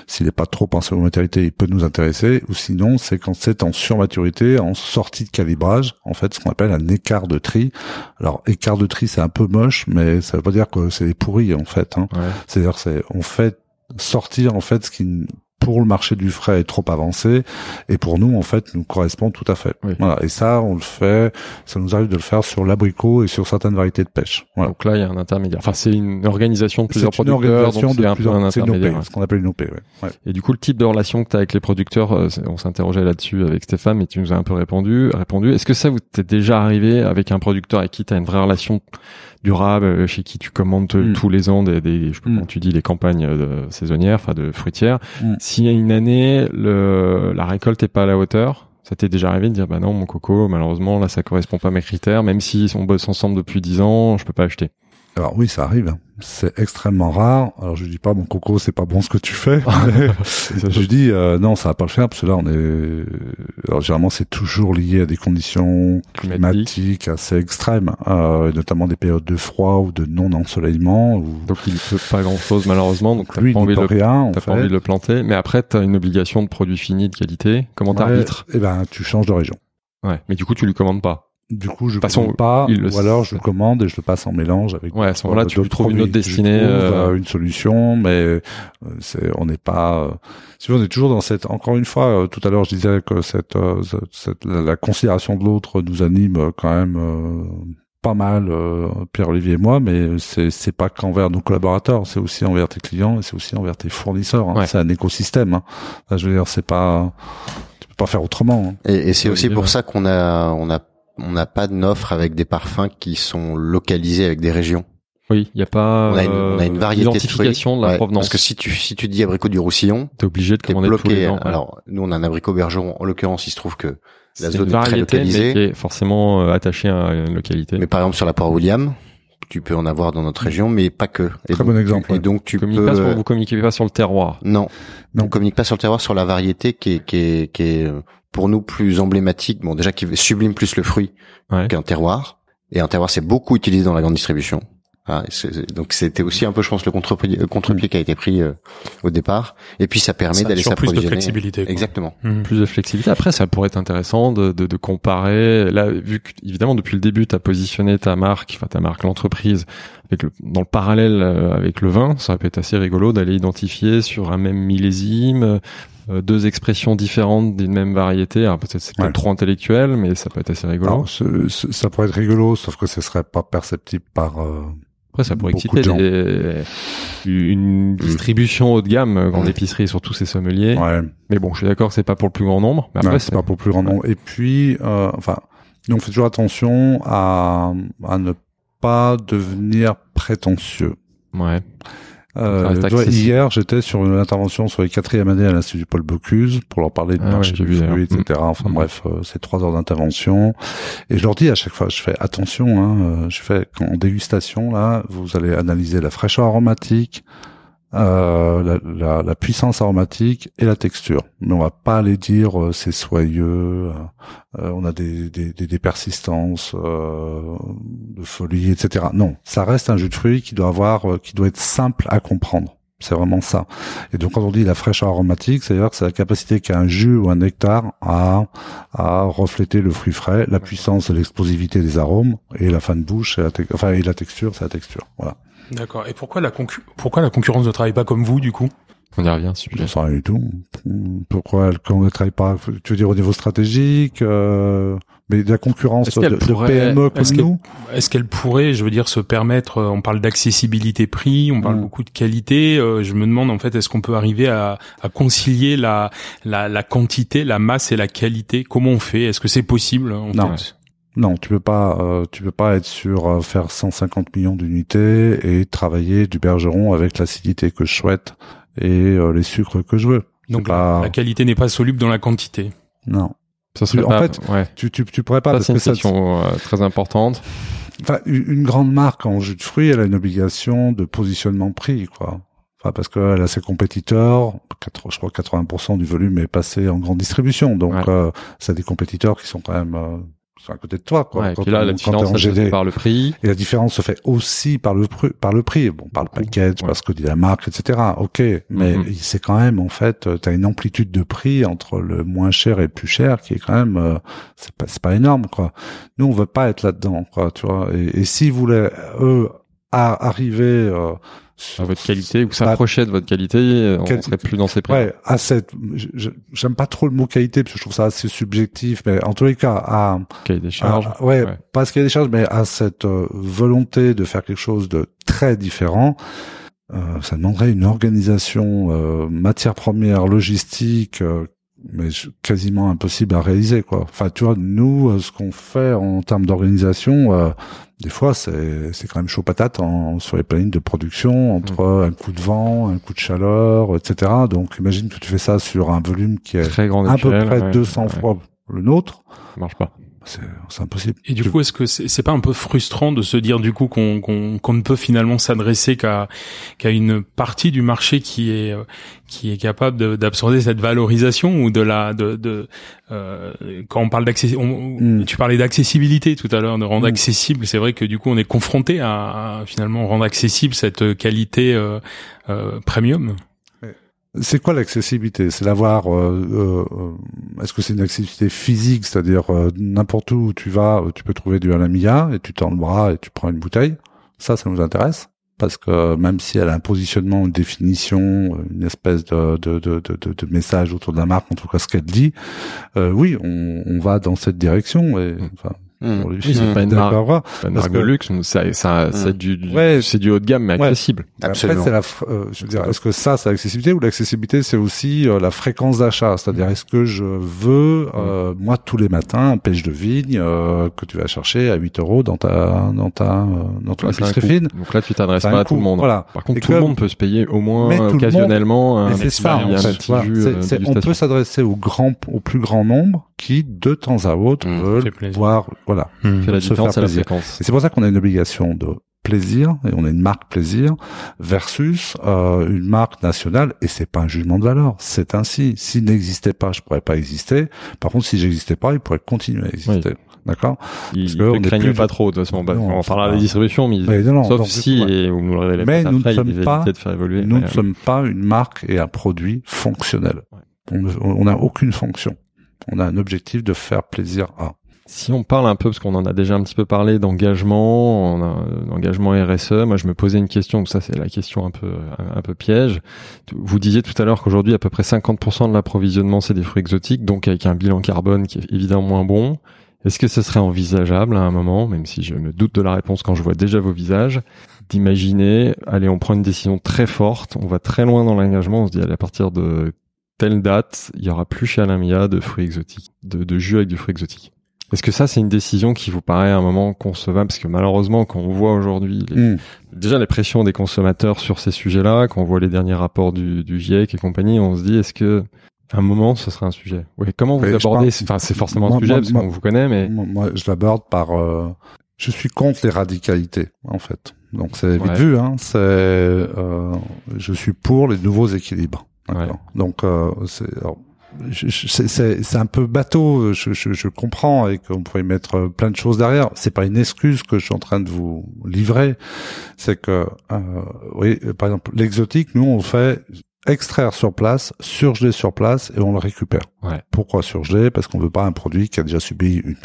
S'il n'est pas trop en surmaturité, il peut nous intéresser. Ou sinon, c'est quand c'est en surmaturité, en sortie de calibrage, en fait, ce qu'on appelle un écart de tri. Alors, écart de tri, c'est un peu moche, mais ça veut pas dire que c'est des pourris en fait. Hein. Ouais. C'est-à-dire, c'est on fait sortir en fait ce qui pour le marché du frais est trop avancé et pour nous en fait nous correspond tout à fait. Oui. Voilà et ça on le fait, ça nous arrive de le faire sur l'abricot et sur certaines variétés de pêche. Voilà. Donc là il y a un intermédiaire. Enfin c'est une organisation de plusieurs C'est une producteurs, organisation donc de c'est un plusieurs, un c'est. OP, ce qu'on appelle une OP. Ouais. Ouais. Et du coup, le type de relation que tu as avec les producteurs, euh, c'est- on s'interrogeait là-dessus avec Stéphane, mais tu nous as un peu répondu. répondu. Est-ce que ça vous t'est déjà arrivé avec un producteur avec qui tu as une vraie relation durable, euh, chez qui tu commandes Mm. tous les ans des, des je sais pas Mm. comment tu dis, les campagnes euh, saisonnières, enfin de fruitières. Mm. S'il y a une année, le, la récolte est pas à la hauteur, ça t'est déjà arrivé de dire, bah non, mon coco, malheureusement, là, ça correspond pas à mes critères, même si on bosse ensemble depuis 10 ans, je peux pas acheter. Alors oui, ça arrive. hein. C'est extrêmement rare. Alors je dis pas mon coco, c'est pas bon ce que tu fais. je dis euh, non, ça va pas le faire parce que là on est. Alors généralement c'est toujours lié à des conditions climatiques assez extrêmes, euh, notamment des périodes de froid ou de non ensoleillement. Ou... Donc il peut pas grand chose, malheureusement, donc t'as pas envie le rien. Pas envie de le planter, mais après t'as une obligation de produit fini de qualité. Comment t'arbitres? Eh ben, tu changes de région. Ouais, mais du coup tu lui commandes pas. Du coup, je façon, commande pas, il le ou alors je le commande et je le passe en mélange avec. Ouais, à ce moment-là tu trouves une autre produits. Destinée. trouve, euh, euh, une solution, mais euh, c'est, on n'est pas. euh, si on est toujours dans cette. Encore une fois, euh, tout à l'heure, je disais que cette, cette la, la considération de l'autre nous anime quand même. euh, pas mal euh, Pierre-Olivier et moi, mais c'est c'est pas qu'envers nos collaborateurs, c'est aussi envers tes clients et c'est aussi envers tes fournisseurs. hein. Ouais. C'est un écosystème. Hein. Là, je veux dire, c'est pas, tu peux pas faire autrement. hein. Et, et c'est aussi pour ouais. ça qu'on a, on a, on n'a pas d'offre avec des parfums qui sont localisés avec des régions. Oui, il y a pas. On a une, on a une euh, variété de de, la Ouais, provenance. Parce que si tu, si tu dis abricot du Roussillon, t'es obligé de commander tous les bloqué. ans. ouais. Alors, nous, on a un abricot bergeron. En l'occurrence, il se trouve que la zone une est très variété, mais localisée. qui est forcément euh, attachée à une localité. Mais par exemple, sur la poire William, tu peux en avoir dans notre région, mais pas que. Et Très donc, bon exemple, Et ouais. donc, tu Vous communiquez peux. pas sur- vous communiquez pas sur le terroir. Non. Non. On communique pas sur le terroir, sur la variété qui est, qui est, qui est euh, pour nous plus emblématique. Bon, déjà qui sublime plus le fruit Ouais. qu'un terroir. Et un terroir, c'est beaucoup utilisé dans la grande distribution. Ah, donc c'était aussi un peu, je pense, le contre-pied contre-pied qui a été pris euh, au départ. Et puis ça permet d'aller assure plus de s'approvisionner. flexibilité. quoi. Exactement. Mhm. plus de flexibilité. Après, ça pourrait être intéressant de, de, de comparer. Là, vu que évidemment depuis le début, tu as positionné ta marque, enfin ta marque, l'entreprise, avec le, dans le parallèle euh, avec le vin, ça peut être assez rigolo d'aller identifier sur un même millésime euh, deux expressions différentes d'une même variété. Alors peut-être c'est peut-être Ouais. trop intellectuel, mais ça peut être assez rigolo. Alors, ce- ce- ça pourrait être rigolo, sauf que ce serait pas perceptible par. euh, Après, ça pourrait exciter de une distribution haut de gamme euh, en Mm. épicerie, surtout ces sommeliers. Ouais. Mais bon, je suis d'accord c'est pas pour le plus grand nombre. Mais après, Ouais, c'est pas pour plus grand nombre. Et puis, euh, enfin, nous on fait toujours attention à, à ne pas devenir prétentieux. Ouais. Euh, hier, j'étais sur une intervention sur les quatrièmes années à l'Institut Paul Bocuse pour leur parler du Ah marché ouais, du fruit, etc. Enfin Mm. bref, euh, c'est trois heures d'intervention. Et je leur dis à chaque fois, je fais attention, hein, euh, je fais en dégustation là, vous allez analyser la fraîcheur aromatique, euh, la, la, la puissance aromatique et la texture. Mais on va pas aller dire euh, c'est soyeux, euh, euh, on a des, des, des, des persistances euh, de folie, etc. Non, ça reste un jus de fruits qui doit avoir, euh, qui doit être simple à comprendre. C'est vraiment ça. Et donc quand on dit la fraîcheur aromatique, c'est-à-dire que c'est la capacité qu'a un jus ou un nectar à, à refléter le fruit frais, la puissance et l'explosivité des arômes, et la fin de bouche, et la, enfin, et la texture, c'est la texture. Voilà. D'accord. Et pourquoi la concu- pourquoi la concurrence ne travaille pas comme vous du coup? On y revient, si Je ne sais rien du tout. Pourquoi elle, quand elle travaille pas, tu veux dire au niveau stratégique, euh, mais de la concurrence Est-ce de, qu'elle de pourrait- PME comme qu'elle- nous? Est-ce qu'elle pourrait, je veux dire, se permettre euh, On parle d'accessibilité prix, on parle Mm. beaucoup de qualité. euh, je me demande en fait, est-ce qu'on peut arriver à, à concilier la, la la quantité, la masse et la qualité? Comment on fait? Est-ce que c'est possible en Non. fait? Non, tu peux pas, euh, tu peux pas être sur euh, faire 150 millions d'unités et travailler du bergeron avec l'acidité que je souhaite et euh, les sucres que je veux. Donc pas- la qualité n'est pas soluble dans la quantité. Non, Ça serait En pas- fait, ouais. tu tu tu pourrais pas Ça, parce une que question euh, très importante. Enfin, une une grande marque en jus de fruits, elle a une obligation de positionnement prix, quoi. Enfin, parce qu'elle a ses compétiteurs. quatre- Je crois que 80% du volume est passé en grande distribution, donc Ouais. euh, c'est des compétiteurs qui sont quand même euh, sont à côté de toi, quoi. Ouais, et puis là, on- la différence, se fait par le prix. Et la différence se fait aussi par le prix, par le prix, bon, par le package, ouais. parce que dit la marque, etc. Ok, mais Mhm. c'est quand même en fait, tu as une amplitude de prix entre le moins cher et le plus cher qui est quand même, euh, c'est pas, pas énorme quoi. Nous, on veut pas être là-dedans, quoi, tu vois. Et, et s'ils voulaient eux à arriver euh, à votre qualité ou bah, s'approcher de votre qualité, on serait plus dans ces prix. Ouais, à cette, je- je- j'aime pas trop le mot qualité parce que je trouve ça assez subjectif, mais en tous les cas, à, Cahier des charges. Ah, ouais, Ouais. pas ce qu'il y a des charges, mais à cette euh, volonté de faire quelque chose de très différent, euh, ça demanderait une organisation euh, matière première, logistique, euh, mais quasiment impossible à réaliser quoi. Enfin, tu vois, nous, euh, ce qu'on fait en termes d'organisation, euh, des fois, c'est c'est quand même chaud patate en, sur les plannings de production entre Mm. un coup de vent, un coup de chaleur, etc. Donc, imagine que tu fais ça sur un volume qui est Très grande à peu près ouais, 200 ouais. fois le nôtre. Ça marche pas. C'est c'est impossible. Et du coup, est-ce que c'est pas un peu frustrant de se dire du coup qu'on qu'on qu'on ne peut finalement s'adresser qu'à qu'à une partie du marché qui est euh, qui est capable d'absorber cette valorisation ou de la de, de euh, quand on parle d'accessibilité, Mm. tu parlais d'accessibilité tout à l'heure, de rendre Mm. accessible. C'est vrai que du coup, on est confronté à, à finalement rendre accessible cette qualité euh, euh, premium. C'est quoi l'accessibilité? C'est d'avoir. Euh, euh, Est-ce que c'est une accessibilité physique, c'est-à-dire euh, n'importe où tu vas, euh, tu peux trouver du Alamia et tu tends le bras et tu prends une bouteille. Ça, ça nous intéresse parce que même si elle a un positionnement, une définition, une espèce de, de, de, de, message autour de la marque, en tout cas ce qu'elle dit, euh, oui, on, on va dans cette direction. Et, Mm. enfin, Mmh. pour les Oui, c'est pas une marque. C'est une marque de luxe, mais ça, ça, c'est du, du- Ouais. c'est du haut de gamme, mais Ouais. accessible. Après, Absolument. c'est la, euh, je veux dire, est-ce que ça, c'est l'accessibilité ou l'accessibilité, c'est aussi euh, la fréquence d'achat, c'est-à-dire est-ce que je veux, euh, moi, tous les matins, un pêche de vigne euh, que tu vas chercher à 8 euros dans ta, dans ta, euh, dans ton épicerie fine. Donc là, tu t'adresses pas à tout le monde. Voilà. Par contre, Et tout le monde peut se payer au moins occasionnellement. C'est ça, on peut s'adresser au grand, au plus grand nombre qui, de temps à autre, Mmh, fait veulent plaisir. voir, voilà. Mm. Fait la se différence, faire c'est la. Et c'est pour ça qu'on a une obligation de plaisir et on a une marque plaisir versus euh, une marque nationale et c'est pas un jugement de valeur c'est ainsi s'il n'existait pas je pourrais pas exister par contre si j'existais pas il pourrait continuer à exister d'accord? Ils Parce que ne on est craignent plus pas de- trop, de toute façon. Bah, Non, on c'est parlera pas- des distributions, mais Mais non, sauf si, ouais. et vous nous le révélez Mais nous ne après, il y a sommes pas- velléités de faire évoluer. nous ne sommes pas une marque et un produit fonctionnel Ouais. on ne- on n'a aucune fonction on a un objectif de faire plaisir à Si on parle un peu, parce qu'on en a déjà un petit peu parlé d'engagement, d'engagement RSE, moi je me posais une question, ça c'est la question un peu, un, peu piège. Vous disiez tout à l'heure qu'aujourd'hui à peu près 50% de l'approvisionnement c'est des fruits exotiques, donc avec un bilan carbone qui est évidemment moins bon. Est-ce que ce serait envisageable à un moment, même si je me doute de la réponse quand je vois déjà vos visages, d'imaginer, allez, on prend une décision très forte, on va très loin dans l'engagement, on se dit, allez, à partir de telle date, il y aura plus chez Alamia de fruits exotiques, de jus avec du fruit exotique. Est-ce que ça, c'est une décision qui vous paraît à un moment concevable? Parce que malheureusement, quand on voit aujourd'hui les- Hmm. déjà les pressions des consommateurs sur ces sujets-là, quand on voit les derniers rapports du, du GIEC et compagnie, on se dit est-ce que à un moment ce sera un sujet? Oui. Comment vous Oui, abordez pense- Enfin, c'est forcément Moi- un sujet moi- parce qu'on vous connaît, mais Moi, je l'aborde par. euh, je suis contre les radicalités, en fait. Donc c'est vite Ouais. vu. Hein, c'est. euh, je suis pour les nouveaux équilibres. D'accord. Donc euh, c'est. alors, c'est- un peu bateau, je, je, je comprends et qu'on pourrait mettre plein de choses derrière. C'est pas une excuse que je suis en train de vous livrer. C'est que, euh, oui, par exemple, l'exotique, nous on fait extraire sur place, surgeler sur place et on le récupère. Ouais. Pourquoi surgeler? Parce qu'on veut pas un produit qui a déjà subi une,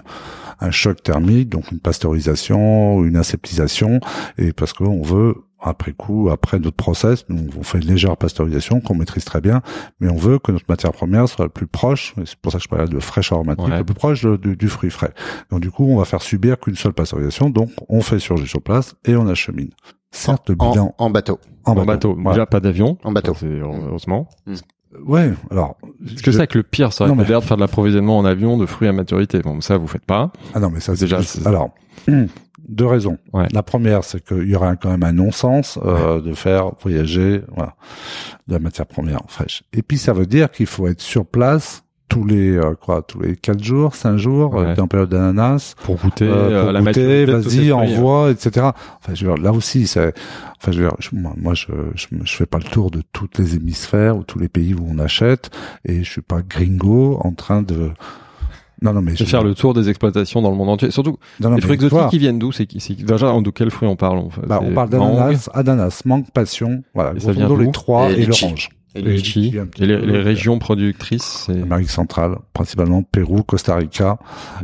un choc thermique, donc une pasteurisation, une aseptisation, et parce qu'on veut après coup, après notre process, nous on fait une légère pasteurisation qu'on maîtrise très bien, mais on veut que notre matière première soit la plus proche, et c'est pour ça que je parlais de fraîcheur aromatique, Ouais. la plus proche de- du, du fruit frais. Donc du coup, on va faire subir qu'une seule pasteurisation, donc on fait surgeler sur place et on achemine. Certes, le En, bilan en bateau. en, en bateau, Voilà. déjà pas d'avion. En bateau. Ça, heureusement. Ouais, alors. Est-ce que je- ça que le pire serait Non, mais- d'ailleurs de faire de l'approvisionnement en avion de fruits à maturité Bon, ça vous faites pas. Ah non, mais ça c'est Déjà, juste- Alors, deux raisons. Ouais. La première, c'est qu'il y aurait quand même un non-sens euh, de faire voyager voilà, de la matière première fraîche. Et puis ça veut dire qu'il faut être sur place tous les euh, quoi, tous les quatre jours, cinq jours, Ouais. euh, en période d'ananas. Pour goûter, euh, euh, pour la goûter, vas-y, envoie, etc. Enfin, je veux dire, là aussi, c'est, enfin, je veux dire, je- moi, moi, je, je, je fais pas le tour de toutes les hémisphères ou tous les pays où on achète, et je suis pas gringo en train de, non, non, mais de faire le tour des exploitations dans le monde entier. Surtout, non, non, les fruits exotiques, ils viennent d'où C'est qui qui- déjà de quels fruits on parle en fait? Bah, on parle d'ananas, ananas, mangue, passion, voilà, Et ça vient les trois Et l'orange. Et les Et régions productrices, c'est Amérique centrale, principalement Pérou, Costa Rica,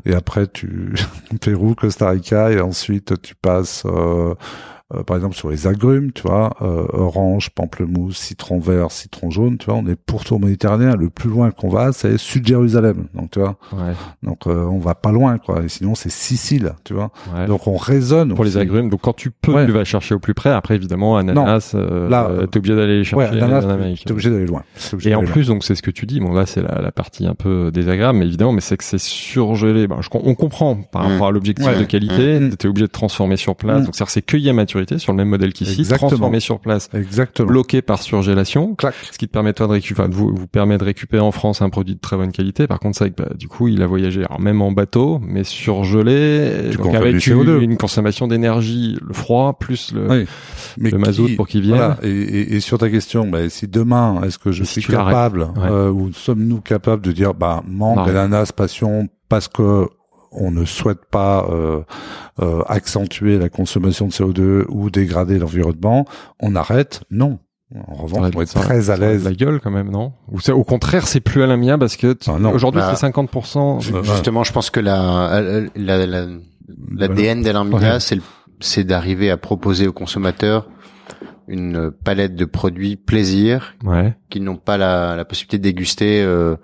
et après tu Pérou, Costa Rica, et ensuite tu passes euh, euh, par exemple sur les agrumes, tu vois, euh, orange, pamplemousse, citron vert, citron jaune, tu vois, on est pourtour méditerranéen. Le plus loin qu'on va, c'est sud Jérusalem, donc tu vois, ouais, donc euh, on va pas loin, quoi. Et sinon c'est Sicile, tu vois. ouais. Donc on raisonne pour les agrumes. Donc quand tu peux, Ouais. tu vas chercher au plus près. Après, évidemment, ananas, euh, Là, euh, t'es obligé d'aller chercher Ouais, ananas, en Amérique. t'es obligé d'aller loin. Obligé Et en plus, donc c'est ce que tu dis. Bon là, c'est la, la partie un peu désagréable, mais évidemment, mais c'est que c'est surgelé. Ben, je, on comprend par Mm. rapport à l'objectif Ouais. de qualité. Mm. T'es obligé de transformer sur place. Mm. Donc c'est cueilli à maturité sur le même modèle qu'ici, transformé sur place. Exactement. bloqué par surgélation. Clac. Ce qui te permet toi de récupérer, de vous, vous permet de récupérer en France un produit de très bonne qualité. Par contre, que bah, du coup, il a voyagé, alors même en bateau, mais surgelé, donc avec du CO2. une, une consommation d'énergie, le froid plus le, Oui. Mais le mazout qui- pour qu'il vienne. Voilà. Et, et- et sur ta question, bah, si demain, est-ce que je Et si suis l'arrêtes. capable, Ouais. euh, ou sommes-nous capables de dire, bah, mangue, Arrête. ananas, passion, parce que on ne souhaite pas euh, euh, accentuer la consommation de CO2 ou dégrader l'environnement, on arrête Non. En revanche, on va être Ça- très à l'aise. La gueule quand même, non? Ou c'est au contraire, c'est plus à la mia parce que Ah, aujourd'hui Bah, c'est 50%. je- euh, Justement, je pense que la, la, la, l'ADN d'Alarmia, Ouais. c'est, le- c'est d'arriver à proposer aux consommateurs une palette de produits plaisir Ouais. qu'ils n'ont pas la, la possibilité de déguster euh,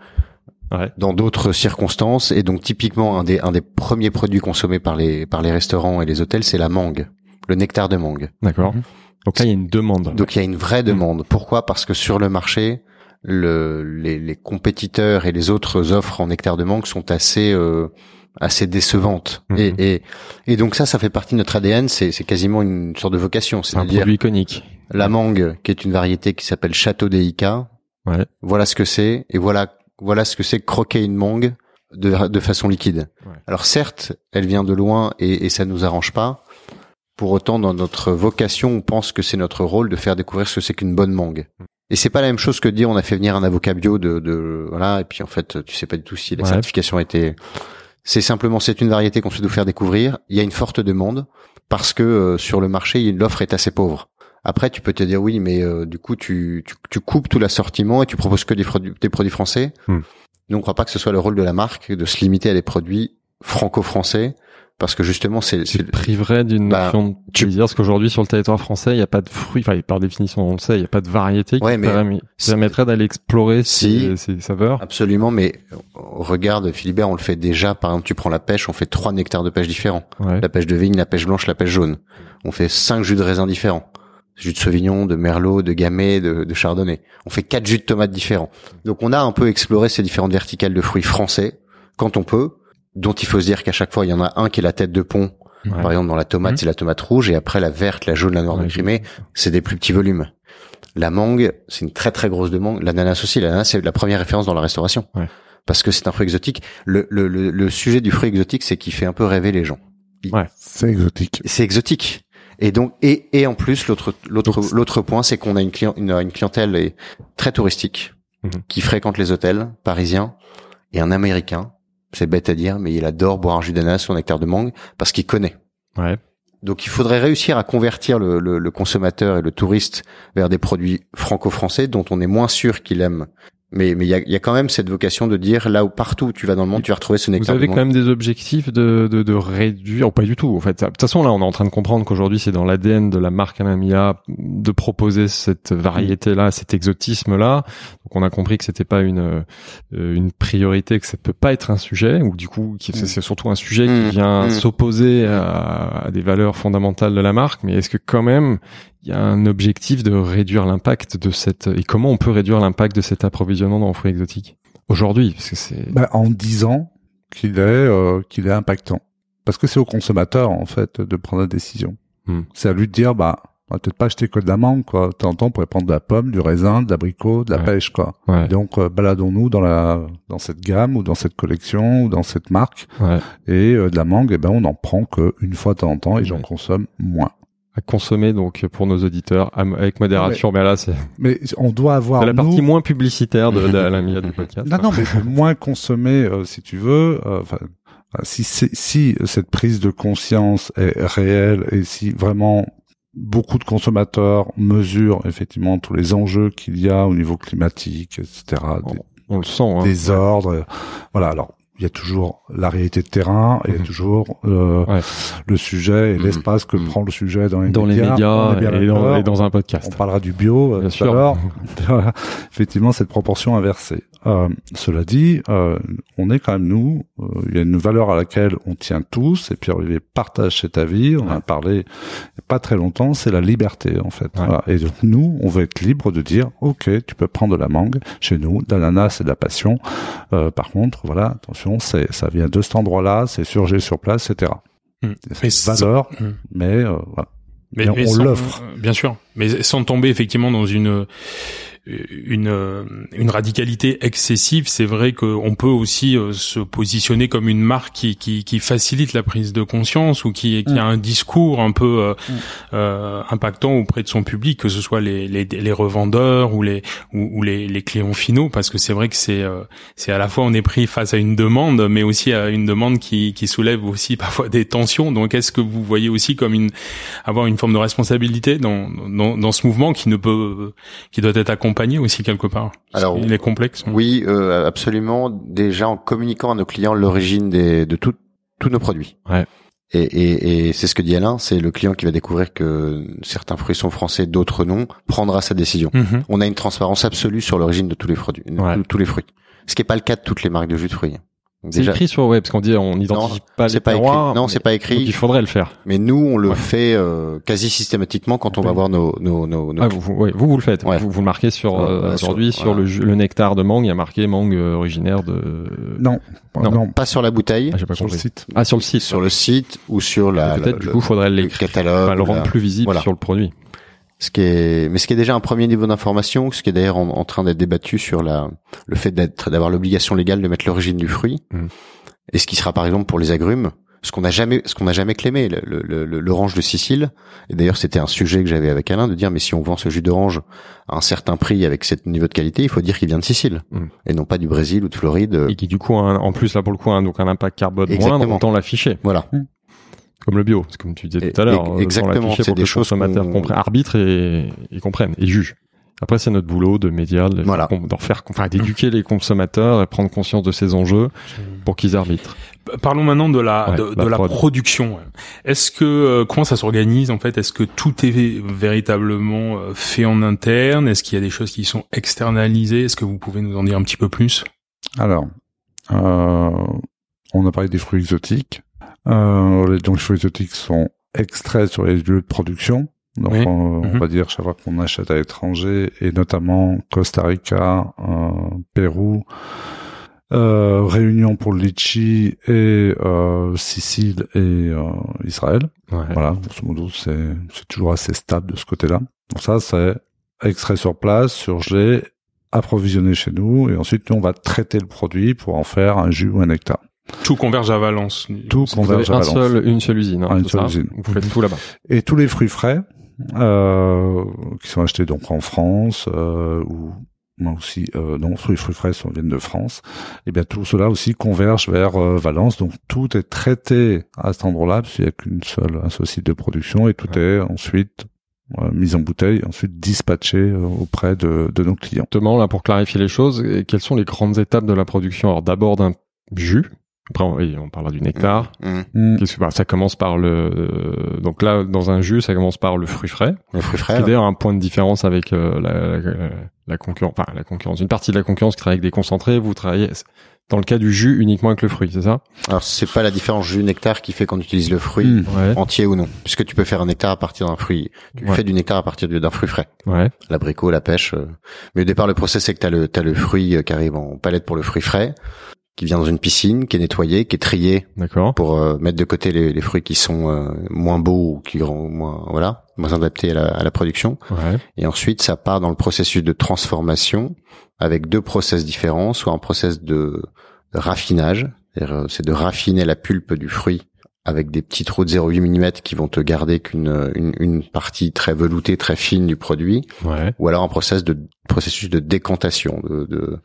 Ouais. dans d'autres circonstances. Et donc, typiquement, un des, un des premiers produits consommés par les, par les restaurants et les hôtels, c'est la mangue, le nectar de mangue. D'accord. Mhm. Donc là, il y a une demande. Donc, il y a une vraie demande. Pourquoi? Parce que sur le marché, le, les, les compétiteurs et les autres offres en nectar de mangue sont assez euh, assez décevantes. Mhm. Et, et et donc ça, ça fait partie de notre ADN. C'est c'est quasiment une sorte de vocation. c'est un produit iconique. la mangue, qui est une variété qui s'appelle Château d'Eika. Ouais. Voilà ce que c'est, et voilà voilà ce que c'est que croquer une mangue de, de façon liquide. Ouais. Alors certes, elle vient de loin et, et ça nous arrange pas. Pour autant, dans notre vocation, on pense que c'est notre rôle de faire découvrir ce que c'est qu'une bonne mangue. Et c'est pas la même chose que de dire on a fait venir un avocat bio de, de voilà et puis en fait tu sais pas du tout si la Ouais. certification a été. C'est simplement c'est une variété qu'on souhaite vous faire découvrir. Il y a une forte demande parce que euh, sur le marché l'offre est assez pauvre. Après tu peux te dire oui mais euh, du coup tu, tu tu coupes tout l'assortiment et tu proposes que des produits des produits français. Hmm. Nous on croit pas que ce soit le rôle de la marque de se limiter à des produits franco-français parce que justement c'est Tu te priverais d'une Bah, notion de tu- plaisir, parce qu'aujourd'hui, sur le territoire français, il n'y a pas de fruits, enfin, par définition, on le sait, il n'y a pas de variété qui Ouais, mais- permettrait d'aller explorer Si. saveurs. Absolument, mais regarde, Philibert, on le fait déjà. Par exemple, tu prends la pêche, on fait trois nectars de pêche différents. Ouais. La pêche de vigne, la pêche blanche, la pêche jaune. On fait cinq jus de raisin différents. Jus de Sauvignon, de Merlot, de Gamay, de, de Chardonnay. On fait quatre jus de tomates différents. Donc on a un peu exploré ces différentes verticales de fruits français, quand on peut. dont il faut se dire qu'à chaque fois il y en a un qui est la tête de pont. Ouais. Par exemple, dans la tomate, Mhm. c'est la tomate rouge, et après la verte, la jaune, la noire Ouais, de Crimée, c'est des plus petits volumes. La mangue, c'est une très très grosse de mangue. L'ananas aussi, l'ananas c'est la première référence dans la restauration. Ouais. Parce que c'est un fruit exotique. Le, le, le, le sujet du fruit exotique, c'est qu'il fait un peu rêver les gens. C'est exotique. C'est exotique. Et donc, et, et en plus, l'autre, l'autre, l'autre point, c'est qu'on a une, client, une, une clientèle est très touristique, Mhm. qui fréquente les hôtels parisiens, et un américain, c'est bête à dire, mais il adore boire un jus d'ananas ou un nectar de mangue, parce qu'il connaît. Ouais. Donc il faudrait réussir à convertir le, le- le consommateur et le touriste vers des produits franco-français dont on est moins sûr qu'il aime. Mais mais il y a, y a quand même cette vocation de dire là où partout où tu vas dans le monde, tu vas retrouver ce Vous nectar. avez de quand même des objectifs de, de, de réduire, ou pas du tout. En fait, de toute façon, là, on est en train de comprendre qu'aujourd'hui, c'est dans l'ADN de la marque Anamia de proposer cette variété-là, cet exotisme-là. Donc, on a compris que c'était pas une euh, une priorité, que ça peut pas être un sujet, ou du coup, qui- c'est surtout un sujet Mm. qui vient Mm. s'opposer à, à des valeurs fondamentales de la marque. Mais est-ce que quand même il y a un objectif de réduire l'impact de cette et comment on peut réduire l'impact de cet approvisionnement dans les fruits exotiques aujourd'hui parce que c'est Bah, en disant qu'il est euh, qu'il est impactant. Parce que c'est au consommateur en fait de prendre la décision. Hmm. C'est à lui de dire bah on va peut-être pas acheter que de la mangue quoi. De temps en temps, on pourrait prendre de la pomme, du raisin, de l'abricot, de la Ouais. pêche quoi. ouais, Donc euh, baladons-nous dans la dans cette gamme ou dans cette collection ou dans cette marque ouais. et euh, de la mangue, eh ben on n'en prend que une fois de temps en temps et j'en consomme moins. À consommer donc pour nos auditeurs avec modération. Mais là, c'est Mais on doit avoir la nous, partie moins publicitaire de, de la Mia du podcast. Non, non, mais moins consommer, euh, si tu veux. euh, Enfin, euh, si, si cette prise de conscience est réelle et si vraiment beaucoup de consommateurs mesurent effectivement tous les enjeux qu'il y a au niveau climatique, etc., des On le sent. Hein. désordres, euh, voilà. Alors, il y a toujours la réalité de terrain, et il y a Mhm. toujours euh, Ouais. le sujet et Mhm. l'espace que Mhm. prend le sujet dans les Dans médias. On et dans, d'accord. et dans un podcast. On parlera du bio euh, Bien tout sûr. à l'heure. Effectivement, cette proportion inversée. Euh, cela dit, euh, on est quand même nous. Il y a une valeur à laquelle on tient tous. Et puis Olivier partage cet avis. On en a parlé il y a pas très longtemps. C'est la liberté en fait. Ouais. Voilà. Et donc nous, on veut être libre de dire, ok, tu peux prendre de la mangue chez nous, de l'ananas et de la passion. Par contre, voilà, attention, c'est ça vient de cet endroit-là, c'est surgé sur place, etc. Mm. C'est une ça- valeur, Mm. mais euh, voilà. Mais, on l'offre. euh, Bien sûr. Mais sans tomber effectivement dans une une euh, une radicalité excessive, c'est vrai qu'on peut aussi euh, se positionner comme une marque qui, qui qui facilite la prise de conscience ou qui qui Mm. a un discours un peu euh, Mm. euh, impactant auprès de son public, que ce soit les les, les revendeurs ou les ou, ou les, les clients finaux, parce que c'est vrai que c'est euh, c'est à la fois on est pris face à une demande, mais aussi à une demande qui qui soulève aussi parfois des tensions. Donc est-ce que vous voyez aussi comme une avoir une forme de responsabilité dans, dans, dans ce mouvement qui ne peut, qui doit être accompagné aussi quelque part. Alors, il est complexe. Oui, euh, absolument. Déjà en communiquant à nos clients l'origine des, de tout- tous nos produits. Ouais. Et, et, et c'est ce que dit Alain, c'est le client qui va découvrir que certains fruits sont français, d'autres non, prendra sa décision. Mhm. On a une transparence absolue sur l'origine de tous les produits, de Ouais. tous- tous les fruits. Ce qui n'est pas le cas de toutes les marques de jus de fruits. C'est écrit sur ouais parce qu'on dit on n'identifie pas les c'est pas écrit. terroirs. Non, mais- c'est pas donc écrit. il faudrait le faire. Mais nous, on le Ouais. fait euh, quasi systématiquement quand on va voir nos nos nos, nos Ah, vous, vous, ouais, vous, vous le faites. Ouais. Vous, vous le marquez sur Ouais, euh, aujourd'hui sur, voilà. le, le nectar de mangue. Il y a marqué mangue euh, originaire de. Non, Non. non, pas sur la bouteille, Ah, j'ai pas sur le site. Ah sur le site. sur le site ou sur la, Peut-être du le- coup faudrait le l'écrire. catalogue, Enfin, le rendre la- plus visible voilà. sur le produit. Ce qui est, mais ce qui est déjà un premier niveau d'information, ce qui est d'ailleurs en, en train d'être débattu sur la, le fait d'être, d'avoir l'obligation légale de mettre l'origine du fruit, Mhm. et ce qui sera par exemple pour les agrumes, ce qu'on n'a jamais, ce qu'on n'a jamais clémé, le- le- le- l'orange de Sicile. Et d'ailleurs, c'était un sujet que j'avais avec Alain de dire, mais si on vend ce jus d'orange à un certain prix avec ce niveau de qualité, il faut dire qu'il vient de Sicile Mhm. et non pas du Brésil ou de Floride. Et qui du coup a un- en plus là pour le coup a un, donc un impact carbone Exactement. moindre, autant l'afficher. Voilà. Comme le bio, c'est comme tu disais tout à l'heure. euh, exactement, c'est pour que des choses consommateur qu'on- comprenne, arbitre et, et comprenne et juge. Après, c'est notre boulot de médias, de, Voilà. d'en faire, enfin, d'éduquer les consommateurs et prendre conscience de ces enjeux pour qu'ils arbitrent. Parlons maintenant de la Ouais, de, la de la prod. production. Est-ce que euh, comment ça s'organise en fait? Est-ce que tout est véritablement euh, fait en interne? Est-ce qu'il y a des choses qui sont externalisées? Est-ce que vous pouvez nous en dire un petit peu plus? Alors, euh, on a parlé des fruits exotiques. Euh, les- donc les fruits exotiques sont extraits sur les lieux de production. Donc Oui. on, on Mhm. va dire chaque fois qu'on achète à l'étranger et notamment Costa Rica, euh, Pérou, euh, Réunion pour le litchi et euh, Sicile et euh, Israël. Ouais. Voilà, grosso modo, c'est c'est toujours assez stable de ce côté-là. Donc ça, c'est extrait sur place, surgelé, approvisionné chez nous, et ensuite nous on va traiter le produit pour en faire un jus ou un nectar. Tout converge à Valence. Tout Vous avez converge à un Valence. seul, une seule usine. Hein, Ah, une seule ça usine. Vous faites tout là-bas. Et tous les fruits frais euh, qui sont achetés donc en France euh, ou moi aussi euh, non tous les fruits frais sont viennent de France et bien tout cela aussi converge vers euh, Valence donc tout est traité à cet endroit-là parce qu'il n'y a qu'une seule un seul site de production et tout est ensuite euh, mis en bouteille et ensuite dispatché euh, auprès de, de nos clients. Justement, là, pour clarifier les choses, et quelles sont les grandes étapes de la production? Alors, d'abord d'un jus. Après, on, oui, on parlera du nectar. Mmh. Mm. Qu'est-ce que- bah, ça commence par le. euh, donc là, dans un jus, ça commence par le fruit frais. Les fruits Qui frais. est là. d'ailleurs un point de différence avec euh, la, la, la concurrence. Enfin, la concurrence. Une partie de la concurrence qui travaille avec des concentrés. Vous travaillez dans le cas du jus uniquement avec le fruit, c'est ça? Alors c'est pas la différence jus nectar qui fait qu'on utilise le fruit. Ouais. entier ou non, puisque tu peux faire un nectar à partir d'un fruit. Tu Ouais. fais du nectar à partir d'un fruit frais. Ouais. L'abricot, la pêche. euh. Mais au départ, le process c'est que t'as le t'as le fruit euh, qui arrive en palette pour le fruit frais, qui vient dans une piscine, qui est nettoyé, qui est trié D'accord. pour euh, mettre de côté les, les fruits qui sont euh, moins beaux ou qui moins voilà moins adaptés à la, à la production. Ouais. Et ensuite, ça part dans le processus de transformation avec deux process différents, soit un process de raffinage, c'est-à-dire, euh, c'est de raffiner la pulpe du fruit avec des petits trous de 0,8 mm qui vont te garder qu'une une, une partie très veloutée, très fine du produit, Ouais. ou alors un process de processus de décantation, de, de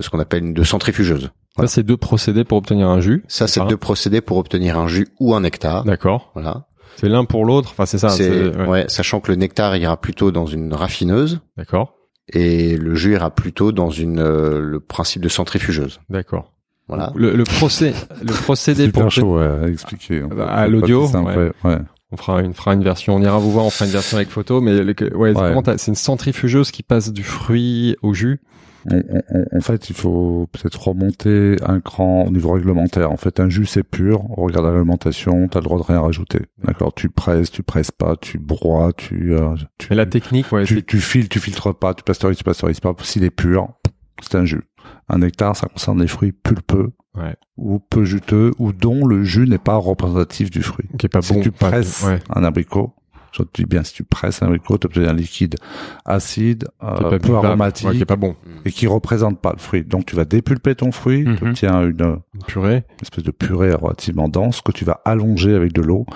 ce qu'on appelle une de centrifugeuse. Voilà. Ça, c'est deux procédés pour obtenir un jus. Ça, c'est deux procédés pour obtenir un jus ou un nectar. D'accord. Voilà. C'est l'un pour l'autre. Enfin, c'est ça. ouais. ouais, sachant que le nectar ira plutôt dans une raffineuse D'accord. et le jus ira plutôt dans une euh, le principe de centrifugeuse. D'accord. Voilà. Le, le procès, le procédé pour Super chaud ouais, à expliquer. Bah, à l'audio, ouais. ouais. On fera une, fera une version. On ira vous voir. On fera une version avec photo. Mais le- ouais, Ouais. c'est une centrifugeuse qui passe du fruit au jus. On- on- on- en fait, il faut peut-être remonter un cran au niveau réglementaire. En fait, un jus c'est pur. On regarde la réglementation, t'as le droit de rien rajouter. D'accord Tu presses, tu presses pas, tu broies, tu euh, tu, Mais la technique, ouais, tu, tu files, tu filtres pas, tu pasteurises, tu pasteurises pas. S'il est pur, c'est un jus. Un nectar, ça concerne les fruits pulpeux Ouais. ou peu juteux ou dont le jus n'est pas représentatif du fruit. qui est pas si bon. tu pas- presses ouais. un abricot, je te dis bien, si tu presses un abricot, tu obtiens un liquide acide, euh, peu aromatique, ouais, qui est pas bon. et qui représente pas le fruit. Donc tu vas dépulper ton fruit, Mhm. tu obtiens une Une purée. espèce de purée relativement dense que tu vas allonger avec de l'eau.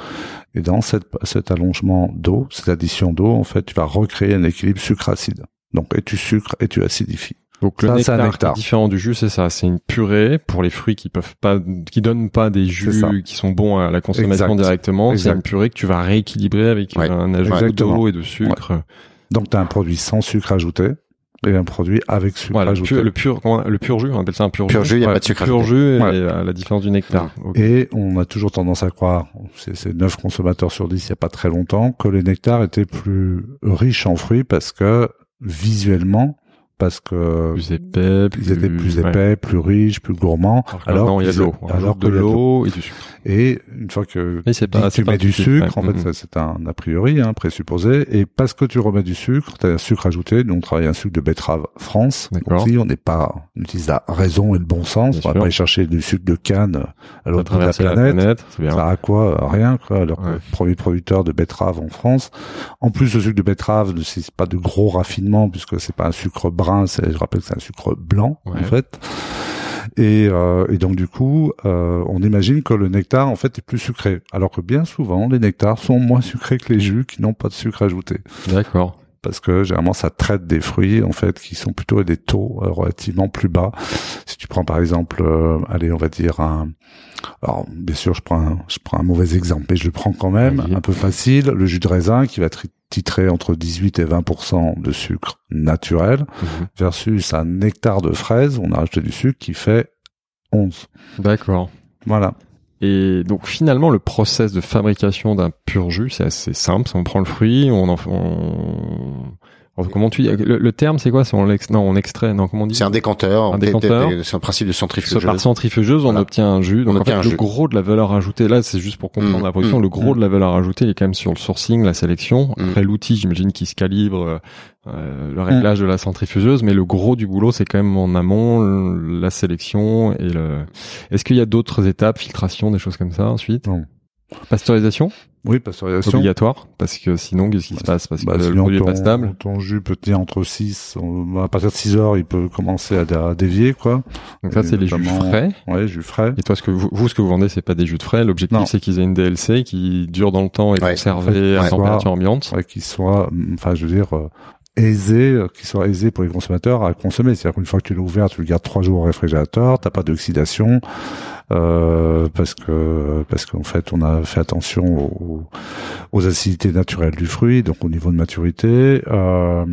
Et dans cette, cet allongement d'eau, cette addition d'eau, en fait, tu vas recréer un équilibre sucre-acide. Donc et tu sucres et tu acidifies. Donc le Ça, un nectar, qui est différent du jus, c'est ça. C'est une purée pour les fruits qui peuvent pas, qui donnent pas des jus qui sont bons à la consommation Exact. directement. C'est une purée que tu vas rééquilibrer avec Ouais. un ajout d'eau et de sucre. Donc tu as un produit sans sucre ajouté et un produit avec sucre Voilà, ajouté. pur, le pur, le pur jus, on appelle ça un pur, Pur jus, il y a Ouais, pas de sucre Pur ajouté. jus, et à la différence du nectar. Et on a toujours tendance à croire, c'est c'est 9 consommateurs sur 10 il n'y a pas très longtemps, que les nectars étaient plus riches en fruits parce que visuellement, parce que Plus épais, plus, ils étaient plus ouais. qu'ils plus riches, plus gourmands. Alors, non, il y a de l'eau. Alors de l'eau. et du sucre. Et une fois que pas, tu pas mets du sucre, ouais. en fait, c'est un a priori, hein, présupposé. Et parce que tu remets du sucre, tu as un sucre ajouté. Nous, on travaille un sucre de betterave France. D'accord. Donc, si on n'est pas, on utilise la raison et le bon sens, Bien on va pas aller chercher du sucre de canne à l'autre bout de la traverse la planète. planète, c'est bien. Ça a quoi? Rien, quoi. Alors que le premier producteur de betterave en France. En plus, le sucre de betterave, ne c'est pas de gros raffinement puisque c'est pas un sucre brun. C'est, je rappelle que c'est un sucre blanc Ouais. en fait. Et, euh, et donc du coup, euh, on imagine que le nectar en fait est plus sucré, alors que bien souvent les nectars sont moins sucrés que les jus qui n'ont pas de sucre ajouté, D'accord. Parce que généralement ça traite des fruits en fait qui sont plutôt à des taux euh, relativement plus bas. Si tu prends par exemple, euh, allez, on va dire un, alors bien sûr je prends un, je prends un mauvais exemple, mais je le prends quand même, un peu facile, le jus de raisin qui va titré entre 18 et 20% de sucre naturel Mhm. versus un nectar de fraise, on a rajouté du sucre qui fait 11. D'accord. Voilà. Et donc finalement, le process de fabrication d'un pur jus, c'est assez simple. On prend le fruit, on, en, on, Alors, comment tu dis le, le terme c'est quoi? C'est on l'ex non on extrait non comment on dit? C'est un décanteur. Un décanteur. C'est un principe de So- centrifugeuse. Par centrifugeuse, on Voilà. obtient un jus. Donc On en obtient fait, un le jus. gros de la valeur ajoutée, là, c'est juste pour comprendre Mm, la production. mm, le gros mm. de la valeur ajoutée, il est quand même sur le sourcing, la sélection. Mm. Après l'outil, j'imagine, qui se calibre euh, euh, le réglage de la centrifugeuse, mais le gros du boulot, c'est quand même en amont le- la sélection et le. Est-ce qu'il y a d'autres étapes, filtration, des choses comme ça ensuite? Non. Pasteurisation Oui, pasteurisation. obligatoire, parce que sinon, qu'est-ce qui se passe Parce Bah, que le sinon, produit est ton, pas stable. ton jus peut tenir entre 6, à partir de 6 heures, il peut commencer à, dé- à dévier, quoi. Donc ça, c'est les jus frais. Ouais, jus frais. Et toi, ce que vous, vous, ce que vous vendez, c'est pas des jus de frais. L'objectif, c'est qu'ils aient une DLC qui dure dans le temps et Ouais, conservée en fait, à ouais. température ambiante. Ouais, qui soit, enfin, je veux dire, euh, aisé, euh, qui soit aisé pour les consommateurs à consommer. C'est-à-dire qu'une fois que tu l'as ouvert, tu le gardes trois jours au réfrigérateur, t'as pas d'oxydation, euh, parce que parce qu'en fait, on a fait attention aux, aux acidités naturelles du fruit, donc au niveau de maturité. Euh,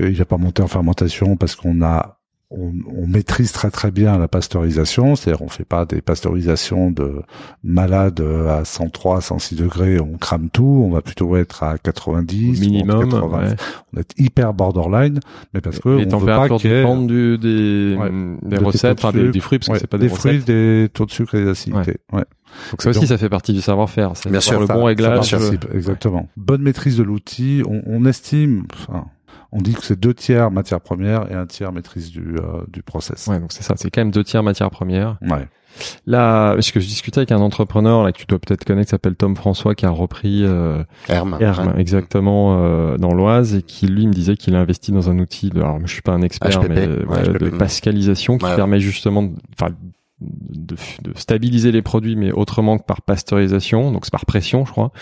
il n'a pas monté en fermentation parce qu'on a on, on maîtrise très très bien la pasteurisation, c'est-à-dire on fait pas des pasteurisations de malades à 103, 106 degrés, on crame tout, on va plutôt être à 90, minimum. 80. ouais. On est hyper borderline, mais parce que les on veut pas températures qu'il y ait dépendent du, des, Ouais. des de recettes, enfin des, des fruits, parce Ouais, que c'est pas des des, fruits, recettes. des taux de sucre et des acidités. Ouais. Donc ça aussi, Donc- ça fait partie du savoir-faire. C'est Bien sûr, le Ça- bon réglage. participe, exactement. Bonne maîtrise de l'outil. On, on estime, enfin, on dit que c'est deux tiers matière première et un tiers maîtrise du euh, du process. Ouais, donc c'est ça. C'est quand même deux tiers matières premières. Ouais. Là, parce que je discutais avec un entrepreneur là que tu dois peut-être connaître, qui s'appelle Tom François, qui a repris euh. Herm, Ouais. exactement euh, dans l'Oise, et qui lui me disait qu'il a investi dans un outil. De, alors, je suis pas un expert, HPP, mais ouais, ouais, de HPP. pascalisation qui permet justement, de- enfin, de, de stabiliser les produits, mais autrement que par pasteurisation. Donc c'est par pression, je crois.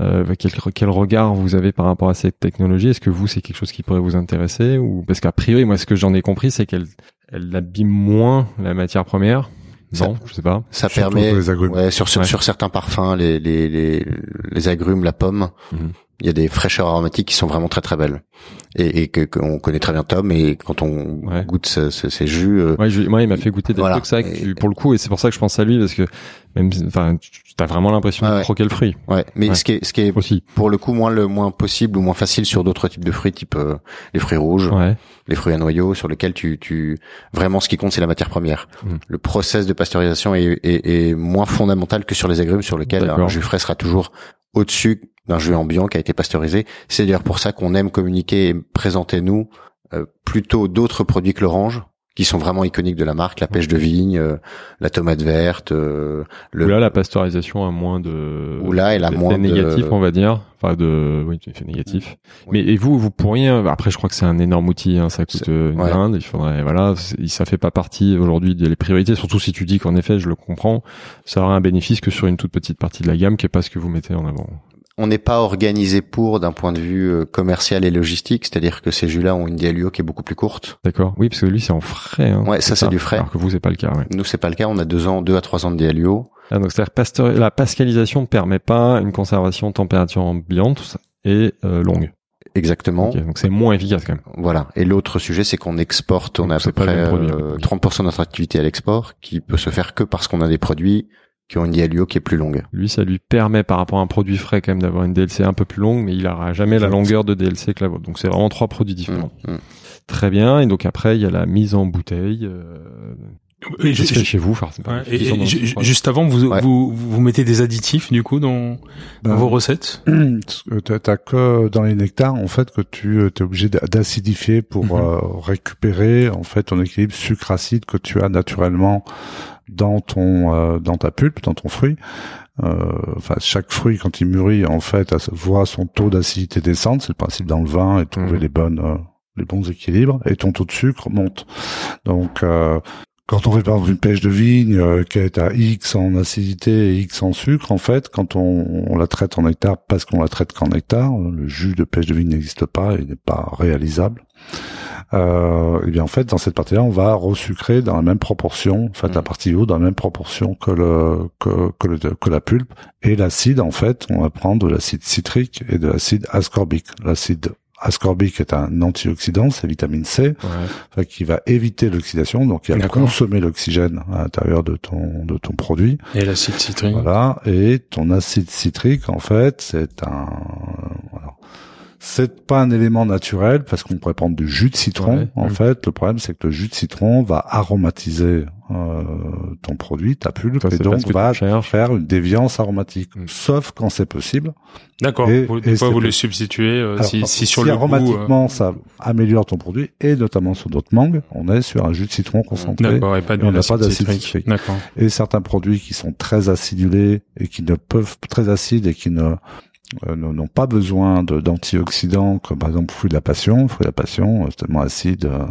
Euh, quel, quel regard vous avez par rapport à cette technologie? Est-ce que vous, c'est quelque chose qui pourrait vous intéresser ou parce qu'a priori, moi, ce que j'en ai compris, c'est qu'elle elle abîme moins la matière première. Ça- Non, je sais pas. Ça Surtout permet, pour les agrumes. ouais, sur, sur, Ouais. sur certains parfums, les, les, les, les agrumes, la pomme, Mhm. il y a des fraîcheurs aromatiques qui sont vraiment très très belles. Et, et que qu'on connaît très bien Tom, et quand on Ouais. goûte ce- ce- ces jus, euh, Ouais, je- moi, il m'a fait goûter des Voilà. trucs ça que Et- tu- pour le coup, et c'est pour ça que je pense à lui parce que même, enfin, tu as vraiment l'impression Ouais, de croquer le fruit ouais. Mais Ouais. ce qui est, ce qui est aussi. pour le coup moins le moins possible ou moins facile sur d'autres types de fruits, type euh, les fruits rouges, les fruits à noyaux, sur lesquels tu, tu vraiment ce qui compte c'est la matière première. Mm. Le process de pasteurisation est, est, est moins fondamental que sur les agrumes, sur lesquels un jus frais sera toujours au-dessus d'un jus ambiant qui a été pasteurisé. C'est d'ailleurs pour ça qu'on aime communiquer et présenter nous euh, plutôt d'autres produits que l'orange qui sont vraiment iconiques de la marque, la pêche de vigne, euh, la tomate verte, euh, le Où là, la pasteurisation a moins de. Où là, elle a moins de- négatifs, on va dire. Enfin, de, oui, d'effets négatifs. Mais, et vous, vous pourriez, après, je crois que c'est un énorme outil, hein, ça coûte euh, une ouais. blinde, il faudrait, voilà, ça fait pas partie aujourd'hui des priorités, surtout si tu dis qu'en effet, je le comprends, ça aura un bénéfice que sur une toute petite partie de la gamme, qui est pas ce que vous mettez en avant. On n'est pas organisé pour d'un point de vue euh, commercial et logistique, c'est-à-dire que ces jus-là ont une DLUO qui est beaucoup plus courte. D'accord? Oui, parce que lui, c'est en frais, hein. Ouais, ça, c'est du frais. Alors que vous, c'est pas le cas, ouais. Nous, c'est pas le cas. On a deux ans, deux à trois ans de DLUO. Ah, donc, c'est-à-dire la pascalisation ne permet pas une conservation température ambiante et euh, longue. Exactement. Donc c'est moins efficace quand même. Voilà. Et l'autre sujet, c'est qu'on exporte. On a à peu près même produit, euh, en fait. 30% de notre activité à l'export, qui peut se faire que parce qu'on a des produits qui ont une qui est plus longue. Lui, ça lui permet par rapport à un produit frais quand même d'avoir une DLC un peu plus longue, mais il aura jamais la longueur de DLC que la vôtre. Donc c'est vraiment trois produits différents. Mm, mm. Très bien. Et donc après, il y a la mise en bouteille. Euh, Et se fait chez vous, ouais, et- dans- juste avant, vous, Ouais. vous, vous mettez des additifs, du coup, dans, dans Ben, vos recettes? T'as que dans les nectars en fait que tu es obligé d'a- d'acidifier pour Mhm. euh, récupérer en fait ton équilibre sucre-acide que tu as naturellement dans ton euh, dans ta pulpe, dans ton fruit. Euh, Enfin, chaque fruit quand il mûrit en fait a- voit son taux d'acidité descendre. C'est le principe dans le vin et trouver Mhm. les bonnes euh, les bons équilibres et ton taux de sucre monte. Donc euh, quand on fait par exemple une pêche de vigne euh, qui est à X en acidité et X en sucre, en fait, quand on, on la traite en nectar parce qu'on la traite qu'en nectar, euh, le jus de pêche de vigne n'existe pas et n'est pas réalisable. Euh, et bien en fait, dans cette partie-là, on va resucrer dans la même proportion, en fait, la Mm. partie haut dans la même proportion que le que que, le, que la pulpe et l'acide. En fait, on va prendre de l'acide citrique et de l'acide ascorbique. L'acide ascorbique est un antioxydant, c'est vitamine C Ouais. qui va éviter l'oxydation, donc il va consommer l'oxygène à l'intérieur de ton de ton produit. Et l'acide citrique. Voilà, et ton acide citrique en fait, c'est un voilà. C'est pas un élément naturel parce qu'on pourrait prendre du jus de citron. Ouais. En Mm. fait, le problème c'est que le jus de citron va aromatiser euh, ton produit, ta pulpe, Ça, et donc va faire une déviance aromatique. Mm. Sauf quand c'est possible. D'accord. Des fois, vous le substituez euh, Alors, si, si sur le goût. euh, aromatiquement ça améliore ton produit et notamment sur d'autres mangues, on est sur un jus de citron concentré. D'accord, et pas Et on n'a pas d'acide citrique. D'accord. et certains produits qui sont très acidulés et qui ne peuvent très acides et qui ne euh, ne- n'ont pas besoin d'antioxydants comme par exemple le fruit de la passion. Fruit de la passion, euh, c'est tellement acide euh,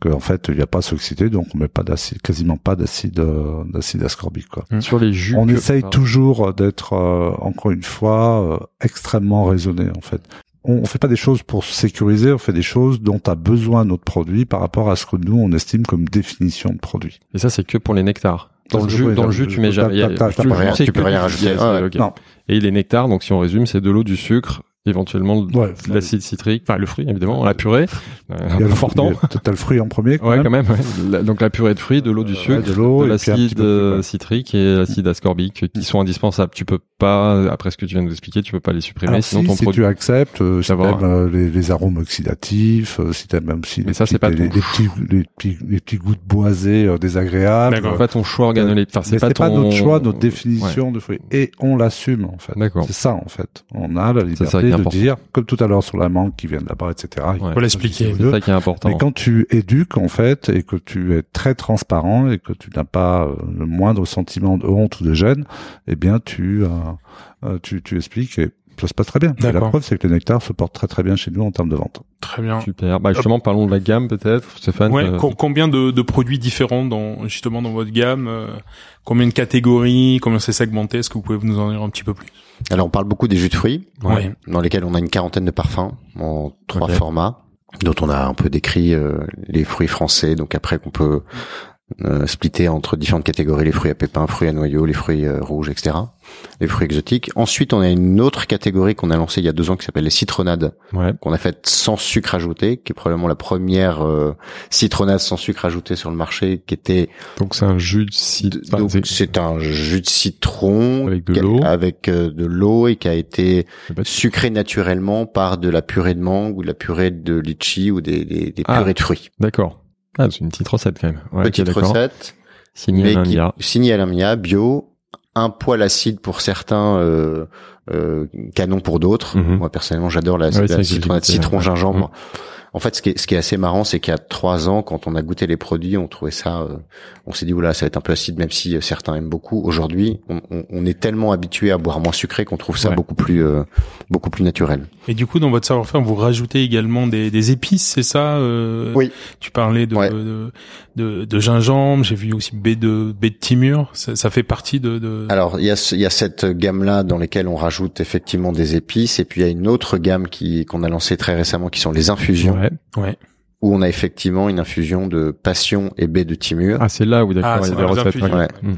qu'en fait il n'y a pas à s'oxyder, donc on met pas d'acide, quasiment pas d'acide euh, d'acide ascorbique. Quoi. Sur les jus. On que- essaye toujours d'être encore une fois extrêmement raisonné en fait. On, on fait pas des choses pour se sécuriser, on fait des choses dont a besoin notre produit par rapport à ce que nous on estime comme définition de produit. Et ça, c'est que pour les nectars. Dans le jus, dans le jus, tu mets jamais. tu peux rien rajouter. Ah. Et les nectars, donc si on résume, c'est de l'eau, du sucre, éventuellement Ouais. l'acide citrique, enfin le fruit évidemment, la purée, euh, Il y a le important. T'as le fruit en premier. Quand Ouais, même. quand même. ouais. La- donc la purée de fruits, de l'eau, du Euh, sucre, de l'eau, de l'acide peu euh, citrique et l'acide ascorbique, qui sont indispensables. Tu peux pas, après ce que tu viens de nous expliquer, tu peux pas les supprimer, Alors, sinon si, ton si produit. tu acceptes, euh, si t'aimes euh, les, les arômes oxydatifs, euh, si t'aimes même si Mais les ça, petits- pas les, les petits, les petits, les petits goûts de boisés euh, désagréables. C'est pas ton choix organoleptique. Enfin, c'est pas, ton... notre choix, notre définition de fruit. Et on l'assume, en fait. D'accord. C'est ça, en fait. On a la liberté de important. dire, comme tout à l'heure sur la mangue qui vient de là-bas, etc. Ouais. Faut l'expliquer. C'est ça qui est important. Mais quand tu éduques, en fait, et que tu es très transparent et que tu n'as pas euh, le moindre sentiment de honte ou de gêne, eh bien, tu, euh, euh, tu, tu expliques et ça se passe très bien. Et la preuve, c'est que le nectar se porte très très bien chez nous en termes de vente. Très bien. Super. Bah justement, parlons de la gamme peut-être, Stéphane. Ouais, euh, co- combien de, de produits différents dans justement dans votre gamme euh, Combien de catégories Comment c'est segmenté Est-ce que vous pouvez nous en dire un petit peu plus? Alors on parle beaucoup des jus de fruits, Ouais. dans lesquels on a une quarantaine de parfums en trois formats, dont on a un peu décrit euh, les fruits français, donc après qu'on peut euh, splitter entre différentes catégories, les fruits à pépins, fruits à noyaux, les fruits euh, rouges, etc. Les fruits exotiques. Ensuite, on a une autre catégorie qu'on a lancée il y a deux ans qui s'appelle les citronnades, Ouais. qu'on a faite sans sucre ajouté, qui est probablement la première euh, citronnade sans sucre ajouté sur le marché, qui était Donc c'est un jus de citron. C'est un jus de citron Avec de l'eau. avec euh, de l'eau et qui a été sucré naturellement par de la purée de mangue ou de la purée de litchi ou des, des, des Ah. purées de fruits. D'accord. Ah, c'est une petite recette quand même. Ouais, Petite recette, Signée Alain Mia. signée Alain Mia, bio, un poil acide pour certains, euh, euh, canon pour d'autres. Mhm. Moi personnellement, j'adore la, Ouais, la citron gingembre. Mhm. En fait, ce qui est, ce qui est assez marrant, c'est qu'il y a trois ans, quand on a goûté les produits, on trouvait ça, euh, on s'est dit oula, ça va être un peu acide, même si euh, certains aiment beaucoup. Aujourd'hui, on, on- on est tellement habitué à boire moins sucré qu'on trouve ça Ouais. beaucoup plus, euh, beaucoup plus naturel. Et du coup, dans votre savoir-faire, vous rajoutez également des, des épices, c'est ça euh, Oui. Tu parlais de, Ouais. de, de, de gingembre, j'ai vu aussi baie de, baie de timur. Ça, ça fait partie de... de... Alors, il y a, ce- il y a cette gamme-là dans lesquelles on rajoute effectivement des épices, et puis il y a une autre gamme qui qu'on a lancée très récemment, qui sont les infusions, Ouais. Ouais. où on a effectivement une infusion de passion et baie de timur. Ah, c'est là où Ah, d'accord, il y c'est a des recettes. infusions. ouais. Ouais. Mm.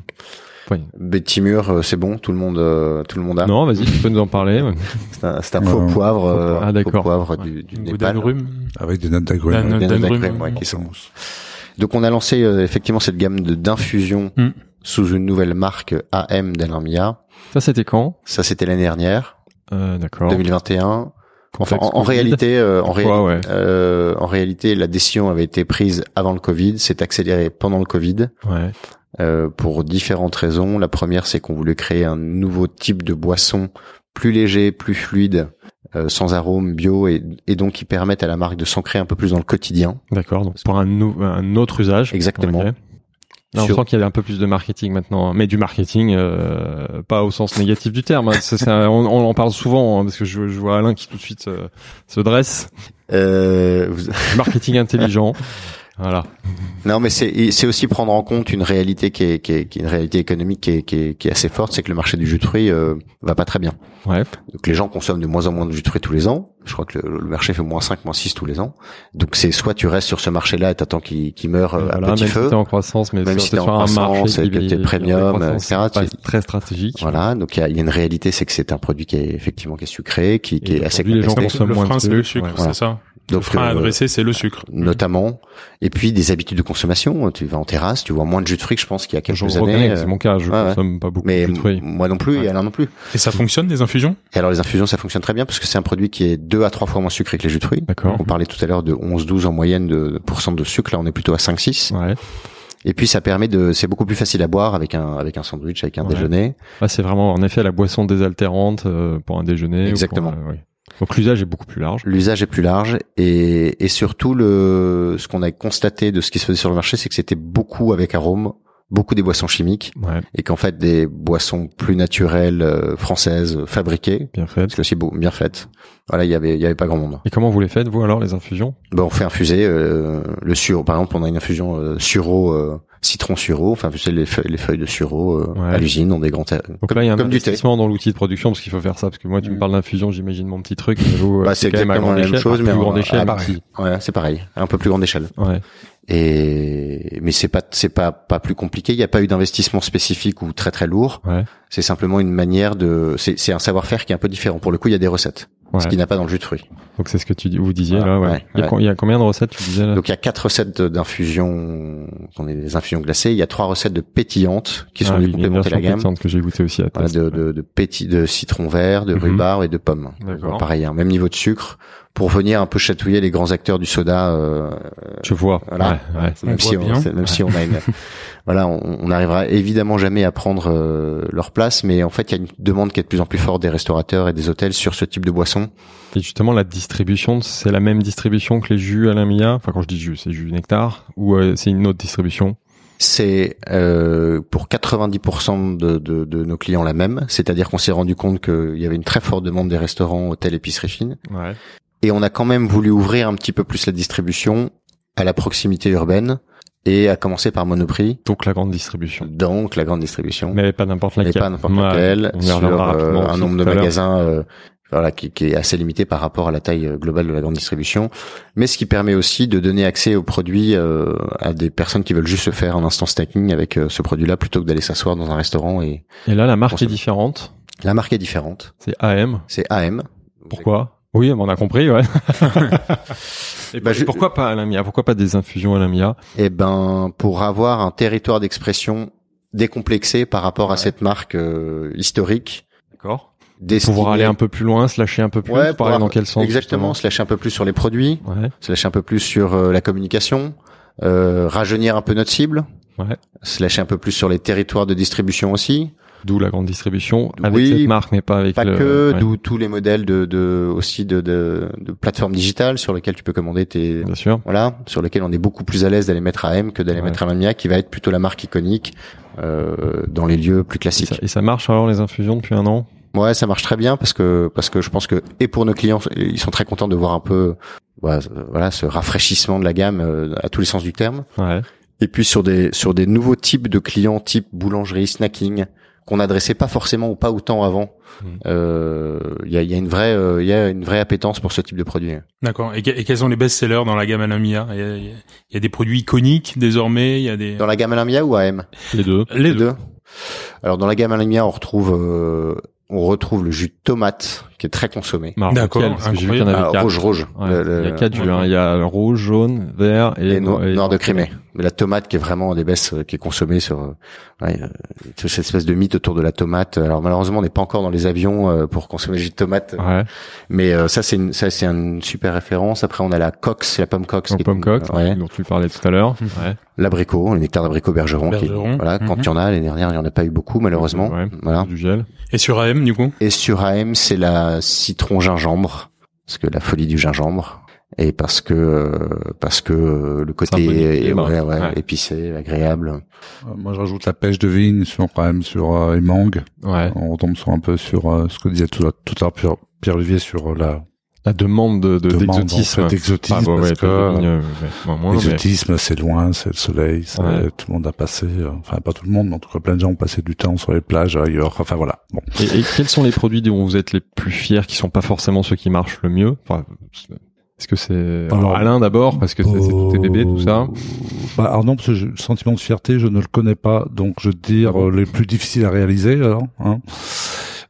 Oui. Baie de timur, euh, c'est bon, tout le monde, euh, tout le monde a. Non, vas-y, tu peux nous en parler. ouais. C'est un, c'est un faux poivre, euh, Ah, faux poivre du, du goût Népal. d'agrumes. Avec des notes d'agrumes. Des notes d'agrumes, d'agrumes, ouais, ouais. qui sont. Donc on a lancé euh, effectivement cette gamme de d'infusion Mm. sous une nouvelle marque AM d'Alain. Ça, c'était quand? Ça c'était l'année dernière, euh, D'accord. 2021. Enfin, en, réalité, euh, en, Pourquoi, réa- ouais. euh, en réalité, la décision avait été prise avant le Covid, s'est accélérée pendant le Covid Ouais. euh, pour différentes raisons. La première, c'est qu'on voulait créer un nouveau type de boisson plus léger, plus fluide, sans arôme, bio, et, et donc qui permettent à la marque de s'ancrer un peu plus dans le quotidien. D'accord. Donc pour un, nou- un autre usage. Exactement. Ok. Là, on Sur- sent qu'il y a un peu plus de marketing maintenant, hein. mais du marketing, euh, pas au sens négatif du terme. hein. C'est- c'est un- on, on en parle souvent hein, parce que je, je vois Alain qui tout de suite euh, se dresse. Euh, vous- marketing intelligent. Voilà. Non, mais c'est aussi prendre en compte une réalité qui est, qui est, qui est une réalité économique qui est, qui est, qui est assez forte, c'est que le marché du jus de fruits euh, va pas très bien. Ouais. Donc les gens consomment de moins en moins de jus de fruits tous les ans. Je crois que le, le marché fait moins 5, moins 6 tous les ans. Donc c'est soit tu restes sur ce marché-là et t'attends qu'il qu'il meure euh, Voilà, à petit même si feu. t'es en croissance, mais Même si t'es en un marché croissance et que qui- t'es premium, qui- etc., pas tu- très stratégique. Voilà, donc il y a, il y a une réalité, c'est que c'est un produit qui est effectivement qui est sucré, qui, qui est assez les gens consomment le moins frein, de c'est le sucre, c'est ça. Donc, le frein à euh, adresser, c'est le sucre. notamment. Et puis des habitudes de consommation. Tu vas en terrasse, tu vois moins de jus de fruits je pense qu'il y a quelques Je années. euh, c'est mon cas, je ouais, ouais. consomme pas beaucoup Mais de fruits. moi non plus Ouais. et Alain non plus. Et ça fonctionne, les infusions? Et alors les infusions, ça fonctionne très bien parce que c'est un produit qui est deux à trois fois moins sucré que les jus de fruits. D'accord. On parlait tout à l'heure de 11-12 en moyenne de pourcent de sucre. Là, on est plutôt à 5-6. Ouais. Et puis, ça permet de, c'est beaucoup plus facile à boire avec un, avec un sandwich, avec un Ouais. déjeuner. Là, c'est vraiment en effet la boisson désaltérante euh, pour un déjeuner. Exactement. oui. Donc l'usage est beaucoup plus large. L'usage est plus large et, et surtout le, ce qu'on a constaté de ce qui se faisait sur le marché, c'est que c'était beaucoup avec arôme, beaucoup des boissons chimiques Ouais, et qu'en fait des boissons plus naturelles euh, françaises euh, fabriquées, bien fait. c'est aussi beau, bien faites. Voilà, il y avait, il y avait pas grand monde. Et comment vous les faites vous alors les infusions? Ben, on fait infuser euh, le sureau. Par exemple, on a une infusion euh, sureau, euh, citron sureau. Enfin, infuser les feuilles, les feuilles de sureau euh, Ouais. à l'usine dans des grands. ter- Donc comme, là, il y a un investissement dans l'outil de production parce qu'il faut faire ça. Parce que moi, tu me Mm. parles d'infusion, j'imagine mon petit truc. mais vous, Bah, c'est exactement la même chose, mais plus grande échelle. à. Ouais, c'est pareil, un peu plus grande échelle. Ouais. Et mais c'est pas c'est pas pas plus compliqué. Il n'y a pas eu d'investissement spécifique ou très très lourd. Ouais. C'est simplement une manière de. C'est c'est un savoir-faire qui est un peu différent. Pour le coup, il y a des recettes, Ouais. ce qui n'a pas dans le jus de fruits. Donc c'est ce que tu dis- vous disiez Voilà, là. Ouais. ouais, il, y a, ouais. co- il y a combien de recettes tu disais là? Donc il y a quatre recettes d'infusion, qu'on est des infusions glacées. Il y a trois recettes de pétillantes qui sont Ah venues oui, complémenter la gamme. que j'ai goûté aussi à Voilà, de, de, de, péti- de citron vert, de Mhm. rhubarbe et de pommes. D'accord. Donc, Pareil, un même niveau de sucre pour venir un peu chatouiller les grands acteurs du soda. Euh, Je vois. voilà. Ouais, ouais. On même si on, même si on a une, voilà, on n'arrivera évidemment jamais à prendre euh, leur place, mais en fait, il y a une demande qui est de plus en plus forte des restaurateurs et des hôtels sur ce type de boisson. Et justement, la distribution, c'est la même distribution que les jus à Mia Enfin, quand je dis jus, c'est jus nectar ou euh, c'est une autre distribution? C'est euh, pour 90% de, de, de nos clients la même, c'est-à-dire qu'on s'est rendu compte qu'il y avait une très forte demande des restaurants, hôtels, épiceries fines, Ouais. et on a quand même voulu ouvrir un petit peu plus la distribution à la proximité urbaine et à commencer par Monoprix, Donc la grande distribution. donc la grande distribution. Mais pas n'importe mais laquelle. pas n'importe laquelle, sur euh, un nombre de magasins euh, voilà, qui, qui est assez limité par rapport à la taille euh, globale de la grande distribution, mais ce qui permet aussi de donner accès aux produits euh, à des personnes qui veulent juste se faire un instant snacking avec ce produit-là plutôt que d'aller s'asseoir dans un restaurant. Et Et là, la marque est différente. la marque est différente, C'est AM. c'est AM. Pourquoi? Oui, on a compris, ouais. Et Bah, je- pourquoi pas à Mia Pourquoi pas des infusions à Mia Eh ben, pour avoir un territoire d'expression décomplexé par rapport à cette marque euh, historique, D'accord. destinée- Pouvoir aller un peu plus loin, se lâcher un peu plus, Ouais, avoir- dans quel sens exactement, se lâcher un peu plus sur les produits, Ouais. se lâcher un peu plus sur euh, la communication, euh, rajeunir un peu notre cible, Ouais. se lâcher un peu plus sur les territoires de distribution aussi, D'où la grande distribution avec Oui, cette marque, mais pas avec pas le. que, ouais, d'où tous les modèles de, de aussi de, de, de plateformes digitales sur lesquelles tu peux commander tes Bien sûr. voilà, sur lesquelles on est beaucoup plus à l'aise d'aller mettre à M que d'aller Ouais. mettre à Lamia, qui va être plutôt la marque iconique euh, dans les lieux plus Et classiques. ça, et ça marche alors les infusions depuis un an? Ouais, ça marche très bien parce que parce que je pense que et pour nos clients, ils sont très contents de voir un peu voilà, voilà ce rafraîchissement de la gamme euh, à tous les sens du terme. Ouais. Et puis sur des sur des nouveaux types de clients, type boulangerie, snacking, qu'on n'adressait pas forcément ou pas autant avant. Mhm. Euh, Il y, a, il y a une vraie euh, il y a une vraie appétence pour ce type de produit. D'accord. Et, que- et quels sont les best-sellers dans la gamme Alamia? Il y, a, il y a- il y a des produits iconiques désormais. Il y a des Dans la gamme Alamia ou AM Les deux. les deux. Alors dans la gamme Alamia, on retrouve euh, on retrouve le jus de tomate qui est très consommé. D'accord, lequel Parce que j'ai vu qu'il y en incroyable. avait Ah, quatre. rouge rouge. Ouais, Le- le- il y a quatre ouais. hein. Il y a le rouge, jaune, vert et, et, no- et- noir de crémé. Mais la tomate qui est vraiment un des best euh, qui est consommée sur euh, ouais, euh, cette espèce de mythe autour de la tomate. Alors malheureusement, on n'est pas encore dans les avions euh, pour consommer le jus de tomate, Ouais. mais euh, ça c'est une ça c'est une super référence. Après on a la cox, la pomme cox, qui est pomme ouais, dont tu parlais tout à l'heure. Ouais. l'abricot, le nectar d'abricot bergeron, qui est- Bergeron. voilà, quand Mhm. il y en a, l'année dernière il y en a pas eu beaucoup malheureusement. Ouais. Voilà. Du gel. Et sur AM du coup? Et sur AM, c'est la citron gingembre, parce que la folie du gingembre. Et parce que euh, parce que le côté est, ouais, ouais, ouais. épicé, agréable. Euh, Moi, je rajoute la pêche de vigne sur quand même sur euh, les mangues. Ouais. On retombe sur un peu sur euh, ce que disait tout à tout à l'heure Pierre, Pierre Olivier sur euh, la La demande de, de- en d'exotisme. fait, d'exotisme Ah, ouais, de euh, ouais, l'exotisme c'est loin, c'est le soleil, Ouais. tout le monde a passé, euh, enfin pas tout le monde, mais en tout cas plein de gens ont passé du temps sur les plages ailleurs. Enfin voilà. Bon. Et, et quels sont les produits dont vous êtes les plus fiers, qui sont pas forcément ceux qui marchent le mieux? Enfin, Est-ce que c'est Alain d'abord parce que c'est tout tes bébés tout ça Bah, alors non, parce que je- le sentiment de fierté, je ne le connais pas, donc je veux dire euh, les plus difficiles à réaliser. Alors, hein.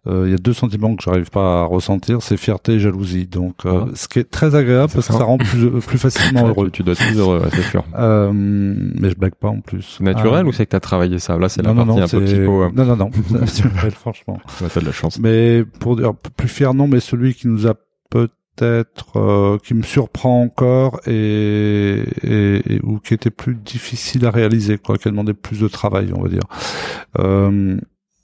Euh, il y a deux sentiments que j'arrive pas à ressentir, c'est fierté et jalousie. Donc, euh, Ah. ce qui est très agréable parce que ça. rend plus, euh, plus facilement heureux. tu, dois être plus heureux, c'est sûr. Euh, mais je blague pas en plus. Naturel ou c'est que t'as travaillé ça? Là, c'est la non, partie non, un peu psycho. euh. Non, non, non, naturel, franchement. Ouais, T'as de la chance. Mais pour dire plus fier, non, mais celui qui nous a peut-être euh, qui me surprend encore et, et, et- ou qui était plus difficile à réaliser, quoi, qui a demandé plus de travail, on va dire. Euh,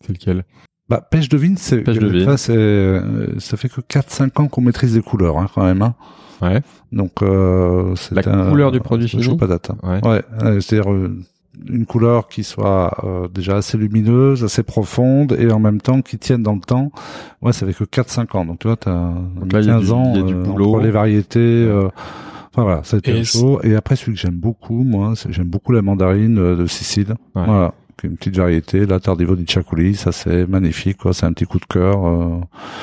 C'est lequel? Bah, pêche de vigne, c'est, Pêche de vigne. ça, c'est, euh, ça fait que 4-5 ans qu'on maîtrise les couleurs, hein, quand même. Hein. Ouais. Donc, euh, c'est La un- couleur du produit je fini date. hein. Ouais. Ouais, euh, c'est-à-dire euh, une couleur qui soit euh, déjà assez lumineuse, assez profonde et en même temps qui tienne dans le temps. Ouais, ça fait que 4-5 ans. Donc tu vois, t'as Donc là, il y a 15 du- ans il y a du euh, entre les variétés. euh, Enfin voilà, ça a été Et chaud. Et après, celui que j'aime beaucoup, moi, c'est- j'aime beaucoup la mandarine euh, de Sicile. Ouais. Voilà, une petite variété. La Tardivo di Ciaculli, ça c'est magnifique. quoi. C'est un petit coup de cœur. euh,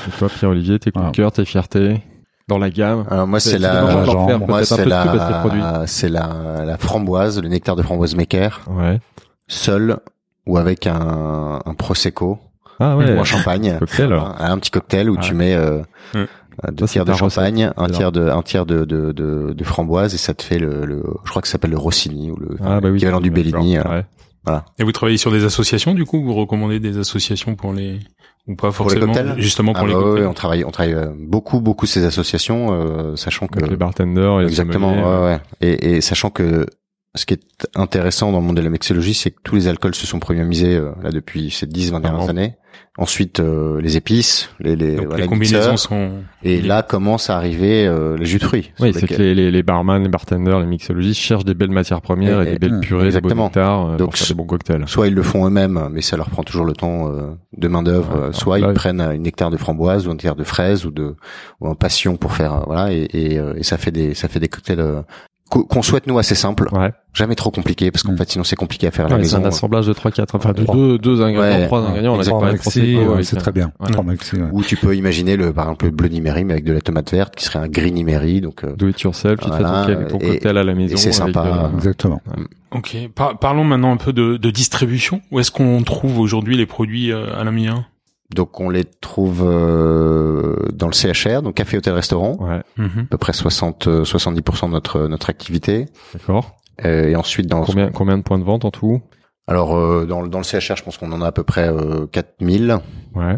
Et toi, Pierre-Olivier, tes coups Voilà. de cœur, tes fiertés dans la gamme? Alors moi c'est la, moi un c'est la, c'est la, la framboise, le nectar de framboise maker, Ouais. seul ou avec un, un prosecco Ah ou ouais. un champagne. Cocktail, alors. Un, un petit cocktail où Ouais. tu mets euh, Mm. euh, deux Ça, tiers de champagne, un tiers de un tiers de, de, de, de framboise et ça te fait le, le je crois que ça s'appelle le Rossini ou le Ah bah oui. l'équivalent du. Bellini. euh. Et vous travaillez sur des associations du coup Vous recommandez des associations pour les ou pas Pour les forcément Justement pour Ah les bah ouais, cocktails. on travaille on travaille euh, beaucoup beaucoup ces associations euh, sachant que Avec les bartenders et les Exactement, sommeliers. ouais, ouais. Et, et sachant que ce qui est intéressant dans le monde de la mixologie, c'est que tous les alcools se sont premiumisés euh, là depuis ces 10 20 dernières Clairement. années. Ensuite euh, les épices, les les, Donc voilà, les les combinaisons mixeurs. sont. et là commencent à arriver euh, les jus de fruits. Oui, c'est que les, les, les barman, les bartenders, les mixologistes cherchent des belles matières premières et, Et- des belles et- purées, des beaux exactement. nectars euh, Donc, pour faire des bons cocktails. Soit ils le font eux-mêmes, mais ça leur prend toujours le temps euh, de main d'œuvre. Ouais, soit ils prennent une nectar de framboise ou un nectar de fraise ou de ou un passion pour faire voilà et, et, ça fait des ça fait des cocktails qu'on souhaite nous assez simples, Ouais. jamais trop compliqués parce qu'en Mm. fait sinon c'est compliqué à faire à la Ouais, c'est un assemblage de 3-4, enfin de Trois. deux, deux ingrédients, Ouais, trois ouais, ingrédients, on a Maxi, c'est très bien. Ouais. Trois maxi, ouais. Ou tu peux imaginer le par exemple le Bloody Mary mais avec de la tomate verte qui serait un Green Mary donc euh, Do it yourself, tu te Voilà, fais ton, cocktail à la maison. c'est avec, sympa. euh, Exactement. Ok. Par- parlons maintenant un peu de, de distribution. Où est-ce qu'on trouve aujourd'hui les produits euh, à la donc on les trouve euh, dans le CHR donc café hôtel restaurant Ouais, Mhm. à peu près 60 euh, 70% de notre notre activité d'accord. Euh, et ensuite dans Combien, combien de points de vente en tout? Alors euh, dans le dans le CHR je pense qu'on en a à peu près euh, 4000 Ouais.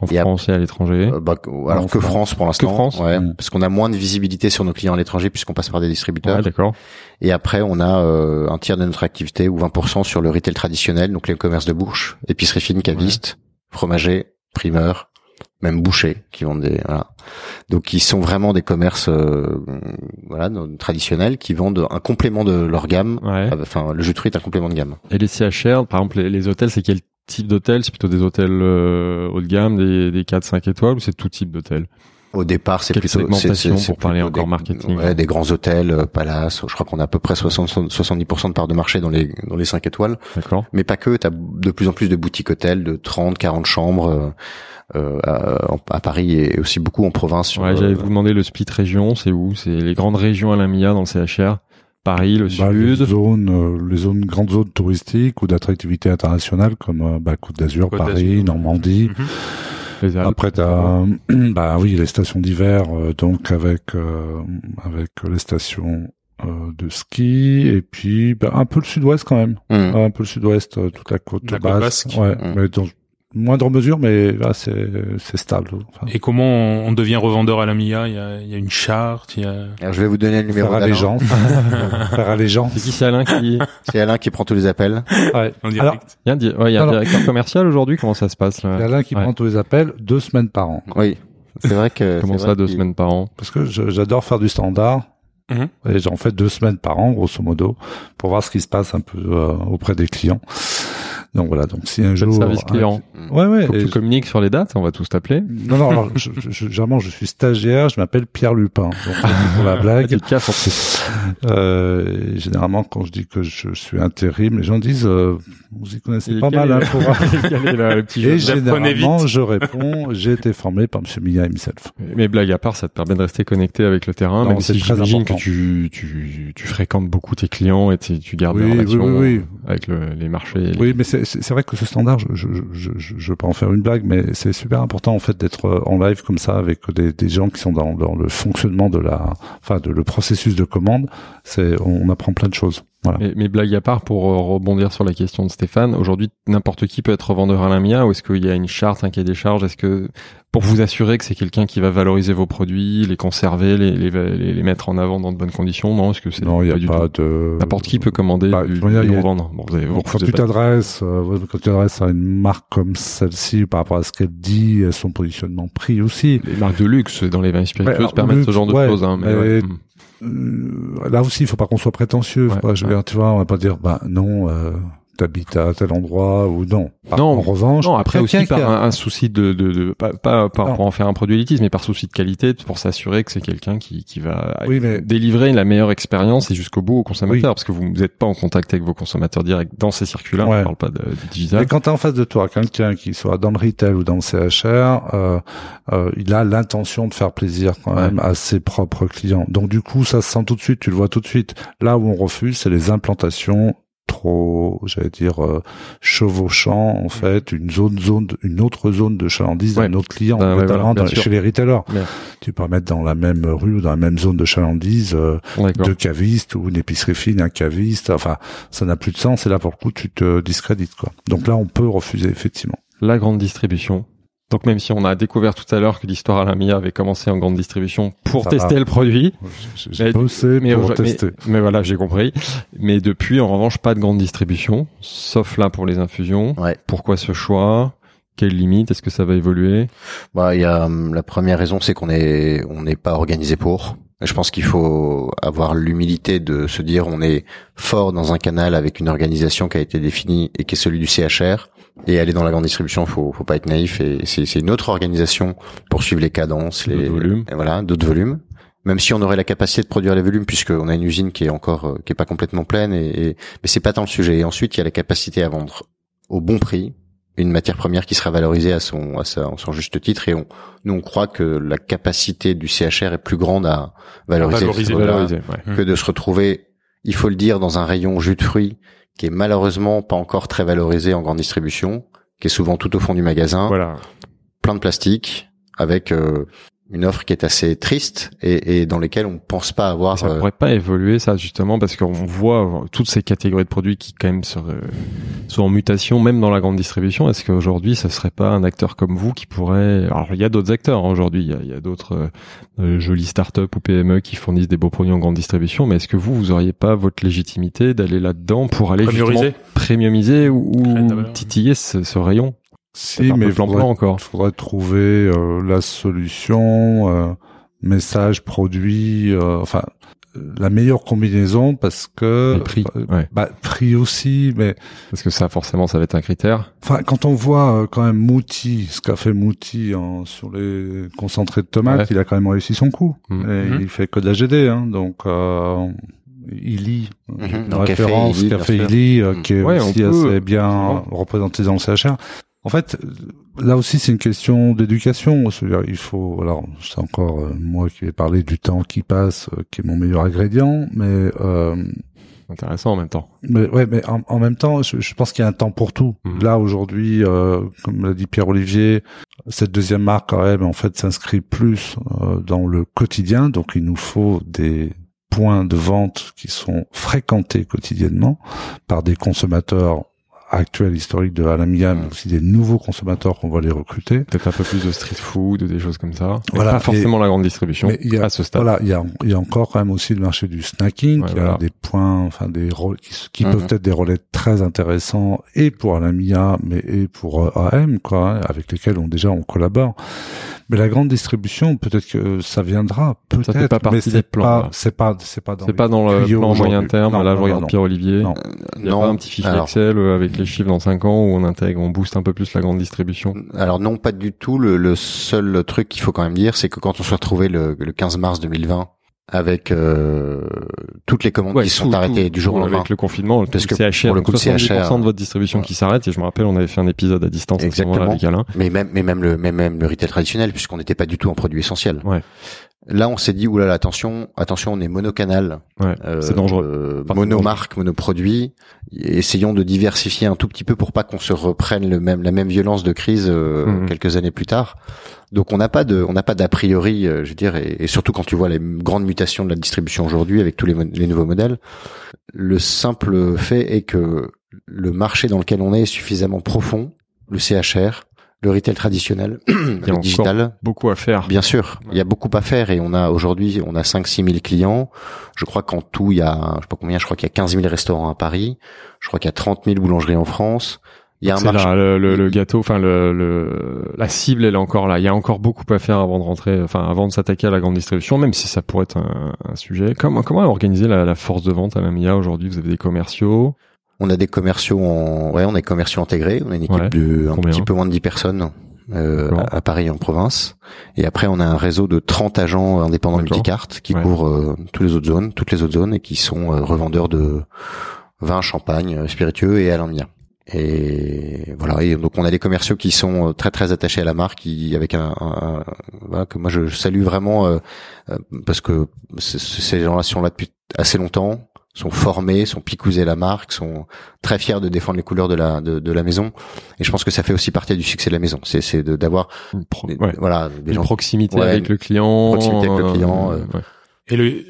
En Et à- France et à l'étranger? Euh, bah, alors En que France. France pour l'instant France ouais, Mm. parce qu'on a moins de visibilité sur nos clients à l'étranger puisqu'on passe par des distributeurs Ouais, d'accord. Et après, on a euh, un tiers de notre activité ou 20% sur le retail traditionnel, donc les commerces de bouche, épicerie fine, caviste, fromager, primeur, même boucher, qui vendent des voilà. Donc ils sont vraiment des commerces euh, voilà traditionnels qui vendent un complément de leur gamme. Ouais. Enfin, le jus de fruits est un complément de gamme. Et les CHR, par exemple, les, les hôtels, c'est quel type d'hôtel? C'est plutôt des hôtels euh, haut de gamme, des, des 4-5 étoiles ou c'est tout type d'hôtel? Au départ, c'est plutôt c'est- segmentation c'est- c'est pour parler plutôt encore des- marketing Ouais, des grands hôtels, euh, palaces. Je crois qu'on a à peu près 60 70% de part de marché dans les dans les 5 étoiles. D'accord. mais pas que. Tu as de plus en plus de boutiques hôtels de 30, 40 chambres euh, euh, à, à Paris et aussi beaucoup en province. sur, Ouais, euh, j'allais vous demander le split région, c'est où? C'est les grandes régions à la MIA dans le CHR Paris, le Bah, les sud? zones, euh, les zones, grandes zones touristiques ou d'attractivité internationale comme euh, bah, Côte d'Azur, Côte Paris, d'Azur. Normandie. Mhm. Les Alpes. Après, t'as, bah oui, les stations d'hiver, euh, donc avec euh, avec les stations euh, de ski et puis bah, un peu le sud-ouest quand même, hum. un peu le sud-ouest, euh, toute la côte La côte basse, basque. ouais, Mm. mais dans moindre mesure, mais là c'est c'est stable. Enfin, Et comment on on devient revendeur à la MIA Il y a, il y a une charte. Il y a. Alors, je vais vous donner le numéro faire d'Alain. allégeance, faire allégeance. C'est qui c'est Alain qui C'est Alain qui prend tous les appels. Ouais. En direct. Alors, Il y a un, di- ouais, il y a un Alors- directeur commercial aujourd'hui Comment ça se passe Il y là a Alain qui Ouais. prend tous les appels deux semaines par an. Oui, c'est vrai que. Comment c'est ça, deux qu'il- semaines par an Parce que je- j'adore faire du standard. Mhm. Et j'en fais deux semaines par an, grosso modo, pour voir ce qui se passe un peu euh, auprès des clients. Donc voilà, donc si un jour... service client. Ouais, ouais. Faut que tu je- communiques sur les dates, on va tous t'appeler. Non, non, alors, je, je, généralement, je suis stagiaire, je m'appelle Pierre Lupin. Donc, pour la blague, euh, généralement, quand je dis que je suis intérim, les gens disent, euh, vous y connaissez pas mal, hein, pour... le, petit Et généralement, je réponds, j'ai été formé par Monsieur Mia himself. Mais blague à part, ça te permet de rester connecté avec le terrain, Non, même c'est si très j'imagine que tu, tu, tu fréquentes beaucoup tes clients et tu, tu gardes Oui, des oui, relations oui, oui. avec le, les marchés. et les- Oui, mais c'est- c'est vrai que ce standard, je, je, je, veux pas en faire une blague, mais c'est super important en fait d'être euh, en live comme ça avec des, gens qui sont dans, le fonctionnement de la, enfin le processus de commande. C'est, on apprend plein de choses. Voilà. Mais, mais blague à part, pour euh, rebondir sur la question de Stéphane, aujourd'hui, n'importe qui peut être revendeur à l'AMIA ou est-ce qu'il y a une charte, un cahier des charges? Est-ce que, pour vous assurer que c'est quelqu'un qui va valoriser vos produits, les conserver, les, les, les, les mettre en avant dans de bonnes conditions? Non, est-ce que c'est Non, il n'y a du pas tout? de... N'importe qui peut commander Bah, du, manière, y a- revendre. Bon, vous avez, vous Donc, quand tu t'adresses, euh, quand tu t'adresses à une marque comme celle-ci, par rapport à ce qu'elle dit, et son positionnement prix aussi, Les marques de luxe dans les vins spiritueux Ouais, permettent luxe, ce genre de ouais, choses. Hein, mais mais- ouais. Euh, là aussi, il faut pas qu'on soit prétentieux. Faut Ouais, pas, je veux dire, tu vois, on va pas dire, bah non, euh, t'habites à tel endroit ou non. Par- Non, en revanche, Non, après aussi par un, un souci de, de, de pas, pas, pour en faire un produit élitiste, mais par souci de qualité, pour s'assurer que c'est quelqu'un qui, qui va Oui, mais délivrer la meilleure expérience et jusqu'au bout aux consommateurs, Oui. parce que vous n'êtes pas en contact avec vos consommateurs directs dans ces circuits-là. Ouais. On parle pas de, de Mais digital. quand tu en face de toi quelqu'un qui soit dans le retail ou dans le CHR, euh, euh, il a l'intention de faire plaisir quand Ouais. même à ses propres clients. Donc du coup, ça se sent tout de suite, tu le vois tout de suite. Là où on refuse, c'est les implantations trop, j'allais dire, euh, chevauchant en fait une zone, zone, une autre zone de chalandise Ouais. d'un autre client, Ah, ouais, voilà, dans- chez les retailers. Bien. Tu peux mettre dans la même rue ou dans la même zone de chalandise euh, deux cavistes ou une épicerie fine, un caviste. Enfin, ça n'a plus de sens. Et là, pour le coup, tu te discrédites quoi. Donc là, on peut refuser effectivement. La grande distribution. Donc même si on a découvert tout à l'heure que l'histoire à la MIA avait commencé en grande distribution pour Ça tester va. le produit, J'ai Mais- bossé mais, pour mais- tester. mais voilà, j'ai compris. Mais depuis, en revanche, pas de grande distribution, sauf là pour les infusions. Ouais. Pourquoi ce choix? Quelles limites Est-ce que ça va évoluer? Bah, il y a hum, la première raison, c'est qu'on est on n'est pas organisé pour. Je pense qu'il faut avoir l'humilité de se dire on est fort dans un canal avec une organisation qui a été définie et qui est celui du CHR. Et aller dans la grande distribution, faut faut pas être naïf. Et c'est c'est une autre organisation pour suivre les cadences, les volumes. et voilà, d'autres volumes. Même si on aurait la capacité de produire les volumes, puisqu'on a une usine qui est encore euh, qui est pas complètement pleine, et, et mais c'est pas tant le sujet. Et ensuite, il y a la capacité à vendre au bon prix une matière première qui sera valorisée à son à, sa- à son juste titre. Et on nous on croit que la capacité du CHR est plus grande à valoriser, Valoriser, Valoriser, ouais. que de se retrouver, il faut le dire, dans un rayon jus de fruits qui est malheureusement pas encore très valorisé en grande distribution, qui est souvent tout au fond du magasin Voilà. plein de plastique avec euh, une offre qui est assez triste et, et dans lesquelles on pense pas avoir Ça euh, pourrait pas évoluer, ça, justement, parce qu'on voit toutes ces catégories de produits qui, quand même, seraient- sont en mutation, même dans la grande distribution. Est-ce qu'aujourd'hui, ce serait pas un acteur comme vous qui pourrait... Alors, il y a d'autres acteurs, hein, aujourd'hui. Il y a, il y a d'autres euh, euh, jolies startups ou PME qui fournissent des beaux produits en grande distribution. Mais est-ce que vous, vous auriez pas votre légitimité d'aller là-dedans pour aller justement Premioriser. premiumiser ou, ou titiller ce, ce rayon Si, mais il flamboyant faudrait, encore. faudrait trouver euh, la solution, euh, message, produit, euh, enfin euh, la meilleure combinaison parce que Les prix, euh, ouais. bah, prix aussi, mais Parce que ça, forcément, ça va être un critère. enfin quand on voit euh, quand même Mouti, ce qu'a fait Mouti en, sur les concentrés de tomates, Ouais. il a quand même réussi son coup. Mhm. Et Mhm. Il fait que de la GD, hein, donc euh, Illy, Mhm. une Donc, Café référence, Illy, Café. Illy, qui est Ouais, aussi peut, assez bien représenté dans le CHR. En fait, là aussi, c'est une question d'éducation. Il faut, alors, c'est encore euh, moi qui vais parler du temps qui passe, euh, qui est mon meilleur ingrédient, mais euh, Intéressant en même temps. mais ouais, mais en, en même temps, je, je pense qu'il y a un temps pour tout. Mhm. Là aujourd'hui, euh, comme l'a dit Pierre Olivier, cette deuxième marque quand même en fait s'inscrit plus dans le quotidien, donc il nous faut des points de vente qui sont fréquentés quotidiennement par des consommateurs actuels historiques de Alamia, mais aussi des nouveaux consommateurs qu'on va les recruter. Peut-être un peu plus de street food ou des choses comme ça. Voilà, pas forcément la grande distribution Mais il y a- à ce stade. Voilà, il y a, il y a encore quand même aussi le marché du snacking, Ouais, qui voilà. a des points, enfin des rôles qui Mhm. peuvent être des relais très intéressants et pour Alamia, mais et pour euh, AM, quoi, hein, avec lesquels on déjà on collabore. Mais la grande distribution, peut-être que ça viendra, peut-être, fait pas partie mais des c'est plans, pas, c'est pas, c'est pas dans. C'est pas dans le plan moyen terme. Non, là, je non, regarde non, Pierre-Olivier. Non. Il n'y a pas un petit fichier alors, Excel euh, avec les chiffres dans 5 ans où on intègre, on booste un peu plus la grande distribution. alors non, pas du tout. Le, le seul truc qu'il faut quand même dire, c'est que quand on s'est retrouvé le, le 15 mars 2020 avec euh, toutes les commandes Ouais, qui sont tout- arrêtées tout- du jour au lendemain, Avec le confinement, Parce que CHR, pour le coup, le 70% CHR, de votre distribution qui s'arrête. Et je me rappelle, on avait fait un épisode à distance à Exactement. avec Alain. mais même mais même le même, même le retail traditionnel puisqu'on n'était pas du tout en produit essentiel. Ouais. Là, on s'est dit oulala, attention, attention, on est monocanal, Ouais, c'est dangereux. euh, Enfin, monomarque, monoproduit. Essayons de diversifier un tout petit peu pour pas qu'on se reprenne le même la même violence de crise euh, Mhm. quelques années plus tard. Donc on n'a pas de on n'a pas d'a priori, euh, je veux dire, et, et surtout quand tu vois les grandes mutations de la distribution aujourd'hui avec tous les, les nouveaux modèles, le simple fait est que le marché dans lequel on est est suffisamment profond, le CHR, le retail traditionnel, a le digital. Beaucoup à faire. Bien sûr, il y a beaucoup à faire et on a aujourd'hui on a 5 6 000 clients. Je crois qu'en tout il y a je sais pas combien, je crois qu'il y a 15 000 restaurants à Paris. Je crois qu'il y a 30 000 boulangeries en France. Il y a un C'est marché. là, le, le, le gâteau, enfin le, le, la cible, elle est encore là. Il y a encore beaucoup à faire avant de rentrer, enfin avant de s'attaquer à la grande distribution, même si ça pourrait être un, un sujet. Comment comment organiser la, la force de vente à la MIA aujourd'hui? Vous avez des commerciaux? On a des commerciaux en ouais, on a des commerciaux intégrés. On a une équipe Ouais. de un Combien? petit peu moins de 10 personnes. Euh, à à Paris et en province et après on a un réseau de 30 agents indépendants multicartes qui Ouais. couvrent euh, toutes les autres zones toutes les autres zones et qui sont euh, revendeurs de vin champagne euh, spiritueux et alambiens et voilà et donc on a des commerciaux qui sont euh, très très attachés à la marque qui avec un, un- un- voilà que moi je salue vraiment euh, euh, parce que ces gens-là sont là depuis assez longtemps sont formés sont picousés à la marque sont très fiers de défendre les couleurs de la de, de la maison et je pense que ça fait aussi partie du succès de la maison c'est c'est de- d'avoir ouais, voilà des une gens proximité Ouais, avec le client. proximité avec le client, euh, ouais. Et le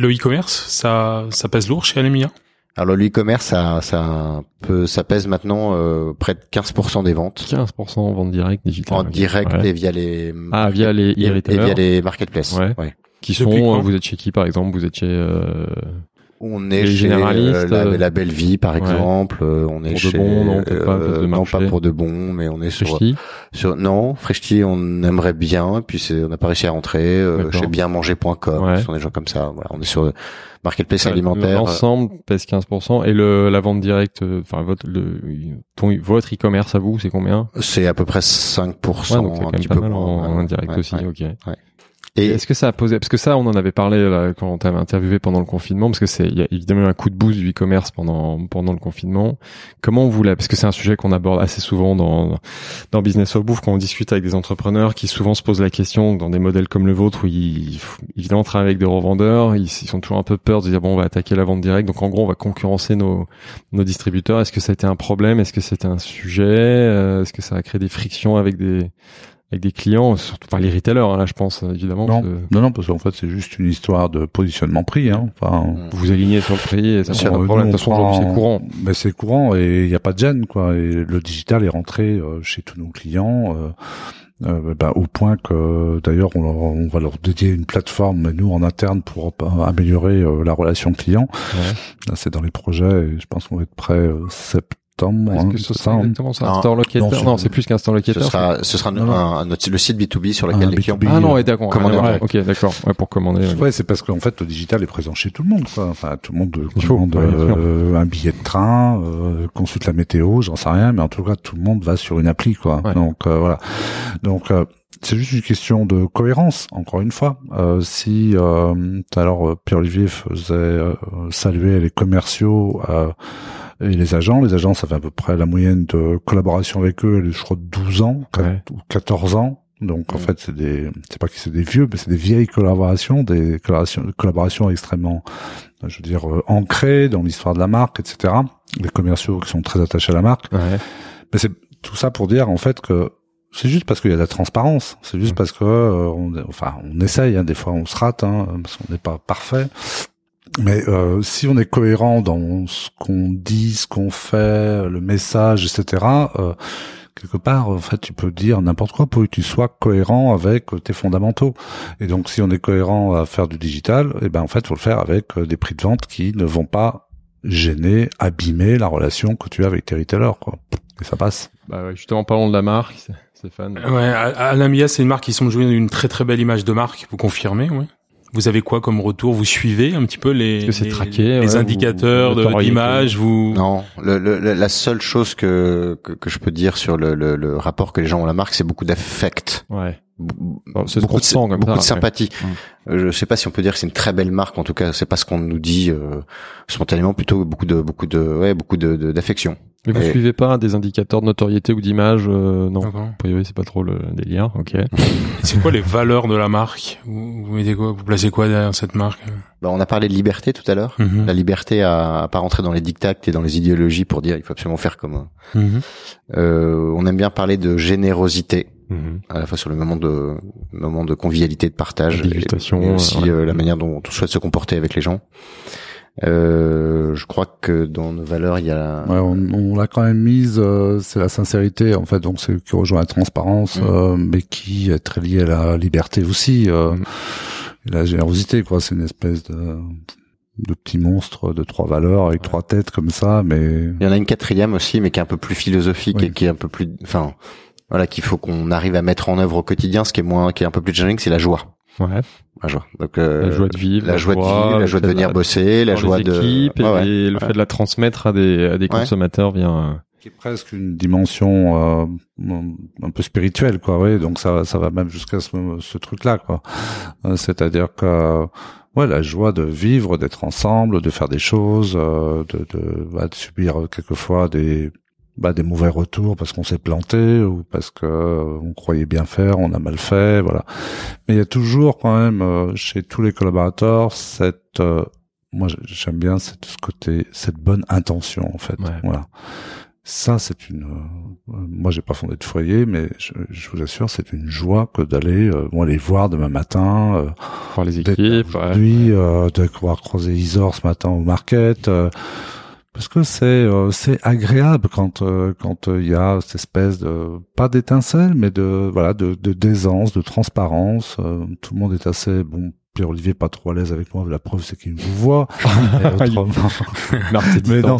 le e-commerce, ça ça pèse lourd chez Anemia alors le e-commerce ça ça peut ça pèse maintenant euh, près de 15% des ventes 15% en vente directe digitale. en direct Ouais. et via les Ah, via les et, et via les marketplaces Ouais. ouais. Qui Depuis sont, euh, vous êtes chez qui par exemple? Vous êtes chez euh, On est Les chez généralistes, euh, la, euh, la Belle Vie par ouais. exemple. euh, On est Pour de chez bon, non, pas, de non pas pour de bon, mais on est sur Freshti sur non Freshti. On aimerait bien, et puis c'est on n'a pas réussi à rentrer. Chez bienmanger.com, Ouais. ce sont des gens comme ça. Voilà, on est sur marketplace Ouais, alimentaire. L'ensemble pèse 15% et le la vente directe, enfin votre le ton votre e-commerce à vous, c'est combien? C'est à peu près 5%, Ouais, donc c'est un petit peu mal moins, en, en ouais, ouais, aussi. ouais. Ok. Et Est-ce que ça a posé parce que ça on en avait parlé là, quand on t'avait interviewé pendant le confinement parce que c'est il y a évidemment eu un coup de boost du e-commerce pendant pendant le confinement. Comment vous l'a parce que c'est un sujet qu'on aborde assez souvent dans dans Business of Bouffe quand on discute avec des entrepreneurs qui souvent se posent la question dans des modèles comme le vôtre où ils évidemment travaillent avec des revendeurs, ils, ils sont toujours un peu peur de dire bon on va attaquer la vente directe donc en gros on va concurrencer nos nos distributeurs. Est-ce que ça a été un problème? Est-ce que c'était un sujet? Euh, Est-ce que ça a créé des frictions avec des avec des clients, surtout par les retailers, hein, là, je pense, évidemment. Non, que non, non, parce qu'en fait, c'est juste une histoire de positionnement prix. Hein. Enfin. Vous vous alignez sur le prix et ça nous, problème. De toute façon, prend- c'est courant. Mais c'est courant et il n'y a pas de gêne, quoi. Et le digital est rentré euh, chez tous nos clients. euh, euh, bah, au point que d'ailleurs on, leur- on va leur dédier une plateforme nous en interne pour euh, améliorer euh, la relation client. Ouais. Là c'est dans les projets et je pense qu'on va être prêt euh, Est-ce que ce sera exactement ça? Un Non. store locator? Non, Non, c'est- plus qu'un store ce locator. sera ce sera Non, non. un, un- notre- le site B2B sur lequel les clients B2B. Ah non, ouais, d'accord. Commander Ouais, en ouais, direct. ok, d'accord. Ouais, pour commander. ouais. Ouais, c'est parce qu'en fait le digital est présent chez tout le monde. Quoi. Enfin, tout le monde euh, commande euh, un billet de train, euh, consulte la météo, j'en sais rien, mais en tout cas tout le monde va sur une appli, quoi. Ouais. Donc euh, voilà. Donc euh, c'est juste une question de cohérence. Encore une fois, Euh, si euh, tout à l'heure euh, Pierre-Olivier faisait euh, saluer les commerciaux euh, et les agents, les agents ça fait à peu près la moyenne de collaboration avec eux, je crois, de 12 ans Ouais. ou 14 ans. Donc en fait, c'est des, c'est pas que c'est des vieux, mais c'est des vieilles collaborations, des collaborations, collaborations extrêmement, je veux dire, euh, ancrées dans l'histoire de la marque, etc. Les commerciaux qui sont très attachés à la marque. Ouais. Mais c'est tout ça pour dire en fait que c'est juste parce qu'il y a de la transparence. C'est juste parce que, euh, on, enfin, on essaye. Hein, des fois, on se rate, hein, parce qu'on n'est pas parfait. Mais euh, si on est cohérent dans ce qu'on dit, ce qu'on fait, le message, etc. Euh, quelque part, en fait, tu peux dire n'importe quoi pour que tu sois cohérent avec tes fondamentaux. Et donc, si on est cohérent à faire du digital, eh ben, en fait, faut le faire avec euh, des prix de vente qui ne vont pas gêner, abîmer la relation que tu as avec tes retailers, quoi. Et ça passe. Bah ouais, justement, parlons de la marque, Stéphane. Ouais, A- Alamia, c'est une marque qui semble jouer une très très belle image de marque. Vous confirmez, ouais. Vous avez quoi comme retour? Vous suivez un petit peu les, les, traqué, les ouais, indicateurs vous de notoriété d'image Vous Non, le, le- le- la seule chose que, que que je peux dire sur le, le, le rapport que les gens ont à la marque, c'est beaucoup d'affect, Ouais. Bou- Bon, c'est ce beaucoup de, sent comme beaucoup ça, de sympathie. Ouais. Euh, Je sais pas si on peut dire que c'est une très belle marque. En tout cas, c'est pas ce qu'on nous dit euh, spontanément. Plutôt beaucoup de beaucoup de ouais beaucoup de de- d'affection. Mais vous Et- suivez pas des indicateurs de notoriété ou d'image euh, Non. D'accord. A priori, c'est pas trop le délire. Ok. C'est quoi les valeurs de la marque? Vous, vous mettez quoi? Vous placez quoi derrière cette marque? Bah, on a parlé de liberté tout à l'heure. Mhm. La liberté à, à pas rentrer dans les dictats et dans les idéologies pour dire il faut absolument faire comme. Mhm. Euh, on aime bien parler de générosité Mhm. à la fois sur le moment de moment de convivialité, de partage, et, et aussi euh, euh, la manière dont on souhaite se comporter avec les gens. Euh, je crois que dans nos valeurs, il y a Ouais, on, on l'a quand même mise, euh, c'est la sincérité en fait, donc c'est qui rejoint la transparence, Mm. euh, mais qui est très liée à la liberté aussi, euh, Mm. et la générosité quoi. C'est une espèce de de petit monstre de trois valeurs avec trois têtes comme ça, mais Il y en a une quatrième aussi, mais qui est un peu plus philosophique Oui. et qui est un peu plus, enfin, voilà, qu'il faut qu'on arrive à mettre en œuvre au quotidien. Ce qui est moins, qui est un peu plus challenging, c'est la joie. Ouais. La joie. Donc euh, la joie de vivre, la joie de vivre, la joie de venir bosser, la joie de équipes Ouais, ouais. et le fait de la transmettre à des à des Ouais. consommateurs via. qui est presque une dimension euh, un peu spirituelle quoi oui donc ça ça va même jusqu'à ce, ce truc là quoi Euh, c'est-à-dire que ouais la joie de vivre d'être ensemble de faire des choses euh, de de, bah, de subir quelquefois des bah, des mauvais retours parce qu'on s'est planté ou parce que euh, on croyait bien faire on a mal fait voilà mais il y a toujours quand même euh, chez tous les collaborateurs cette euh, moi j'aime bien cette, ce côté cette bonne intention en fait Ouais. voilà ça, c'est une. euh, euh, moi, j'ai pas fondé de foyer, mais je, je vous assure, c'est une joie que d'aller, euh, moi, les voir demain matin, euh, Voir les équipes. ouais. aujourd'hui, euh, de croiser Isor ce matin au market, euh, parce que c'est euh, c'est agréable quand euh, quand euh, il y a cette espèce de pas d'étincelle, mais de voilà de de d'aisance, de transparence. euh, tout le monde est assez bon. Pierre Olivier pas trop à l'aise avec moi. La preuve, c'est qu'il vous voit. Mais autrement- non.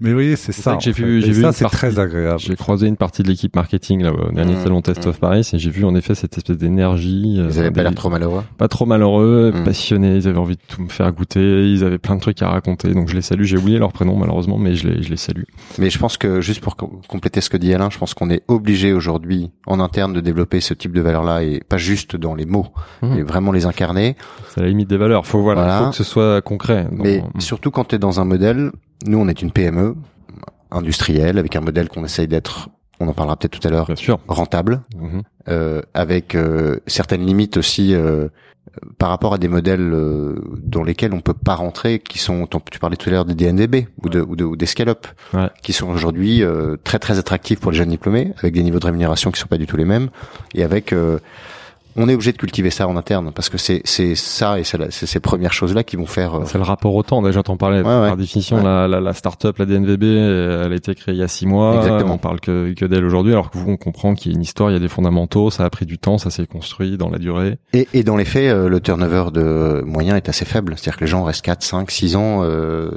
mais oui, c'est C'est ça. j'ai vu- j'ai vu ça, c'est partie- très agréable. J'ai croisé une partie de l'équipe marketing là au dernier Mmh, salon Test mmh. of Paris et j'ai vu en effet cette espèce d'énergie. euh, Ils avaient pas l'air trop malheureux. pas trop malheureux, Mm. passionnés, ils avaient envie de tout me faire goûter, ils avaient plein de trucs à raconter, donc je les salue, j'ai oublié leur prénom malheureusement, mais je les, je les salue. Mais je pense que juste pour com- compléter ce que dit Alain, je pense qu'on est obligé aujourd'hui en interne de développer ce type de valeurs-là et pas juste dans les mots, mais vraiment les incarner. C'est la limite des valeurs, faut voilà, Voilà. faut que ce soit concret. Donc, Mais surtout quand tu es dans un modèle, nous on est une PME industrielle avec un modèle qu'on essaye d'être, on en parlera peut-être tout à l'heure, bien sûr. rentable, Mhm. euh, avec euh, certaines limites aussi euh, par rapport à des modèles euh, dans lesquels on peut pas rentrer, qui sont, tu parlais tout à l'heure des DNDB ou, de, ou, de, ou des scale-up, Ouais. qui sont aujourd'hui très très attractifs pour les jeunes diplômés, avec des niveaux de rémunération qui sont pas du tout les mêmes, et avec on est obligé de cultiver ça en interne parce que c'est c'est ça et c'est ces premières choses là qui vont faire euh, C'est le rapport au temps. Déjà, t'en parlais. Ouais, Par ouais. définition, Ouais. la, la, la start-up, la DNVB, elle a été créée il y a six mois. Exactement. On parle que, que d'elle aujourd'hui, alors que vous, on comprend qu'il y a une histoire, il y a des fondamentaux, ça a pris du temps, ça s'est construit dans la durée. Et, et dans les faits, euh, le turnover de moyen est assez faible. C'est-à-dire que les gens restent 4, 5, 6 ans, euh,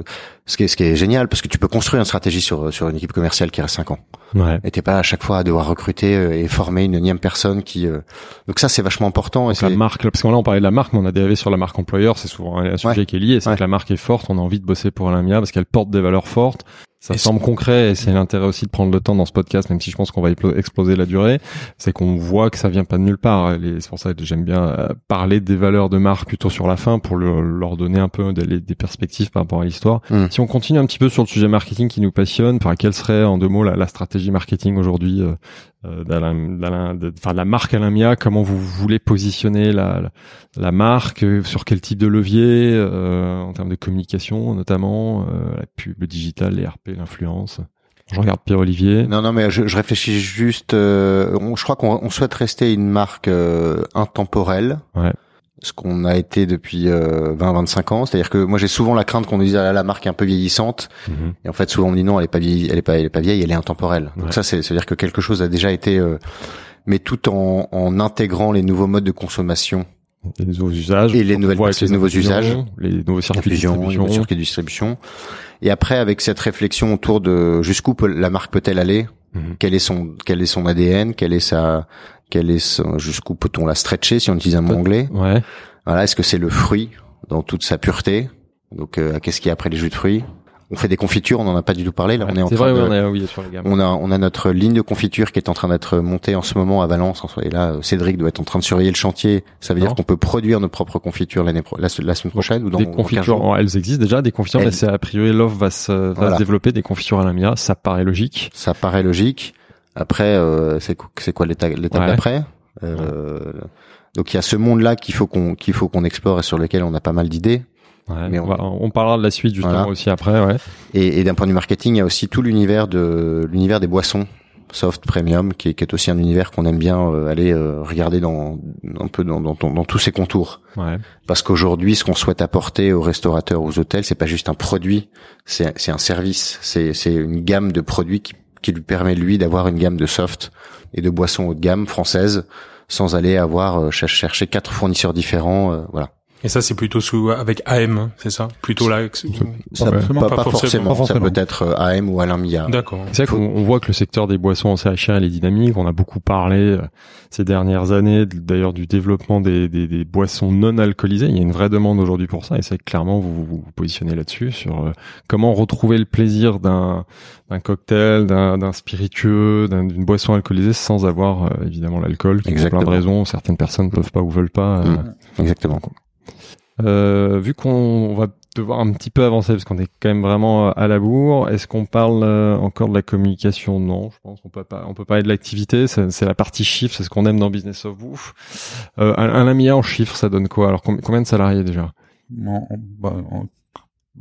ce, qui est, ce qui est génial, parce que tu peux construire une stratégie sur, sur une équipe commerciale qui reste 5 ans. Ouais. Et t'es pas à chaque fois à devoir recruter euh, et former une énième personne qui... euh, Donc ça, c'est vachement important. Et la marque, parce que là on parlait de la marque, mais on a dérivé sur la marque employeur, c'est souvent un sujet Ouais. qui est lié, c'est Ouais. que la marque est forte, on a envie de bosser pour Alamia parce qu'elle porte des valeurs fortes. Ça semble concret et c'est l'intérêt aussi de prendre le temps dans ce podcast, même si je pense qu'on va explo- exploser la durée, c'est qu'on voit que ça vient pas de nulle part. C'est pour ça que j'aime bien euh, parler des valeurs de marque plutôt sur la fin pour le- leur donner un peu des, des perspectives par rapport à l'histoire. Mm. Si on continue un petit peu sur le sujet marketing qui nous passionne, enfin, quelle serait en deux mots la, la stratégie marketing aujourd'hui euh, d'Alain, de, enfin, de la marque Alamia Comment vous voulez positionner la, la, la marque euh, Sur quel type de levier euh, En termes de communication notamment, euh, la pub, le digital, les RP, l'influence? Je regarde Pierre-Olivier. Non, non, mais je, je réfléchis juste. euh, on- je crois qu'on on souhaite rester une marque euh, intemporelle. Ouais. Ce qu'on a été depuis euh, 20-25 ans. C'est-à-dire que moi, j'ai souvent la crainte qu'on nous dise ah là, la marque est un peu vieillissante. Mhm. Et en fait, souvent on me dit non, elle est pas vieille, elle est pas, elle est pas vieille, elle est intemporelle. Donc ça, c'est, c'est-à-dire que quelque chose a déjà été, euh, mais tout en, en intégrant les nouveaux modes de consommation, Les nouveaux usages. Et les nouvelles personnes, les nouveaux usages. Les nouveaux circuits de les distribution. nouveaux circuits de distribution. Et après, avec cette réflexion autour de jusqu'où la marque peut-elle aller, Mhm. quel est son, quel est son ADN, quel est sa, quel est jusqu'où peut-on la stretcher si on utilise un mot anglais. Ouais. Voilà, est-ce que c'est le fruit dans toute sa pureté? Donc, euh, qu'est-ce qu'il y a après les jus de fruits? On fait des confitures, on en a pas du tout parlé. Là, on est en C'est train vrai, de, oui, on a oublié sur les on a on a notre ligne de confiture qui est en train d'être montée en ce moment à Valence. Et là, Cédric doit être en train de surveiller le chantier. Ça veut dire qu'on peut produire nos propres confitures l'année la, la semaine prochaine ou dans des dans 15 confitures, elles existent déjà, des confitures, Elles- mais c'est a priori l'offre va se, va Voilà. se développer, des confitures à la Mia, ça paraît logique. Ça paraît logique. Après, euh, c'est quoi- c'est quoi l'étape l'étape Ouais. d'après? Euh, Donc il y a ce monde-là qu'il faut qu'on qu'il faut qu'on explore et sur lequel on a pas mal d'idées. Ouais, Mais on, va- on parlera de la suite justement Voilà. aussi après, ouais. Et, et d'un point de vue marketing, il y a aussi tout l'univers de l'univers des boissons soft premium, qui est, qui est aussi un univers qu'on aime bien euh, aller euh, regarder dans un peu dans, dans, dans- dans tous ses contours. Ouais. Parce qu'aujourd'hui, ce qu'on souhaite apporter aux restaurateurs, aux hôtels, c'est pas juste un produit, c'est un service, c'est une gamme de produits qui, qui lui permet lui d'avoir une gamme de soft et de boissons haut de gamme françaises sans aller avoir euh, ch- chercher quatre fournisseurs différents. euh, voilà. Et ça, c'est plutôt sous avec AM, hein, c'est ça? Plutôt là. Ça, pas, Pas pas forcément. forcément. Pas forcément. Ça peut être euh, AM ou Alain Millard. D'accord. C'est vrai qu'on on voit que le secteur des boissons en CHR il est dynamique. On a beaucoup parlé euh, ces dernières années, d'ailleurs, du développement des, des, des boissons non alcoolisées. Il y a une vraie demande aujourd'hui pour ça, et c'est clairement vous vous vous positionnez là-dessus sur euh, comment retrouver le plaisir d'un d'un cocktail, d'un d'un spiritueux, d'un- d'une boisson alcoolisée sans avoir euh, évidemment l'alcool. qui Pour plein de Exactement. raisons, certaines personnes peuvent pas ou veulent pas. euh, Mm. Exactement. Euh, vu qu'on va devoir un petit peu avancer parce qu'on est quand même vraiment euh, à la bourre, est-ce qu'on parle euh, encore de la communication? Non, je pense qu'on peut pas. On peut parler de l'activité. C'est la partie chiffre, c'est ce qu'on aime dans Business of Bouffe. Un, un Lamia en chiffres, ça donne quoi? Alors com- combien de salariés déjà? Bah,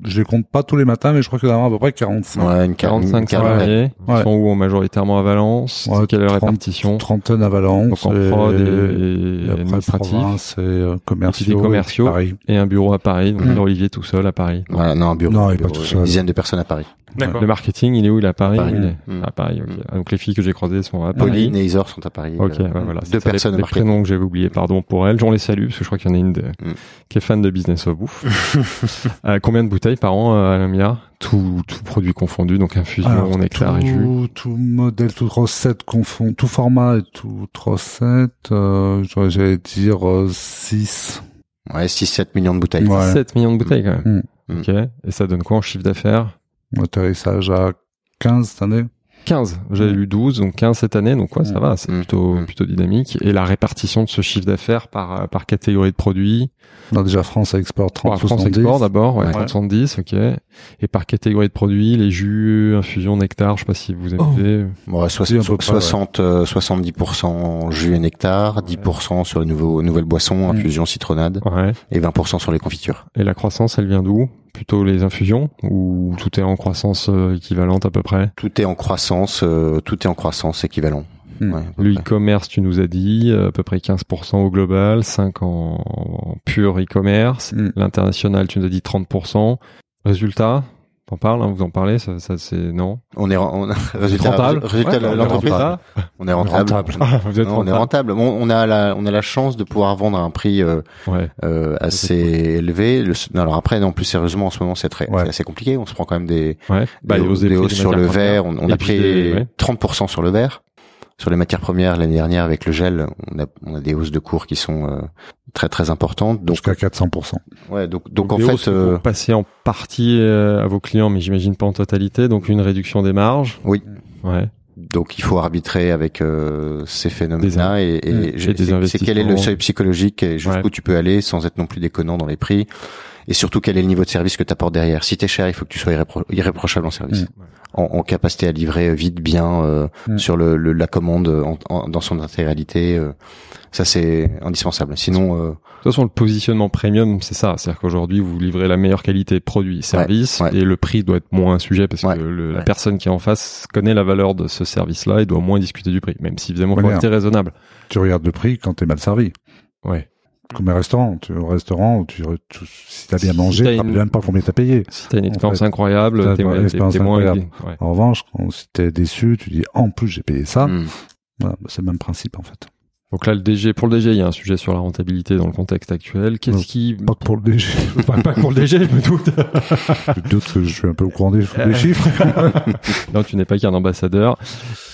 je les compte pas tous les matins, mais je crois que y a à peu près 45. Ouais, une quar- 45 une quarantaine. salariés. Ils Ouais. sont où majoritairement à Valence Ouais, Quelle est la 30, répartition Trentaine à Valence. Donc en prod et, et et après administratif. et euh, commerciaux. Entités commerciaux. et Paris. Et un bureau à Paris. Donc Mm. Olivier tout seul à Paris. Voilà, non, un bureau. Non, pas tout Une seul. dizaine de personnes à Paris. Le marketing, il est où Il est à Paris, Paris. il est Mm. À Paris, ok. Mm. Ah, Donc les filles que j'ai croisées sont à Paris. Pauline et Isor sont à Paris. Ok, Euh, ouais, voilà. Deux personnes les, au prénoms que j'avais oubliés, pardon pour elles. On les salue, parce que je crois qu'il y en a une de- Mm. qui est fan de Business of Bouffe. Euh, combien de bouteilles par an euh, à la Mia tout, tout produit confondu, donc infusion, Alors, nectar et jus. tout, tout modèle, toute recette confond, tout format et toute recette, euh, j'allais dire 6. Ouais, 6-7 millions de bouteilles. Ouais. 7 millions de bouteilles quand même. Ok. Et ça donne quoi en chiffre d'affaires Atterrissage à 15 cette année. 15. J'avais lu 12, donc 15 cette année, donc ouais, ça Mm. va, c'est Mm. plutôt, Mm. plutôt dynamique. Et la répartition de ce chiffre d'affaires par, euh, par catégorie de produits? Non, déjà France export 30 Bon, France 70. Export d'abord, ouais, Ouais. 30-70, ok. Et par catégorie de produits, les jus, infusions, nectar, je sais pas si vous avez Oh. Bon, ouais, près, 60, euh, 70% jus et nectar, 10% sur les nouveaux, nouvelles boissons, Mm. infusion, citronnade, Ouais. et 20% sur les confitures. Et la croissance, elle vient d'où? Plutôt les infusions ou tout est en croissance euh, équivalente à peu près? Tout est en croissance, euh, tout est en croissance équivalent. Mm. Ouais, à peu Le près. e-commerce, tu nous as dit, euh, à peu près 15% au global, 5 en, en pur e-commerce. Mm. L'international, tu nous as dit 30%. Résultat? T'en parles, hein, vous en parlez, ça, ça c'est non? On est, on a, résultat, Rentable? résultat Ouais, on est rentable. On est rentable. vous êtes Non, on est rentable. rentable. Bon, on a la, on a la chance de pouvoir vendre à un prix euh, Ouais. euh, assez élevé. Le, non, alors après, non plus sérieusement, en ce moment, c'est très, Ouais. c'est assez compliqué. On se prend quand même des, Ouais. Bah, des, des hausses des sur le verre. On, on a pris des- ouais. 30% sur le verre. Sur les matières premières, l'année dernière, avec le gel, on a, on a des hausses de cours qui sont euh, très très importantes. Donc, Jusqu'à 400%. ouais, donc, donc, en des fait, euh, vous passez en partie euh, à vos clients, mais j'imagine pas en totalité, donc une réduction des marges. Oui. Ouais. donc il faut arbitrer avec euh, ces phénomènes-là et, et Mm. je- Et c'est- quel est le seuil psychologique et jusqu'où Ouais. tu peux aller sans être non plus déconnant dans les prix et surtout quel est le niveau de service que tu apportes derrière? Si t'es cher, il faut que tu sois irrépro- irréprochable en service, Mm. en, en capacité à livrer vite, bien euh, Mm. sur le, le- la commande en- en- dans son intégralité. euh, ça c'est indispensable. Sinon, euh, De toute façon, le positionnement premium, c'est ça. C'est-à-dire qu'aujourd'hui, vous livrez la meilleure qualité produit, service, ouais. et le prix doit être moins un sujet parce Ouais, que le- la personne qui est en face connaît la valeur de ce service-là et doit moins discuter du prix, même si évidemment, faut rester raisonnable. Tu regardes le prix quand t'es mal servi. Ouais. Comme un restaurant. Tu, au restaurant, tu, tu, si t'as bien Si mangé, t'as une- même pas combien t'as payé. Si t'as une En expérience fait, incroyable, t'es moins incroyable. ouais. En revanche, quand si t'es déçu, tu dis en plus j'ai payé ça. mm. Voilà, bah, c'est le même principe en fait. Donc là, le DG, pour le DG, il y a un sujet sur la rentabilité dans le contexte actuel. Qu'est-ce qui, Pas que pour le DG. pas, pas pour le DG, je me doute. je doute que je suis un peu au courant des, Euh, des chiffres. non, tu n'es pas qu'un ambassadeur.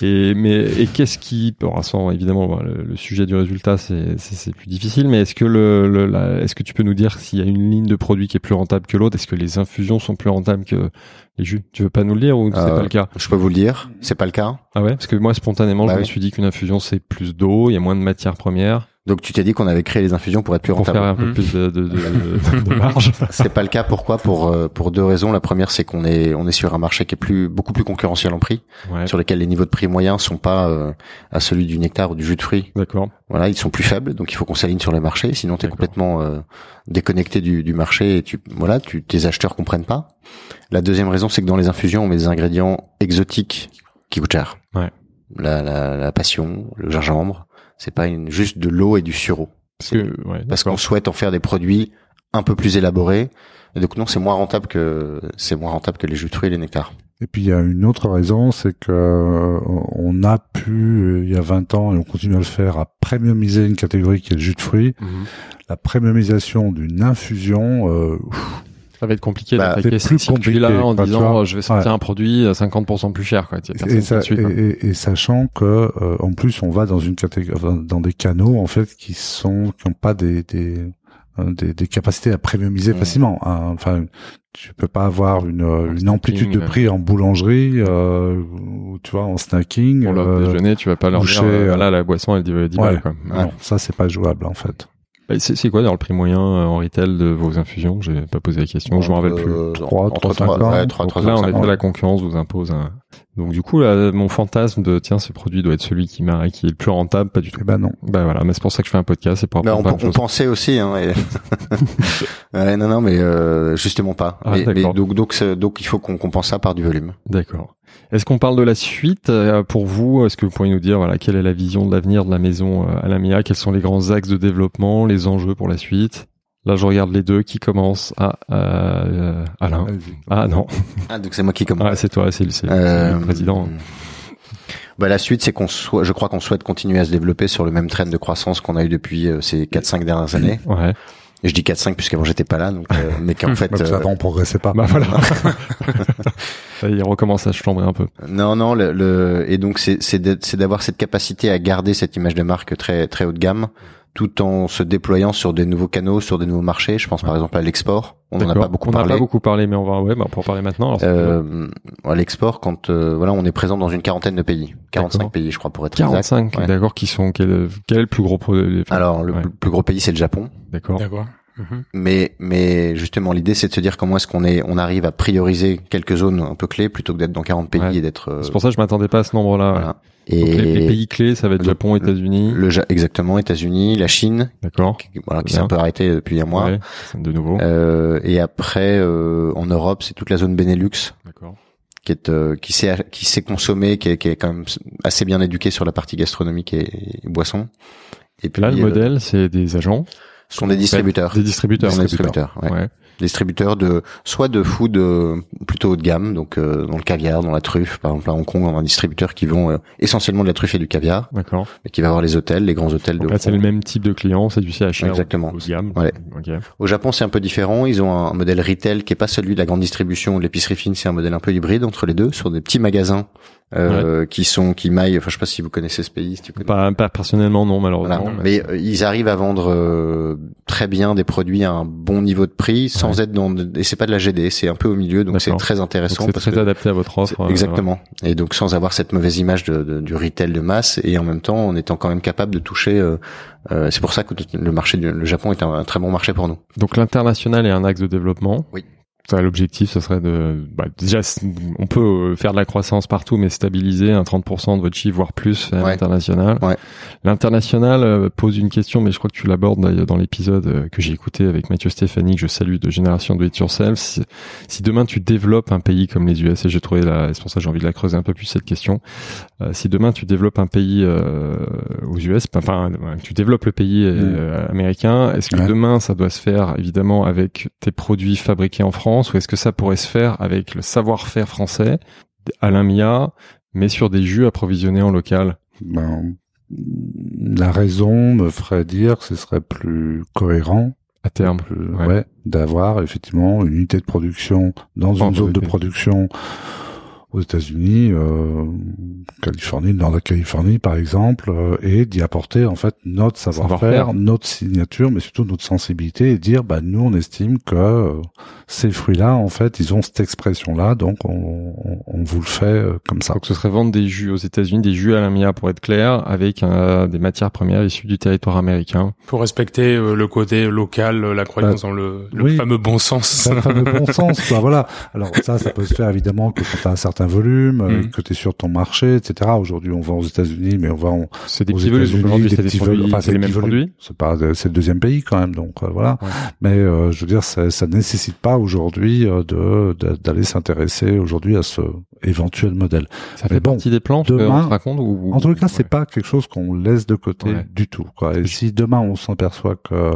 Et mais et qu'est-ce qui, bon, sans évidemment le, le sujet du résultat, c'est c'est c'est plus difficile. Mais est-ce que le, le la- est-ce que tu peux nous dire s'il y a une ligne de produit qui est plus rentable que l'autre? Est-ce que les infusions sont plus rentables que les jus. Tu veux pas nous le dire ou c'est Euh, pas le cas Je peux vous le dire, c'est pas le cas. Ah ouais, parce que moi spontanément, Bah je me oui. suis dit qu'une infusion c'est plus d'eau, il y a moins de matières premières Donc tu t'es dit qu'on avait créé les infusions pour être plus pour faire rentable. un peu Mm. plus de, de, de, de- marge. C'est pas le cas. Pourquoi? Pour euh, pour deux raisons. La première, c'est qu'on est on est sur un marché qui est plus beaucoup plus concurrentiel en prix, Ouais. sur lequel les niveaux de prix moyens sont pas euh, à celui du nectar ou du jus de fruits. D'accord. Voilà, ils sont plus faibles, donc il faut qu'on s'aligne sur le marché. Sinon, tu es D'accord. complètement euh, déconnecté du, du marché et tu voilà, tu tes acheteurs comprennent pas. La deuxième raison, c'est que dans les infusions, on met des ingrédients exotiques qui coûtent cher. Ouais. La, la, la passion, le gingembre, c'est pas une, juste de l'eau et du sureau. Parce que ouais, Parce qu'on souhaite en faire des produits un peu plus élaborés. Et donc non, c'est moins rentable que c'est moins rentable que les jus de fruits et les nectars. Et puis il y a une autre raison, c'est que euh, on a pu euh, il y a 20 ans et on continue à le faire à premiumiser une catégorie qui est le jus de fruits. Mhm. La premiumisation d'une infusion, euh, Ça va être compliqué Bah, plus ce circuit-là en disant vois. euh, je vais sortir un produit à 50% plus cher. Quoi. Et, ça- le sachant que euh, en plus on va dans une catégorie, enfin, dans des canaux en fait qui sont qui n'ont pas des des, euh, des des capacités à premiumiser Mm. facilement. hein. Enfin, tu peux pas avoir une euh, une snacking, amplitude de prix en boulangerie euh, ou tu vois en snacking. Pour le euh, déjeuner, tu vas pas leur dire, boucher, euh, euh, voilà, la boisson, elle dit 10 ouais. balles, quoi. non, ça c'est pas jouable en fait. Bah, C'est c'est quoi, d'ailleurs, le prix moyen euh, en retail de vos infusions? J'ai pas posé la question, je m'en rappelle plus. Euh, Trois, entre trois, trois- cinq ans. ouais, trois, Donc trois, là, effet, ans. la concurrence vous impose un... Donc du coup, là, mon fantasme de tiens, ce produit doit être celui qui m'a qui est le plus rentable, pas du tout. Ben non. Bah voilà, mais c'est pour ça que je fais un podcast, c'est pour on, on pensait aussi, hein. et- Ouais, non, non, mais euh, justement pas. Ah, mais, mais d'accord. donc, donc, il faut qu'on compense ça par du volume. D'accord. Est-ce qu'on parle de la suite euh, pour vous? Est-ce que vous pourriez nous dire voilà quelle est la vision de l'avenir de la maison euh, à la MIA Quels sont les grands axes de développement, les enjeux pour la suite? Là, je regarde les deux qui commencent. Ah, euh, Alain. Vas-y. Ah non, Ah, donc c'est moi qui commence. ah, c'est toi, c'est le, c'est le- c'est Euh, le président. Bah, la suite, c'est qu'on soit, je crois qu'on souhaite continuer à se développer sur le même train de croissance qu'on a eu depuis euh, ces 4-5 dernières années. Ouais. Et je dis 4-5 puisqu'avant j'étais pas là, donc, euh, mais qu'en fait, parce euh, qu'avant, on progressait pas. Bah voilà. Ça y est, il recommence à chambrer un peu. non, non, le, le- et donc c'est, c'est, d'être- c'est d'avoir cette capacité à garder cette image de marque très, très haut de gamme, tout en se déployant sur des nouveaux canaux, sur des nouveaux marchés. Je pense par exemple à l'export. On n'en a pas beaucoup On n'a parlé. pas beaucoup parlé, mais on va, ouais, bah, on peut en parler maintenant. Euh, à l'export, quand euh, voilà, on est présent dans une quarantaine de pays, 45 D'accord. pays, je crois, pour être exact. 45, Ouais. d'accord, qui sont, quel, quel est le plus gros produit Alors, le Ouais. plus gros pays, c'est le Japon. D'accord. D'accord. Mhm. Mais, mais justement, l'idée, c'est de se dire comment est-ce qu'on est, on arrive à prioriser quelques zones un peu clés plutôt que d'être dans 40 pays Ouais. et d'être. euh, C'est pour ça que je m'attendais pas à ce nombre-là. ouais. voilà. Donc, Et les, les pays clés, ça va être le- Japon, États-Unis. le exactement, États-Unis, la Chine, D'accord. qui, voilà, qui s'est un peu arrêté depuis un mois. Ouais, de nouveau. Euh, et après, euh, en Europe, c'est toute la zone Benelux D'accord. qui est euh, qui sait qui sait consommer, qui est, qui est quand même assez bien éduqué sur la partie gastronomique et, et boisson. Et puis Là, le euh, modèle, c'est des agents, ce sont des distributeurs. des distributeurs. Des distributeurs, ouais. Ouais. distributeurs de soit de food euh, plutôt haut de gamme, donc euh, dans le caviar, dans la truffe. Par exemple, à Hong Kong, on a un distributeur qui vend euh, essentiellement de la truffe et du caviar, D'accord. mais qui va avoir les hôtels, les grands hôtels de Donc là, Hong c'est le même type de client, c'est du CHR. Exactement. Haut de gamme. Ouais. Ok. Au Japon, c'est un peu différent. Ils ont un modèle retail qui est pas celui de la grande distribution ou de l'épicerie fine. C'est un modèle un peu hybride entre les deux, sur des petits magasins euh, qui sont qui maillent. Enfin, je sais pas si vous connaissez ce pays. Si tu connais. Pas, pas personnellement, non, malheureusement. Voilà. Mais euh, ils arrivent à vendre euh, très bien des produits à un bon niveau de prix sans être dans et c'est pas de la GD, c'est un peu au milieu donc c'est très intéressant c'est très que adapté à votre offre. euh, exactement. Et donc sans avoir cette mauvaise image de, de- du retail de masse et en même temps en étant quand même capable de toucher euh, euh, c'est pour ça que le marché du le Japon est un, un très bon marché pour nous. Donc l'international est un axe de développement. Oui. Ça, l'objectif, ce serait de, bah, déjà, on peut euh, faire de la croissance partout, mais stabiliser un 30% de votre chiffre, voire plus, à Ouais. l'international. Ouais. L'international euh, pose une question, mais je crois que tu l'abordes d'ailleurs dans l'épisode euh, que j'ai écouté avec Mathieu Stéphanie, que je salue de Génération Do It Yourself. Si, si demain tu développes un pays comme les US, et j'ai trouvé la, c'est pour ça que j'ai envie de la creuser un peu plus cette question. Euh, si demain tu développes un pays euh, aux US, enfin, ouais, tu développes le pays euh, américain, est-ce que Ouais. demain ça doit se faire évidemment avec tes produits fabriqués en France, ou est-ce que ça pourrait se faire avec le savoir-faire français, Alain Mia, mais sur des jus approvisionnés en local? Ben, la raison me ferait dire que ce serait plus cohérent, à terme plus- Ouais. ouais, d'avoir effectivement une unité de production dans En une zone de production. Aux États-Unis, euh, Californie, le nord de la Californie par exemple, euh, et d'y apporter en fait notre savoir-faire, Savoir-faire. notre signature, mais surtout notre sensibilité, et dire bah nous on estime que euh, ces fruits-là en fait ils ont cette expression-là, donc on, on, on vous le fait euh, comme ça. Donc ce serait vendre des jus aux États-Unis, des jus à la Mia pour être clair, avec euh, des matières premières issues du territoire américain. Faut respecter euh, le côté local, euh, la croyance dans le, le oui. fameux bon sens. Un fameux bon sens, quoi. Voilà. Alors ça, ça peut se faire évidemment que quand tu as un certain volume, euh, Mm. que tu es sur ton marché, etc. Aujourd'hui, on vend aux États-Unis, mais on vend C'est des aux petits volumes. Aujourd'hui, c'est des petits produits, volumes. Enfin, c'est les mêmes produits. C'est pas, c'est le deuxième pays quand même, donc euh, voilà. Ouais. Mais euh, je veux dire, ça, ça nécessite pas aujourd'hui euh, de d'aller s'intéresser aujourd'hui à ce éventuel modèle. Ça Mais fait bon, partie des plans demain- raconte ou, En tout cas, c'est ouais. pas quelque chose qu'on laisse de côté Ouais. du tout. Quoi. Et si demain on s'aperçoit que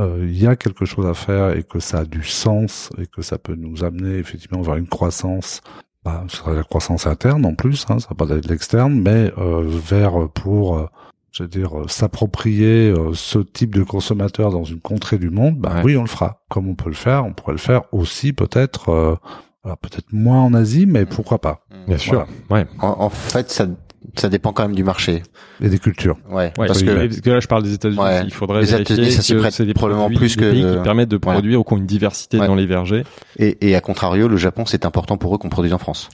euh, il y a quelque chose à faire et que ça a du sens et que ça peut nous amener effectivement vers une croissance, bah, ce sera la croissance interne en plus, hein, ça va pas être l'externe, mais euh, vers euh, pour euh, je veux dire, euh, s'approprier euh, ce type de consommateur dans une contrée du monde, bah Ouais. oui, on le fera. Comme on peut le faire, on pourrait le faire aussi peut-être, euh, alors peut-être moins en Asie, mais pourquoi pas. Bien sûr. Ouais. En, en fait, ça, ça dépend quand même du marché. Et des cultures. Ouais. Ouais, parce oui, que parce que là je parle des États-Unis, Ouais. il faudrait Les vérifier États-Unis, ça s'y que prête c'est des probablement produits, plus que de- qui permettent de Ouais. produire ou qui ont une diversité Ouais. dans les vergers et, et à contrario, le Japon, c'est important pour eux qu'on produise en France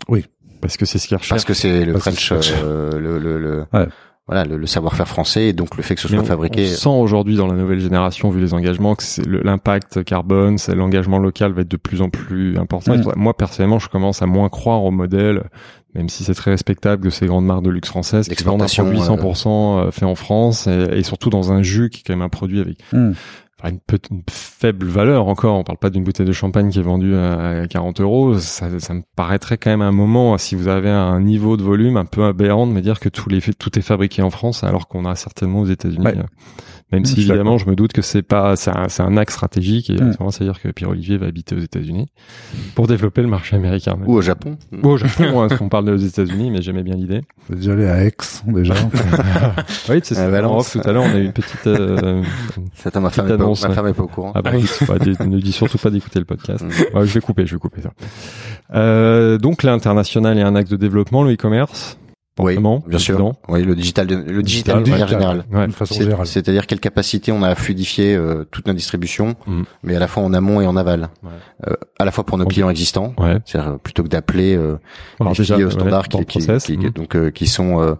parce que c'est ce qu'ils recherchent. parce que c'est le Parce que French, c'est- euh, le, le, le- Ouais. voilà, le, le savoir-faire français et donc le fait que ce soit on, fabriqué. on sent aujourd'hui dans la nouvelle génération, vu les engagements, que c'est le- l'impact carbone, c'est l'engagement local va être de plus en plus important. Moi personnellement, je commence à moins croire au modèle, même si c'est très respectable de ces grandes marques de luxe françaises qui vendent un produit euh, 100% fait en France et, et surtout dans un jus qui est quand même un produit avec Hmm. Enfin, une, peu- une faible valeur encore. On parle pas d'une bouteille de champagne qui est vendue à 40 euros. Ça, ça me paraîtrait quand même un moment, si vous avez un niveau de volume un peu aberrant, de me dire que tout, les, tout est fabriqué en France, alors qu'on a certainement aux États-Unis. Ouais. euh, Même si évidemment, je me doute que c'est pas, c'est un, c'est un axe stratégique et ça à dire que Pierre Olivier va habiter aux États-Unis pour développer le marché américain. Ou au Japon. Ou au Japon, hein, parce qu'on parle des États-Unis, mais j'aimais bien l'idée. Vous êtes déjà allé à Aix déjà. Oui, c'est À ça. Valence. En off, tout à l'heure, on a eu une petite. euh, ma est pas, annonce, ma femme est pas au courant. Ah bah, pas des- ne dis surtout pas d'écouter le podcast. Mm. Ouais, je vais couper, je vais couper ça. Euh, donc l'international est un axe de développement, le e-commerce. Oui, bien sûr. Oui, le digital, de- le digital, de Digital, manière générale. Ouais. de façon générale. C'est-à-dire quelle capacité on a à fluidifier euh, toute notre distribution, Mm. mais à la fois en amont et en aval. Ouais. Euh, à la fois pour nos clients existants, Ouais. c'est-à-dire euh, plutôt que d'appeler euh, Alors les déjà, filles au ouais, standard dans qui, le qui- mm. donc euh, qui sont euh, euh,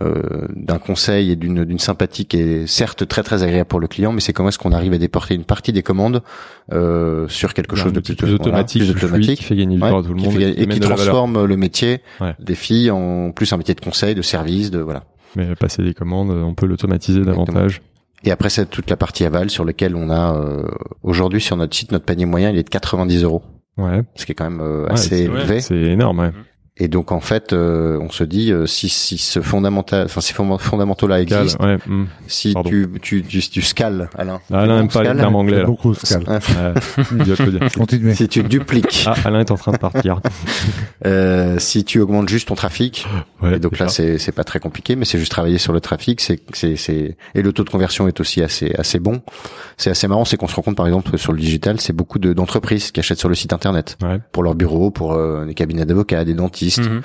d'un conseil et d'une d'une sympathie qui est certes très très agréable pour le client, mais c'est comment est-ce qu'on arrive à déporter une partie des commandes euh, sur quelque chose de plus, plus voilà, automatique, plus fluide, automatique, qui fait gagner du Ouais, temps à tout le monde fait- et et qui transforme le métier Ouais. des filles en plus un métier de conseil, de service, de voilà. Mais passer des commandes, on peut l'automatiser davantage. Et après c'est toute la partie aval sur laquelle on a euh, aujourd'hui sur notre site notre panier moyen il est de 90 euros, Ouais. ce qui est quand même euh, Ouais, assez élevé. C'est énorme, ouais. Et donc en fait euh, on se dit euh, si si ce fondamental, enfin ces fonda- fondamentaux là existent, ouais. mm. si Pardon. tu tu tu, tu scales Alain, Ah, Alain Tu aime pas les scales termes anglais, là. Beaucoup Scal. Ouais. Il doit te le dire. Continuez. si tu dupliques, Ah, Alain est en train de partir. euh, si tu augmentes juste ton trafic, Ouais, et donc là c'est c'est pas très compliqué, mais c'est juste travailler sur le trafic, c'est c'est c'est et le taux de conversion est aussi assez assez bon. C'est assez marrant, c'est qu'on se rend compte par exemple sur le digital, c'est beaucoup de d'entreprises qui achètent sur le site internet Ouais. pour leur bureau, pour euh, des cabinets d'avocats, des dentistes, Mhm.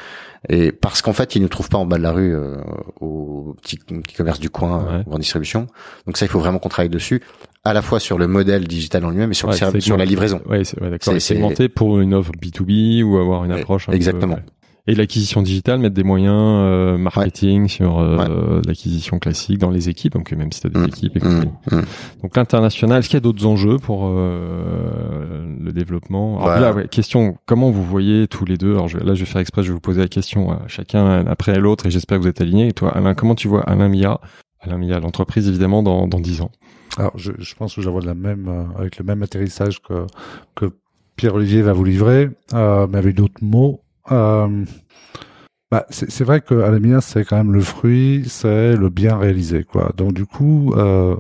et parce qu'en fait ils ne trouvent pas en bas de la rue euh, au petit, petit commerce du coin euh, Ouais. en distribution. Donc ça il faut vraiment qu'on travaille dessus, à la fois sur le modèle digital en lui-même et sur Ouais, le servi- c'est sur la livraison. Ouais, c'est ouais, d'accord. C'est- Segmenter pour une offre B2B ou avoir une approche un exactement. Et l'acquisition digitale, mettre des moyens euh, marketing sur euh, l'acquisition classique dans les équipes, donc même si tu as des Mm, équipes et mm, mm. Donc l'international, est-ce qu'il y a d'autres enjeux pour euh, le développement? Alors Voilà. là, ouais, question, comment vous voyez tous les deux? Alors je, là, je vais faire exprès, je vais vous poser la question à chacun après l'autre, et j'espère que vous êtes alignés. Et toi, Alain, comment tu vois Alain Mia Alain Mia, l'entreprise évidemment dans, dans 10 ans. Alors, je, je pense que je la vois de la même, euh, avec le même atterrissage que, que Pierre-Olivier va vous livrer, euh, mais avec d'autres mots. Euh, bah, c'est vrai que Alamia, c'est quand même le fruit, c'est le bien réalisé, quoi. Donc, du coup, euh,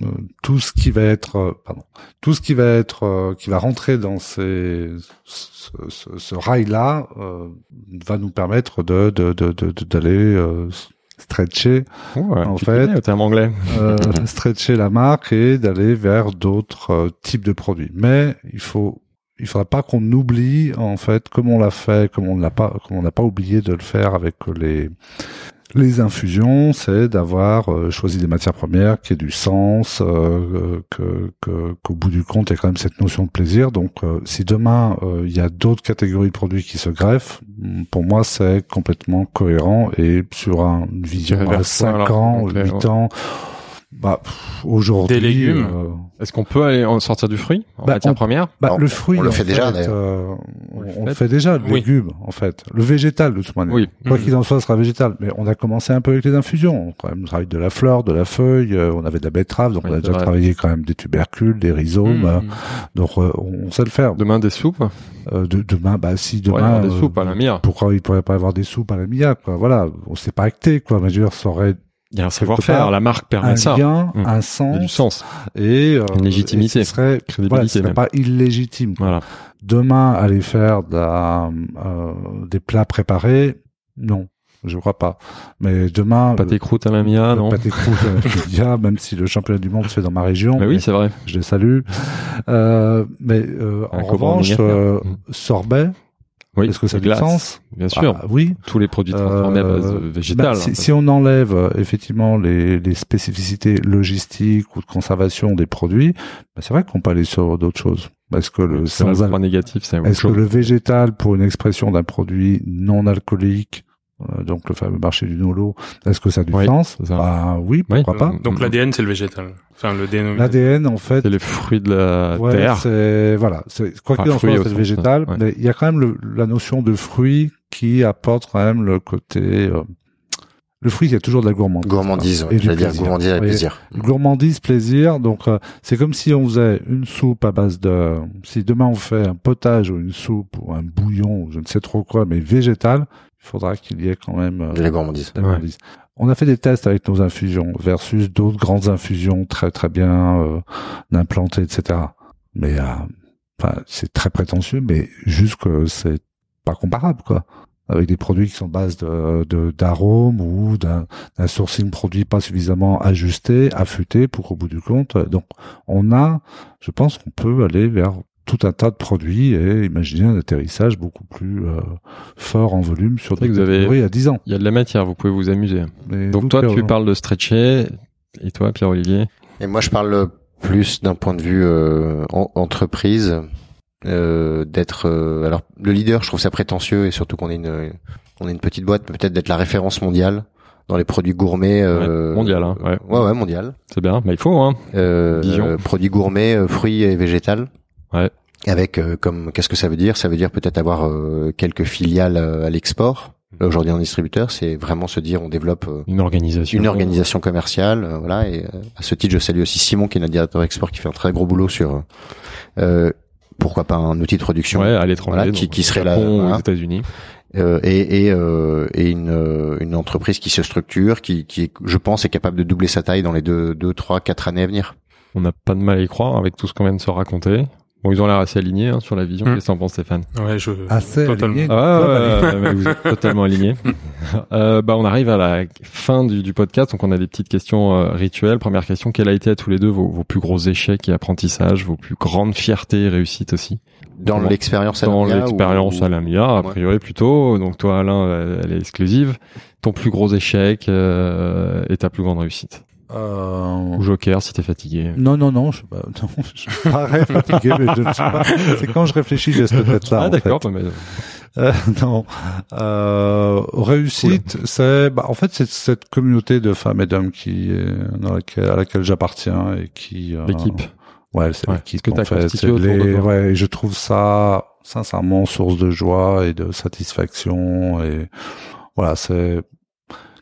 euh, tout ce qui va être, euh, pardon, tout ce qui va être, euh, qui va rentrer dans ces, ce, ce- ce rail-là, euh, va nous permettre de de de de- stretcher Ouais, En fait- terme anglais. euh, stretcher la marque et d'aller vers d'autres euh, types de produits. Mais il faut il faudra pas qu'on oublie en fait comme on l'a fait, comme on l'a pas, comme on n'a pas oublié de le faire avec les les infusions, c'est d'avoir euh, choisi des matières premières qui aient du sens, euh, que qu'au bout du compte, il y a quand même cette notion de plaisir. Donc, euh, si demain il y a d'autres catégories de produits qui se greffent, pour moi, c'est complètement cohérent et sur un, une vision à 5 ans, 8 ans bah, aujourd'hui. Des légumes. Euh, Est-ce qu'on peut aller en sortir du fruit en Bah, matière on- première Bah, le fruit, on le fait déjà, d'ailleurs. euh, on, le on le fait. déjà, le Oui. légume, en fait. Le végétal, de toute manière. Oui. Quoi Mhm. qu'il en soit, sera végétal. Mais on a commencé un peu avec les infusions. On, quand même, travaille de la fleur, de la feuille. euh, on avait de la betterave, donc Oui, on a déjà vrai. travaillé quand même des tubercules, des rhizomes. euh, Mmh. donc euh, on, sait le faire. Demain des soupes Euh, de, demain, bah si Ouais, demain. des euh, soupes à la mire. Pourquoi il pourrait pas avoir des soupes à la mia, quoi. Voilà. On s'est pas acté, quoi. Mais je veux dire, ça aurait Il y a un savoir-faire. La marque permet un ça. lien, Mhm. un Il y a sens. du sens. Et, euh, Une légitimité. et ce serait, Crédibilité voilà, ce serait pas illégitime. Voilà. Demain, aller faire de la, euh, des plats préparés, non, je crois pas. Mais demain, Pâté croûte à la mia, non pâté croûte à la Mia, même si le championnat du monde se fait dans ma région, Mais oui, c'est vrai. je les salue. Euh, mais euh, en revanche, euh, Mhm. sorbet, Oui. est-ce que ça a du sens Bien sûr. Ah, Oui. Tous les produits transformés à base Euh, bah, si, si on enlève euh, effectivement les, les spécificités logistiques ou de conservation des produits, bah, c'est vrai qu'on peut aller sur d'autres choses. Est-ce que le c'est le sans négatif, c'est Est-ce que le végétal, pour une expression d'un produit non alcoolique, euh, donc le fameux marché du nolo, est-ce que ça a du Oui, sens ça. Bah oui, Oui. pourquoi pas. Donc Mhm. l'ADN c'est le végétal. Enfin le DNA. L'ADN, en fait, C'est les fruits de la ouais, terre. c'est voilà, c'est quoi Enfin, qu'il en soit, c'est le végétal, ouais. mais il y a quand même le, la notion de fruit qui apporte quand même le côté. euh, le fruit, il y a toujours de la gourmandise. Gourmandise, Et du plaisir. gourmandise et Oui. plaisir. Gourmandise, plaisir. Donc, euh, c'est comme si on faisait une soupe à base de. Si demain on fait un potage ou une soupe ou un bouillon ou je ne sais trop quoi, mais végétal, il faudra qu'il y ait quand même euh, De la gourmandise. de la gourmandise. On a fait des tests avec nos infusions versus d'autres grandes infusions très très bien euh, implantées, etc. Mais euh, enfin, c'est très prétentieux, mais juste que c'est pas comparable, quoi. Avec des produits qui sont base de de- d'arômes ou d'un sourcing produit pas suffisamment ajusté, affûté pour qu'au bout du compte. Donc, on a, je pense qu'on peut aller vers tout un tas de produits et imaginer un atterrissage beaucoup plus euh, fort en volume sur des que vous avez- à 10 ans. Il y a de la matière, vous pouvez vous amuser. Mais Donc vous, toi, Pierre, tu parles de stretcher. Et toi, Pierre-Olivier Et moi, je parle plus d'un point de vue euh, en- entreprise, euh, d'être. euh, alors, le leader, je trouve ça prétentieux et surtout qu'on est une, on est une petite boîte, mais peut-être d'être la référence mondiale dans les produits gourmets. Euh, Ouais, mondial, hein, ouais. ouais, ouais, mondial. C'est bien. Bah, il faut, hein. Euh, euh, produits gourmets, euh, fruits et végétal. Ouais. Avec euh, comme qu'est-ce que ça veut dire? Ça veut dire peut-être avoir euh, quelques filiales euh, à l'export. Là, Aujourd'hui en distributeur, c'est vraiment se dire on développe euh, Une organisation. une organisation commerciale, euh, voilà. Et euh, à ce titre, je salue aussi Simon, qui est notre directeur export, qui fait un très gros boulot sur euh, pourquoi pas un outil de production Ouais, à l'étranger. Voilà, qui- serait là, voilà. aux États-Unis. euh, et, et, euh, et une, une entreprise qui se structure, qui, qui, je pense, est capable de doubler sa taille dans les deux, deux, trois, quatre années à venir. On n'a pas de mal à y croire avec tout ce qu'on vient de se raconter. Bon, ils ont l'air assez alignés hein, sur la vision. Hmm. Qu'est-ce que t'en penses, Stéphane? Ouais, je Assez totalement. aligné. Ah ouais, ouais, vous êtes totalement alignés. euh, bah, on arrive à la fin du, du podcast, donc on a des petites questions euh, rituelles. Première question, quel a été à tous les deux vos, vos plus gros échecs et apprentissages, vos plus grandes fiertés et réussites aussi? Dans l'expérience à Dans l'expérience ou- à la MIA, a Ouais. priori plutôt. Donc toi, Alain, elle, elle est exclusive. Ton plus gros échec euh, et ta plus grande réussite Euh, Ou Joker, si t'es fatigué. Non, non, non, je suis pas, non, je pareil fatigué, mais je ne suis pas. C'est quand je réfléchis, j'ai cette tête-là. ah d'accord, mais- Euh, non. Euh, réussite, c'est, bah, en fait, c'est cette communauté de femmes et d'hommes qui, dans laquelle, à laquelle j'appartiens et qui. euh, l'équipe. Ouais, c'est Ouais. l'équipe. Ce que en fait. les- ouais, et je trouve ça sincèrement source de joie et de satisfaction et voilà, c'est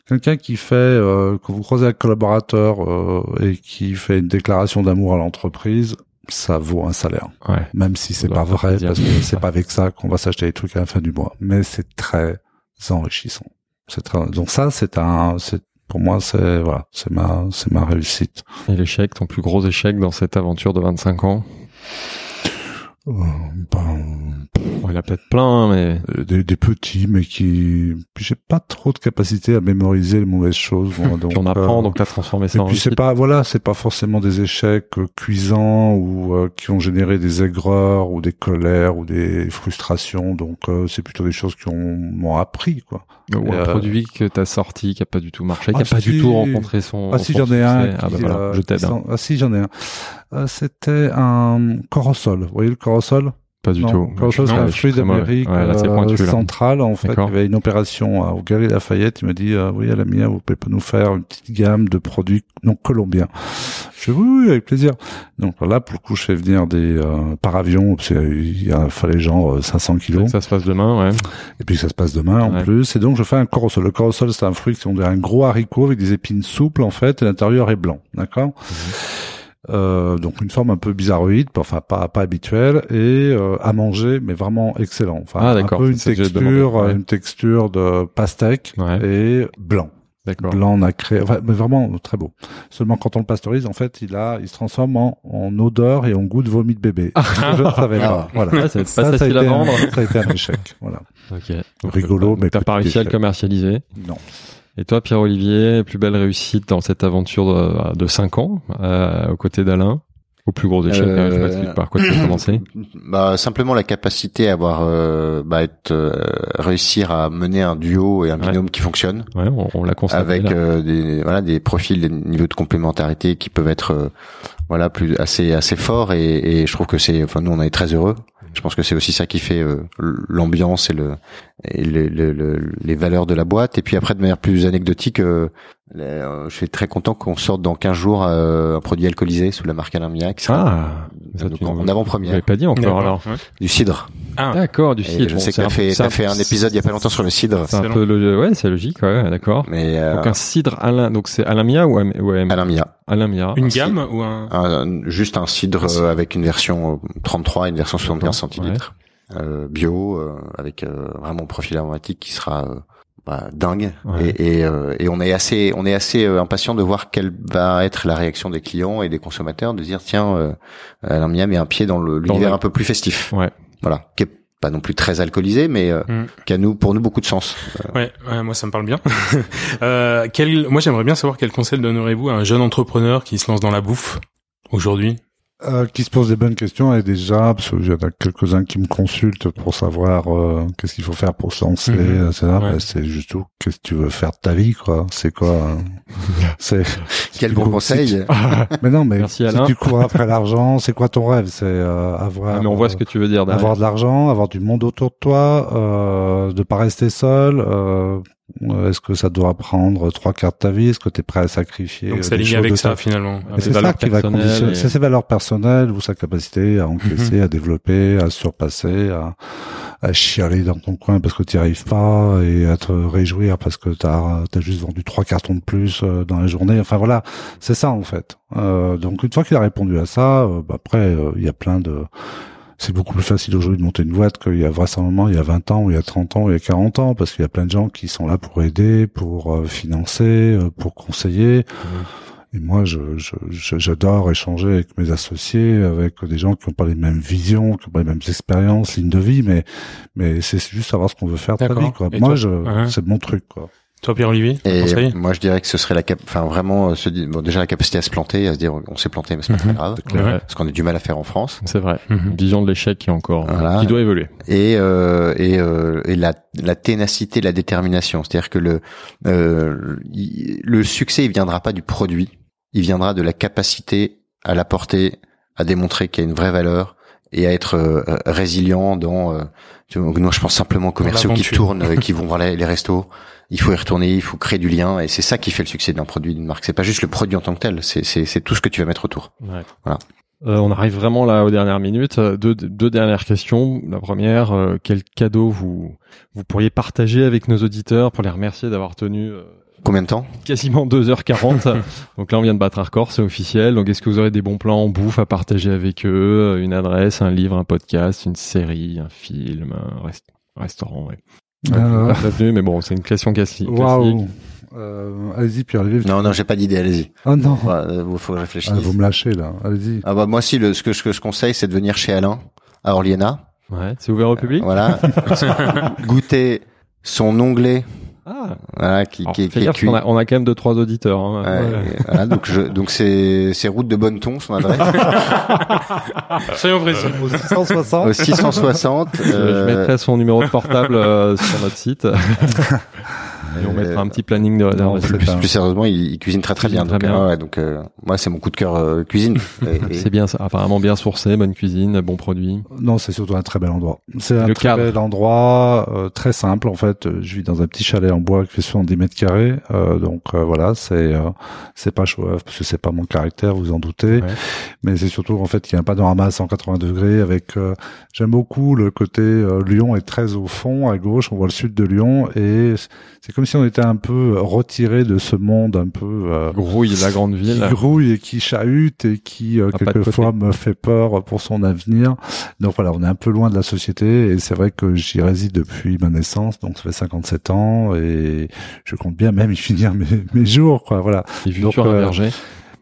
quelqu'un qui fait euh, que vous croisez un collaborateur euh, et qui fait une déclaration d'amour à l'entreprise, ça vaut un salaire. Ouais. Même si c'est pas vrai, parce que c'est pas avec ça qu'on va s'acheter des trucs à la fin du mois. Mais c'est très enrichissant. C'est très, donc ça, c'est un, c'est, pour moi, c'est, voilà, c'est ma, c'est ma réussite. Et l'échec, ton plus gros échec dans cette aventure de 25 ans? Ben, Bon, il y en a peut-être plein, mais euh, des, des petits, mais qui, puis j'ai pas trop de capacité à mémoriser les mauvaises choses. donc, puis on apprend, euh, donc t'as transformé ça Et en puis c'est pas voilà, c'est pas forcément des échecs euh, cuisants ou euh, qui ont généré des aigreurs ou des colères ou des frustrations. Donc euh, c'est plutôt des choses qui ont m'ont appris quoi. Ou un euh, produit que t'as sorti qui a pas du tout marché, qui Ah, a pas si. du tout rencontré son. Ah si j'en ai un. Ah bah voilà, euh, je t'aide. hein. Ah si j'en ai un. Euh, C'était un corosol. Vous voyez le corosol? Pas du Non, tout. Corosol, c'est Non, un fruit d'Amérique Ouais, euh, centrale. En fait, il y avait une opération euh, au Galerie Lafayette. Il me dit euh, oui, à la mia, vous pouvez pas nous faire une petite gamme de produits non colombiens. Je dis oui, oui, avec plaisir. Donc là, pour le coup, je fais venir des euh, par avion. parce qu'il y a- fallait genre euh, 500 kilos. Ça se passe demain, ouais. Et puis ça se passe demain en Ouais. plus. Et donc je fais un corosol. Le corosol c'est un fruit qui on dirait un gros haricot avec des épines souples en fait. Et l'intérieur est blanc, d'accord? Mhm. Euh, donc une forme un peu bizarroïde, enfin pas pas habituelle et euh, à manger mais vraiment excellent. Enfin Ah, un peu une texture, ouais. une texture de pastèque Ouais. et blanc, D'accord. blanc nacré, enfin, mais vraiment très beau. Seulement quand on le pasteurise, en fait, il a, il se transforme en, en odeur et en goût de vomi de bébé. je ne savais pas. Ah. Voilà. Ah, ça Ça, pas ça a été ça a été un échec. Voilà. Ok. Rigolo, mais t'as pas réussi à le commercialiser. Non. Et toi, Pierre-Olivier, plus belle réussite dans cette aventure de, de 5 ans, euh, aux côtés d'Alain, au plus gros échec, Euh, je sais pas par quoi tu as commencé. Bah simplement la capacité à avoir euh, bah, être, euh, réussir à mener un duo et un Ouais. binôme qui fonctionne Ouais, on, on l'a constaté. avec euh, des voilà des profils, des niveaux de complémentarité qui peuvent être euh, voilà plus assez assez forts et, et je trouve que c'est enfin nous on est très heureux. Je pense que c'est aussi ça qui fait euh, l'ambiance et le et le, le- le- les valeurs de la boîte. Et puis après de manière plus anecdotique, euh, euh, je suis très content qu'on sorte dans 15 jours euh, un produit alcoolisé sous la marque qui sera Ah, ça, donc tu en avant-première Vous pas dit encore D'accord. alors. Ouais. du cidre. Ah, D'accord, du Et cidre. je Bon, sais que t'as fait, t'as fait un épisode il y a pas longtemps sur le cidre. C'est un peu le, ouais, c'est logique, ouais, d'accord. Mais euh, Donc un cidre Alain, donc c'est Alain Mia ou, Am- ou Am- Alain Mia. Alain Mia. une un gamme ou un Un- juste un cidre Un cidre. euh, avec une version euh, 33 et une version 75 D'accord, centilitres. Euh, bio, euh, avec euh, vraiment un profil aromatique qui sera euh, bah, dingue. Ouais. Et, et, euh, et on est assez, on est assez euh, impatient de voir quelle va être la réaction des clients et des consommateurs, de dire tiens, euh, Alain Mia met un pied dans l'univers le- un peu plus festif. Ouais. Voilà, qui est pas non plus très alcoolisé, mais euh, Mm. qui a nous, pour nous beaucoup de sens. Ouais, ouais, moi ça me parle bien. euh, quel, moi j'aimerais bien savoir quel conseil donnerez-vous à un jeune entrepreneur qui se lance dans la bouffe aujourd'hui? Euh, qui se pose des bonnes questions et déjà parce qu'il y en a quelques-uns qui me consultent pour savoir euh, qu'est-ce qu'il faut faire pour se lancer etc. Ouais. Bah, c'est juste tout. Qu'est-ce que tu veux faire de ta vie quoi? C'est quoi hein? C'est Quel bon conseil. si mais non mais Merci, si tu cours après l'argent c'est quoi ton rêve? C'est euh, avoir Ah, mais on voit ce euh, que tu veux dire derrière. avoir de l'argent avoir du monde autour de toi euh, de pas rester seul euh, est-ce que ça doit prendre trois quarts de ta vie? Est-ce que tu es prêt à sacrifier Donc euh, choses avec ça finalement. c'est ça qui va conditionner, et- c'est ses valeurs personnelles ou sa capacité à encaisser, à développer, à surpasser, à, à chialer dans ton coin parce que tu arrives pas et à te réjouir parce que tu as, juste vendu trois cartons de plus euh, dans la journée. Enfin voilà, c'est ça en fait. Euh, donc une fois qu'il a répondu à ça, euh, bah, après euh, il y a plein de c'est beaucoup plus facile aujourd'hui de monter une boîte qu'il y a vraisemblablement il y a 20 ans, ou il y a 30 ans, ou il y a 40 ans, parce qu'il y a plein de gens qui sont là pour aider, pour euh, financer, euh, pour conseiller. Et moi, je, je, je- j'adore échanger avec mes associés, avec des gens qui n'ont pas les mêmes visions, qui n'ont pas les mêmes expériences, lignes de vie, mais mais c'est juste savoir ce qu'on veut faire de D'accord. vie. Quoi. Moi, c'est mon truc. Quoi. Toi Pierre-Olivier, conseil moi, je dirais que ce serait la cap, enfin vraiment, euh, se dire, bon, déjà la capacité à se planter, à se dire, on s'est planté, mais c'est pas très Mhm. grave, parce qu'on a du mal à faire en France. C'est vrai. Mhm. Vision de l'échec qui est encore, Voilà. qui doit évoluer. Et euh, et, euh, et la, la ténacité, la détermination, c'est-à-dire que le euh, il- le succès, il viendra pas du produit, il viendra de la capacité à l'apporter, à démontrer qu'il y a une vraie valeur et à être euh, résilient dans. Euh, moi, je pense simplement aux commerciaux qui tournent, euh, qui vont voir les, les restos. Il faut y retourner, il faut créer du lien, et c'est ça qui fait le succès d'un produit, d'une marque. C'est pas juste le produit en tant que tel, c'est c'est c'est tout ce que tu vas mettre autour. Voilà. Euh, on arrive vraiment là aux dernières minutes. Euh, Deux, deux dernières questions. La première, euh, quel cadeau vous vous pourriez partager avec nos auditeurs pour les remercier d'avoir tenu euh, Combien de temps quasiment 2h40. Donc là, on vient de battre un record, c'est officiel. Donc est-ce que vous aurez des bons plans en bouffe à partager avec eux euh, Une adresse, un livre, un podcast, une série, un film, un rest- restaurant ouais. Euh, mais bon, c'est une question classi- classique. Waouh. Euh, allez-y, puis arrivez. Non, non, j'ai pas d'idée. Allez-y. Oh non. Ouais, euh, faut que je réfléchisse. Ah, vous me lâchez là. Allez-y. Ah bah moi aussi, le, ce que, ce que je conseille, c'est de venir chez Alain. à Orliena. Ouais, c'est ouvert au public. Voilà. Goûter son onglet. Ah, Voilà, qui, alors, qui, qui est on a, on a quand même deux trois auditeurs. hein. Ouais, Ouais. voilà, donc je, donc c'est c'est route de Bonneton son adresse Soyons précis. Au 660. au 660 Je- Je euh, mettrai son numéro de portable euh, sur notre site. Et on mettra un petit planning de, de Non, plus, plus sérieusement il, il cuisine très très bien très donc, bien. euh, ouais, donc euh, moi c'est mon coup de cœur euh, cuisine Et- C'est bien, ça. apparemment bien sourcé, bonne cuisine, bon produit. Non, c'est surtout un très bel endroit. C'est un Le très cadre. bel endroit, euh, très simple en fait. Euh, Je vis dans un petit chalet en bois qui fait 70 mètres carrés, euh, donc euh, voilà, c'est euh, c'est pas show parce que c'est pas mon caractère, vous en doutez. Ouais. Mais c'est surtout en fait qu'il y a un panorama à 180 degrés avec. euh, J'aime beaucoup le côté euh, Lyon est très au fond, à gauche, on voit le sud de Lyon et c'est comme si on était un peu retiré de ce monde un peu. euh, Grouille la grande qui ville. grouille et qui chahute et qui euh, quelquefois me fait peur pour son avenir. Donc voilà, on est un peu loin de la société et c'est vrai que j'y réside depuis ma naissance, donc ça fait 57 ans et je compte bien même y finir mes, mes jours, quoi. Voilà. Et vu Donc, sur un euh, verger.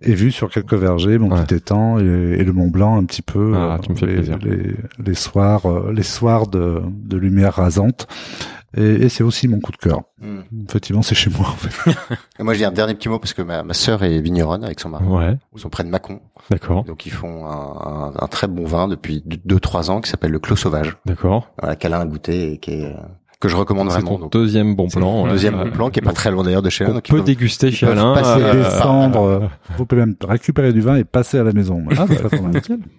Et vu sur quelques vergers, mon Ouais. petit étang et, et le Mont Blanc un petit peu. Ah, euh, tu me fais les, plaisir. Les, les soirs, euh, les soirs de, de lumière rasante. Et, et c'est aussi mon coup de cœur. Hmm. Effectivement, c'est chez moi. En fait. Et moi, j'ai un dernier petit mot parce que ma, ma sœur est vigneronne avec son mari. Ouais, Ils sont près de Mâcon. d'accord, Donc, ils font un, un, un très bon vin depuis 2-3 ans qui s'appelle le Clos Sauvage. d'accord. Voilà, qu'Alain a goûté et qui est, euh, que je recommande C'est vraiment. ton Donc, deuxième bon c'est plan. deuxième bon plan qui est pas très loin d'ailleurs de chez Alain. On donc ils peut déguster chez Alain. passer euh, des descendre, euh, vous pouvez même récupérer du vin et passer à la maison. Ah, C'est.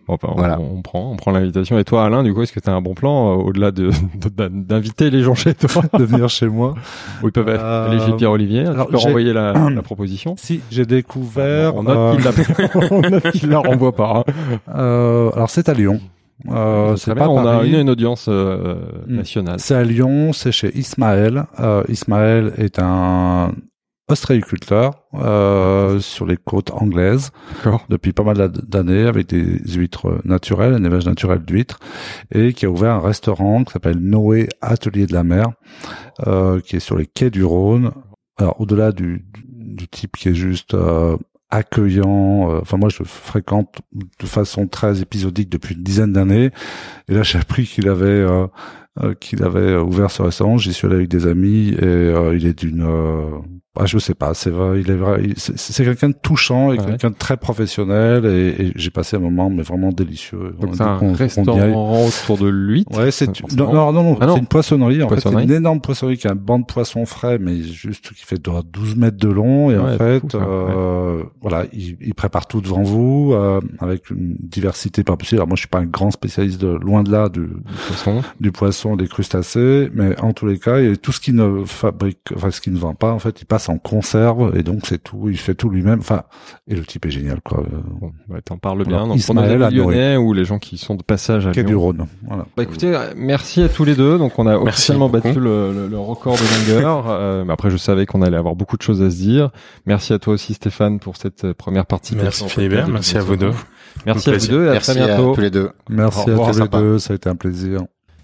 Bon, bah, on, Voilà. on prend, on prend l'invitation. Et toi, Alain, du coup, est-ce que tu as un bon plan euh, au-delà de d'inviter les gens chez toi de venir chez moi. Où ils peuvent Euh, aller chez Pierre Olivier. Tu alors, peux j'ai- renvoyer la, la proposition? Si, j'ai découvert. on note euh, qu'il la, on note qu'il la renvoie pas. hein. euh, alors c'est à Lyon. Euh, c'est pas on a une, une audience euh, Hmm. nationale. C'est à Lyon, c'est chez Ismaël. Euh, Ismaël est un ostréiculteur euh, sur les côtes anglaises depuis pas mal d'années avec des huîtres naturelles, un élevage naturel d'huîtres, et qui a ouvert un restaurant qui s'appelle Noé Atelier de la Mer, euh, qui est sur les quais du Rhône. Alors au-delà du, du type qui est juste euh, accueillant, euh, enfin moi je fréquente de façon très épisodique depuis une dizaine d'années, et là j'ai appris qu'il avait euh, euh, qu'il avait ouvert ce restaurant. J'y suis allé avec des amis et euh, il est d'une, ah, je sais pas, c'est vrai, il est vrai, c'est quelqu'un de touchant et Ouais. quelqu'un de très professionnel et, et j'ai passé un moment mais vraiment délicieux. Donc On c'est a un restaurant autour de l'huître. Ouais, c'est forcément. non, non, non, Ah non. c'est une poissonnerie. En Poissonnerie. fait, c'est une énorme poissonnerie qui a un banc de poissons frais, mais juste qui fait doit 12 mètres de long. Et Ouais, en fait, fou, ça, euh, voilà, il, il prépare tout devant vous euh, avec une diversité pas possible. Alors moi, je suis pas un grand spécialiste de loin de là du, poisson, des crustacés, mais en tous les cas, et tout ce qu'il ne fabrique, enfin ce qu'il ne vend pas, en fait, il passe en conserve et donc c'est tout, il fait tout lui-même. Enfin, et le type est génial, quoi. Bon, ouais, t'en parles bien. Alors, Donc, Ismaël à lyonnais ou les gens qui sont de passage à Quai du Lyon. Rhône, voilà. Bah écoutez, merci à tous les deux. Donc on a officiellement battu le, le- le record de longueur. Euh, mais après, je savais qu'on allait avoir beaucoup de choses à se dire. Merci à toi aussi, Stéphane, pour cette euh, première partie. Merci Philibert, merci à vous deux. Merci à vous deux et à très bientôt. à tous les deux. Merci à tous les deux, ça a été un plaisir.